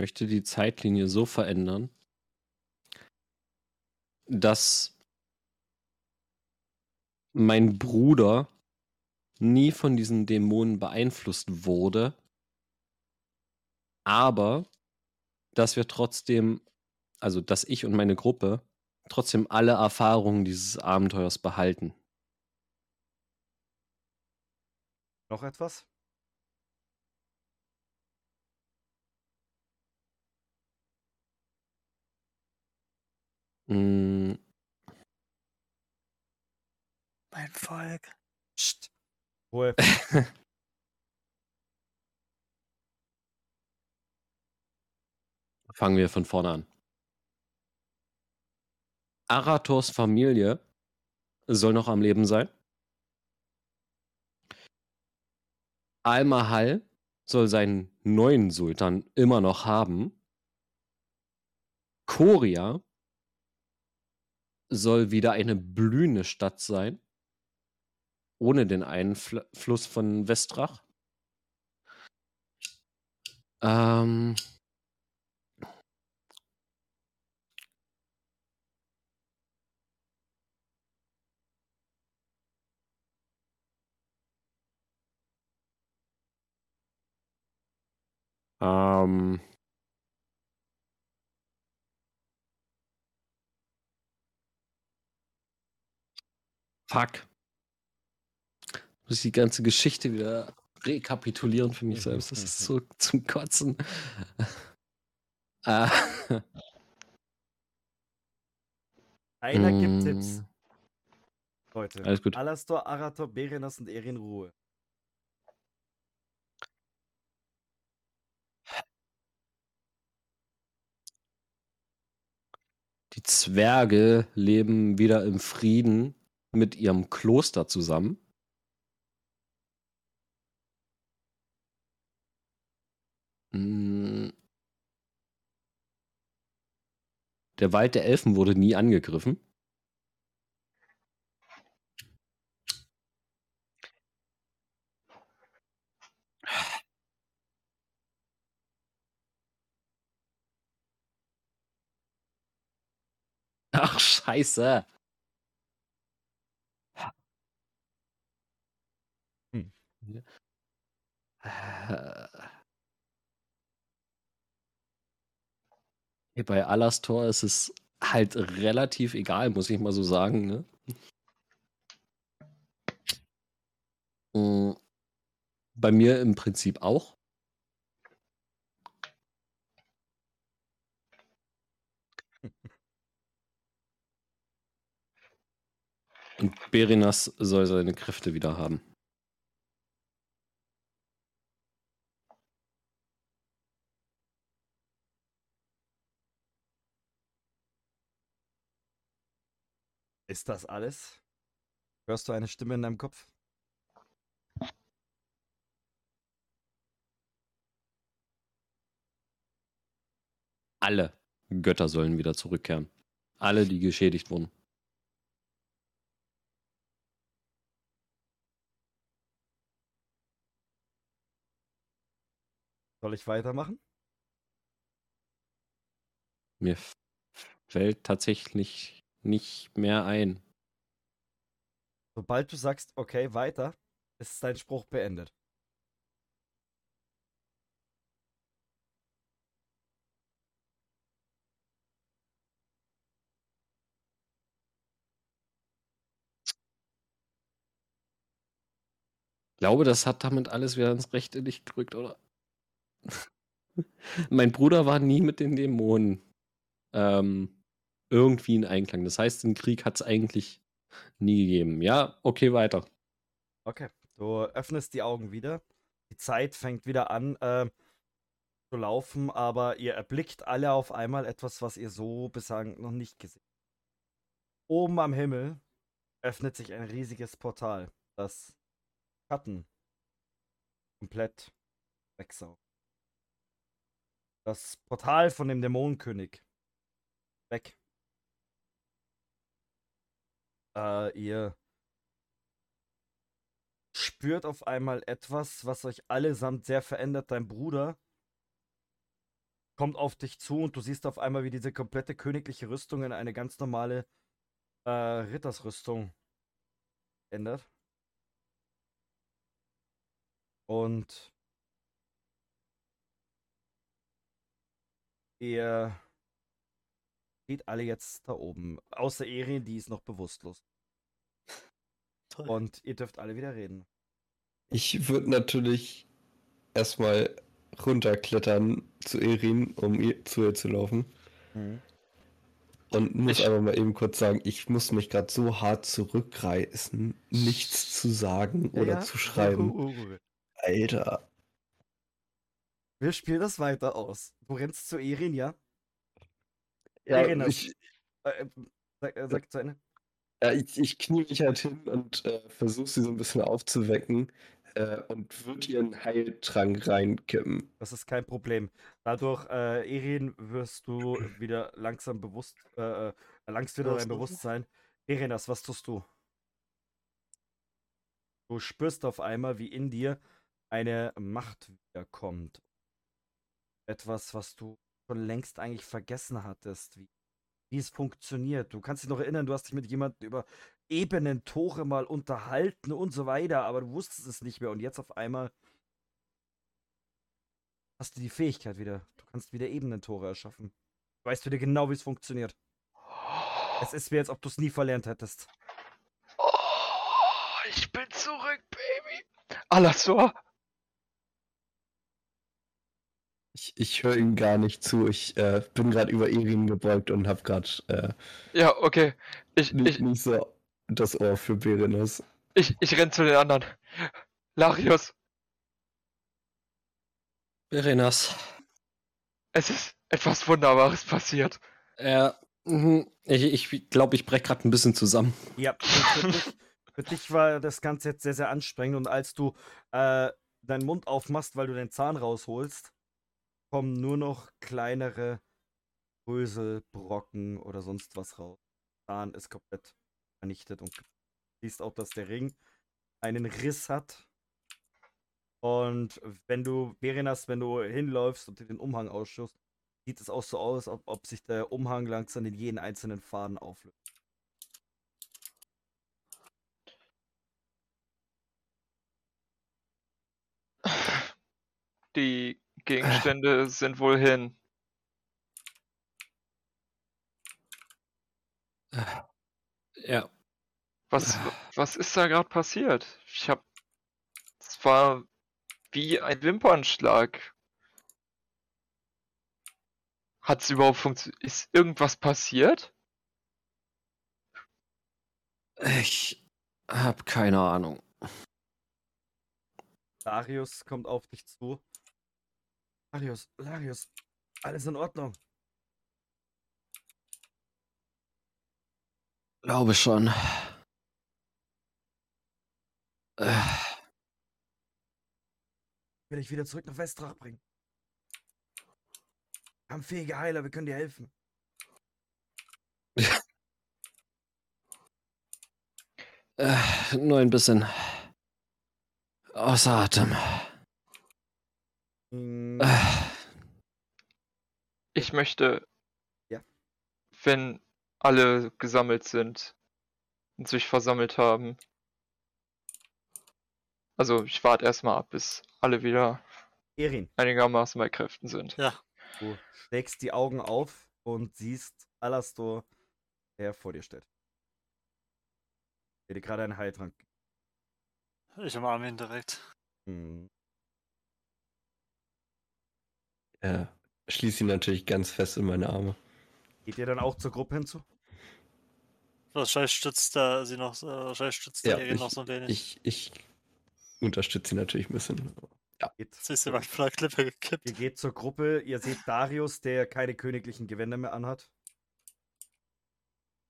möchte die Zeitlinie so verändern, dass mein Bruder nie von diesen Dämonen beeinflusst wurde, aber dass wir trotzdem, also dass ich und meine Gruppe trotzdem alle Erfahrungen dieses Abenteuers behalten. Noch etwas? Mm, Mein Volk. Psst. Ruhe. (laughs) Fangen wir von vorne an. Arators Familie soll noch am Leben sein. Al-Mahal soll seinen neuen Sultan immer noch haben. Korea soll wieder eine blühende Stadt sein. Ohne den Einfluss von Westrach. Ähm, ähm, fuck. Muss ich die ganze Geschichte wieder rekapitulieren für mich selbst. Das ist so zum Kotzen. äh, (laughs) Einer gibt Mm. Tipps. Leute. Alles gut. Alastor, Arator, Berenas und Erin Ruhe. Die Zwerge leben wieder im Frieden mit ihrem Kloster zusammen. Mm. Der Wald der Elfen wurde nie angegriffen. Ach, scheiße. Hm. Äh. Hier Bei Alastor ist es halt relativ egal, muss ich mal so sagen. Ne? Mm, Bei mir im Prinzip auch. Und Berinas soll seine Kräfte wieder haben. Ist das alles? Hörst du eine Stimme in deinem Kopf? Alle Götter sollen wieder zurückkehren. Alle, die geschädigt wurden. Soll ich weitermachen? Mir fällt tatsächlich nicht mehr ein. Sobald du sagst, okay, weiter, ist dein Spruch beendet. Ich glaube, das hat damit alles wieder ins rechte Licht gerückt, oder? (laughs) mein Bruder war nie mit den Dämonen ähm, irgendwie in Einklang. Das heißt, den Krieg hat es eigentlich nie gegeben. Ja, okay, weiter. Okay. Du öffnest die Augen wieder. Die Zeit fängt wieder an äh, zu laufen, aber ihr erblickt alle auf einmal etwas, was ihr so bislang noch nicht gesehen habt. Oben am Himmel öffnet sich ein riesiges Portal, das Schatten komplett wegsaugt. Das Portal von dem Dämonenkönig. Weg. Äh, ihr spürt auf einmal etwas, was euch allesamt sehr verändert. Dein Bruder kommt auf dich zu und du siehst auf einmal, wie diese komplette königliche Rüstung in eine ganz normale äh, Rittersrüstung ändert. Und ihr steht alle jetzt da oben. Außer Erin, die ist noch bewusstlos. Toll. Und ihr dürft alle wieder reden. Ich würde natürlich erstmal runterklettern zu Erin, um ihr, zu ihr zu laufen. Und muss Ich- aber mal eben kurz sagen, ich muss mich gerade so hart zurückreißen, nichts zu sagen Ja, oder ja. zu schreiben. Ruhe, Ruhe, Ruhe. Alter. Wir spielen das weiter aus. Du rennst zu Erin, ja? Ja, Erin, ich, Äh, äh, sag, äh, sag zu Ende. ja, ich, ich knie mich halt hin und äh, versuche sie so ein bisschen aufzuwecken äh, und würde ihren Heiltrank reinkippen. Das ist kein Problem. Dadurch, äh, Erin, wirst du wieder langsam bewusst, äh, äh, erlangst wieder dein? Bewusstsein. Erinas, was tust du? Du spürst auf einmal, wie in dir eine Macht wiederkommt. Etwas, was du schon längst eigentlich vergessen hattest, wie, wie es funktioniert. Du kannst dich noch erinnern, du hast dich mit jemandem über Ebenen, Tore mal unterhalten und so weiter, aber du wusstest es nicht mehr und jetzt auf einmal hast du die Fähigkeit wieder. Du kannst wieder Ebenentore erschaffen. Du weißt wieder genau, wie es funktioniert. Es ist wie, als ob du es nie verlernt hättest. Oh, ich bin zurück, Baby. Alastor. Ich, ich höre ihm gar nicht zu. Ich äh, bin gerade über Erin gebeugt und habe gerade äh, Ja, okay. Ich, nicht, ich, nicht so das Ohr für Berenos. ich, ich renn zu den anderen. Larius, Verenas. es ist etwas Wunderbares passiert. Ja, mhm, ich, ich glaube, ich breche gerade ein bisschen zusammen. Ja, für, für, dich, für dich war das Ganze jetzt sehr, sehr anstrengend und als du äh, deinen Mund aufmachst, weil du den Zahn rausholst, kommen nur noch kleinere Brösel, Brocken oder sonst was raus. Zahn ist komplett vernichtet und siehst auch, dass der Ring einen Riss hat. Und wenn du, Berenas, wenn du hinläufst und den Umhang ausschuss, sieht es auch so aus, ob, ob sich der Umhang langsam in jeden einzelnen Faden auflöst. Die Gegenstände sind wohl hin. Ja. Was, was ist da gerade passiert? Ich hab. Es war wie ein Wimpernschlag. Hat's überhaupt funktioniert? Ist irgendwas passiert? Ich habe keine Ahnung. Darius kommt auf dich zu. Darius, Larius, alles in Ordnung. Glaube schon. Äh, Ich will dich wieder zurück nach Westrach bringen. Wir haben fähige Heiler, wir können dir helfen. (laughs) äh, nur ein bisschen außer Atem. Hm, Äh, Ich möchte. Ja. Wenn alle gesammelt sind und sich versammelt haben. Also ich warte erstmal ab, bis alle wieder Erin, einigermaßen bei Kräften sind. Ja, du schlägst die Augen auf und siehst Alastor, der vor dir steht. Der dir gerade einen Heiltrank. ich umarme ihn direkt. Hm. Ja, schließe ihn natürlich ganz fest in meine Arme. Geht ihr dann auch zur Gruppe hinzu? Wahrscheinlich stützt er sie noch, äh, wahrscheinlich stützt Ja, er ich- noch so ein wenig. Ich, ich unterstütze ihn natürlich ein bisschen. Geht, Jetzt ist jemand von der Klippe gekippt. ihr geht zur Gruppe, ihr seht Darius, der keine königlichen Gewänder mehr anhat.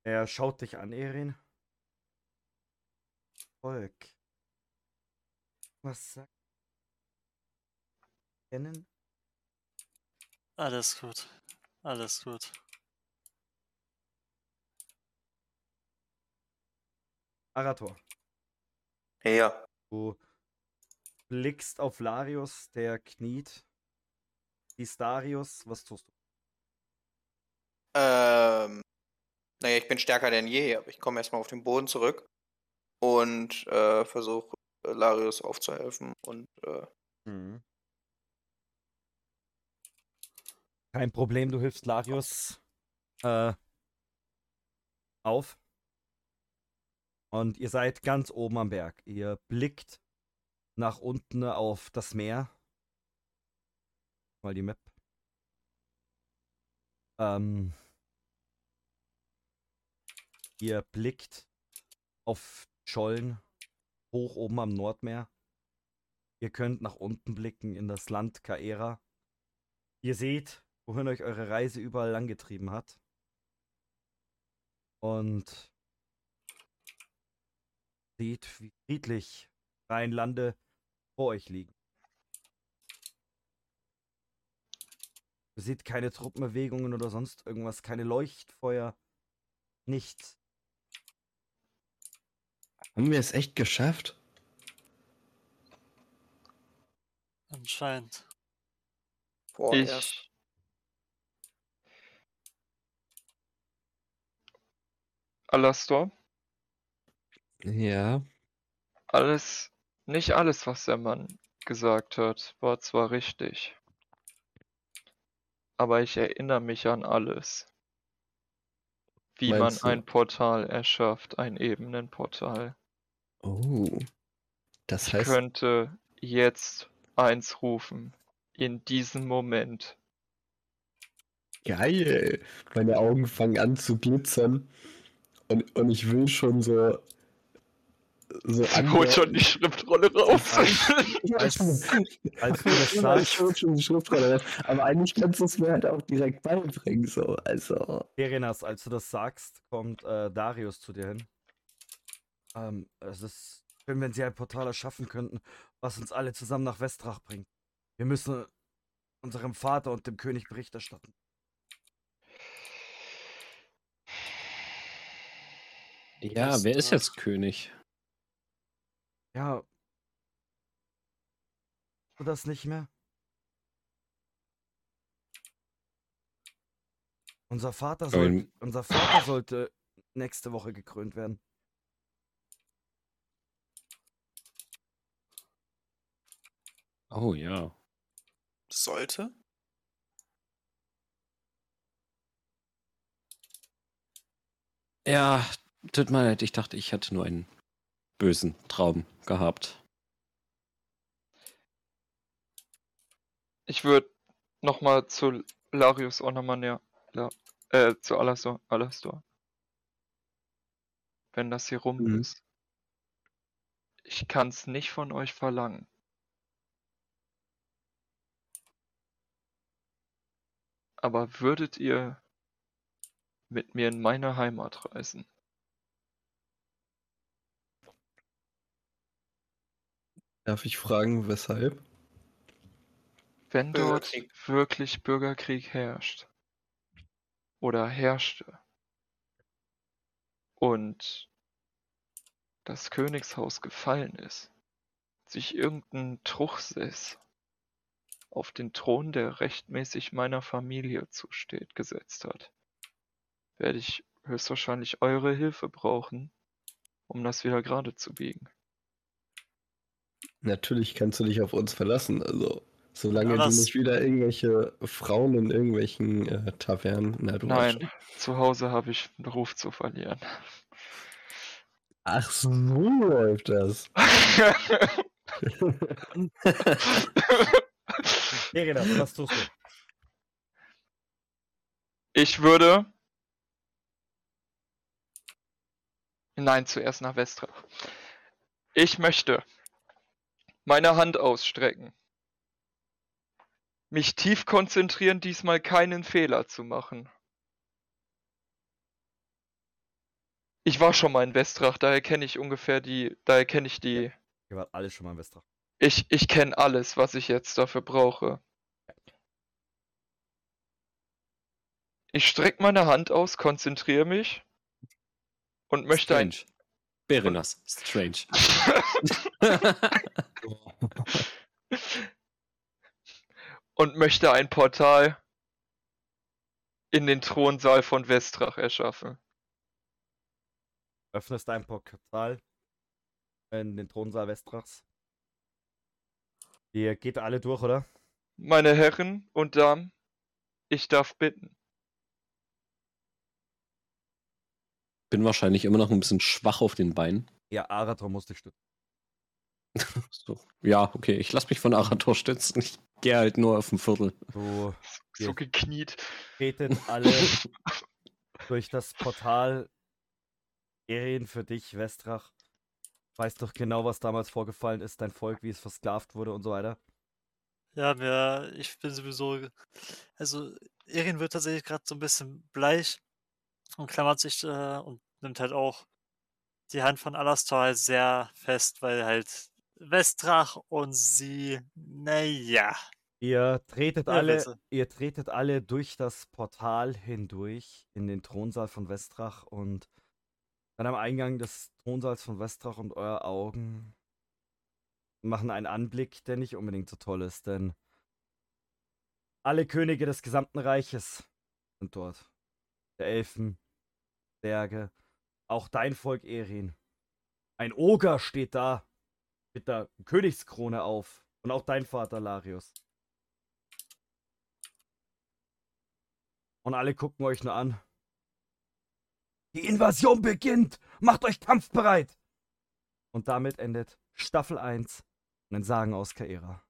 Er schaut dich an, Erin. Volk. Was sagt kennen? Alles gut. Alles gut. Arator. Ja. Du blickst auf Larius, der kniet. Siehst Darius, was tust du? Ähm, naja, ich bin stärker denn je, aber ich komme erstmal auf den Boden zurück und äh, versuche Larius aufzuhelfen und äh, Kein Problem, du hilfst Larius äh, auf. Und ihr seid ganz oben am Berg. Ihr blickt nach unten auf das Meer. Mal die Map. Ähm, ihr blickt auf Schollen hoch oben am Nordmeer. Ihr könnt nach unten blicken in das Land Kaera. Ihr seht, wohin euch eure Reise überall angetrieben hat. Und seht, wie friedlich freien Lande vor euch liegen. Ihr seht keine Truppenbewegungen oder sonst irgendwas, keine Leuchtfeuer, nichts. Haben wir es echt geschafft? Anscheinend. vorerst. Ich. Alastor, Ja. alles, nicht alles, was der Mann gesagt hat, war zwar richtig. Aber ich erinnere mich an alles. Wie man Meinst du? ein Portal erschafft, ein Ebenenportal. Oh. Das Ich heißt, könnte jetzt eins rufen. In diesem Moment. geil. Meine Augen fangen an zu glitzern. Und, und ich will schon so. So holt schon die Schriftrolle raus. Als, als Ja, ich (laughs) (laughs) hol schon die Schriftrolle raus. Aber eigentlich kannst du es mir halt auch direkt beibringen. So. Also. Berenas, als du das sagst, kommt äh, Darius zu dir hin. Ähm, es ist schön, wenn sie ein Portal erschaffen könnten, was uns alle zusammen nach Westrach bringt. Wir müssen unserem Vater und dem König Bericht erstatten. Ja, wer ist jetzt König? Ja. Du das nicht mehr? Unser Vater, soll, in- unser Vater sollte nächste Woche gekrönt werden. Oh ja. Sollte? Ja, tut mir leid, ich dachte, ich hätte nur einen bösen Traum gehabt. Ich würde nochmal zu Larius auch nochmal näher. La, äh, zu Alastor. Alastor. Wenn das hier rum Mhm. ist. Ich kann's nicht von euch verlangen. Aber würdet ihr mit mir in meine Heimat reisen? Darf ich fragen, weshalb? Wenn dort wirklich Bürgerkrieg herrscht oder herrschte und das Königshaus gefallen ist, sich irgendein Truchsess auf den Thron, der rechtmäßig meiner Familie zusteht, gesetzt hat, werde ich höchstwahrscheinlich eure Hilfe brauchen, um das wieder gerade zu biegen. Natürlich kannst du dich auf uns verlassen. Also, solange Ja, du nicht wieder irgendwelche Frauen in irgendwelchen äh, Tavernen. Na, Nein, zu Hause habe ich einen Ruf zu verlieren. Ach, so läuft das. (laughs) Berenas, was tust du? Ich würde. Nein, zuerst nach Westrach. Ich möchte meine Hand ausstrecken. Mich tief konzentrieren, diesmal keinen Fehler zu machen. Ich war schon mal in Westrach, daher kenne ich ungefähr die, daher kenne ich die, Ihr wart alle schon mal in Westrach. ich, ich kenne alles, was ich jetzt dafür brauche. Ich strecke meine Hand aus, konzentriere mich und möchte ein, Strange. Berenas. Strange. (laughs) (laughs) und möchte ein Portal in den Thronsaal von Westrach erschaffen. Öffnest dein Portal in den Thronsaal Westrachs. Ihr geht alle durch, oder? Meine Herren und Damen, ich darf bitten. Bin wahrscheinlich immer noch ein bisschen schwach auf den Beinen. Ja, Arator muss dich stützen. So. Ja, okay, ich lasse mich von Arator stützen. Ich gehe halt nur auf ein Viertel. Du So Ja. gekniet. tretet alle (laughs) durch das Portal. Erin für dich, Westrach. Weißt doch genau, was damals vorgefallen ist, dein Volk, wie es versklavt wurde und so weiter. Ja, mir, ich bin sowieso. Also, Erin wird tatsächlich gerade so ein bisschen bleich und klammert sich äh, und nimmt halt auch die Hand von Alastor halt sehr fest, weil halt Westrach und sie, naja. Ihr tretet Ja, alle, bitte. ihr tretet alle durch das Portal hindurch in den Thronsaal von Westrach und dann am Eingang des Thronsaals von Westrach und euer Augen machen einen Anblick, der nicht unbedingt so toll ist, denn alle Könige des gesamten Reiches sind dort. Der Elfen, Berge, auch dein Volk Erin. Ein Oger steht da mit der Königskrone auf und auch dein Vater Larius. Und alle gucken euch nur an. Die Invasion beginnt! Macht euch kampfbereit! Und damit endet Staffel 1 und ein Sagen aus Kaera.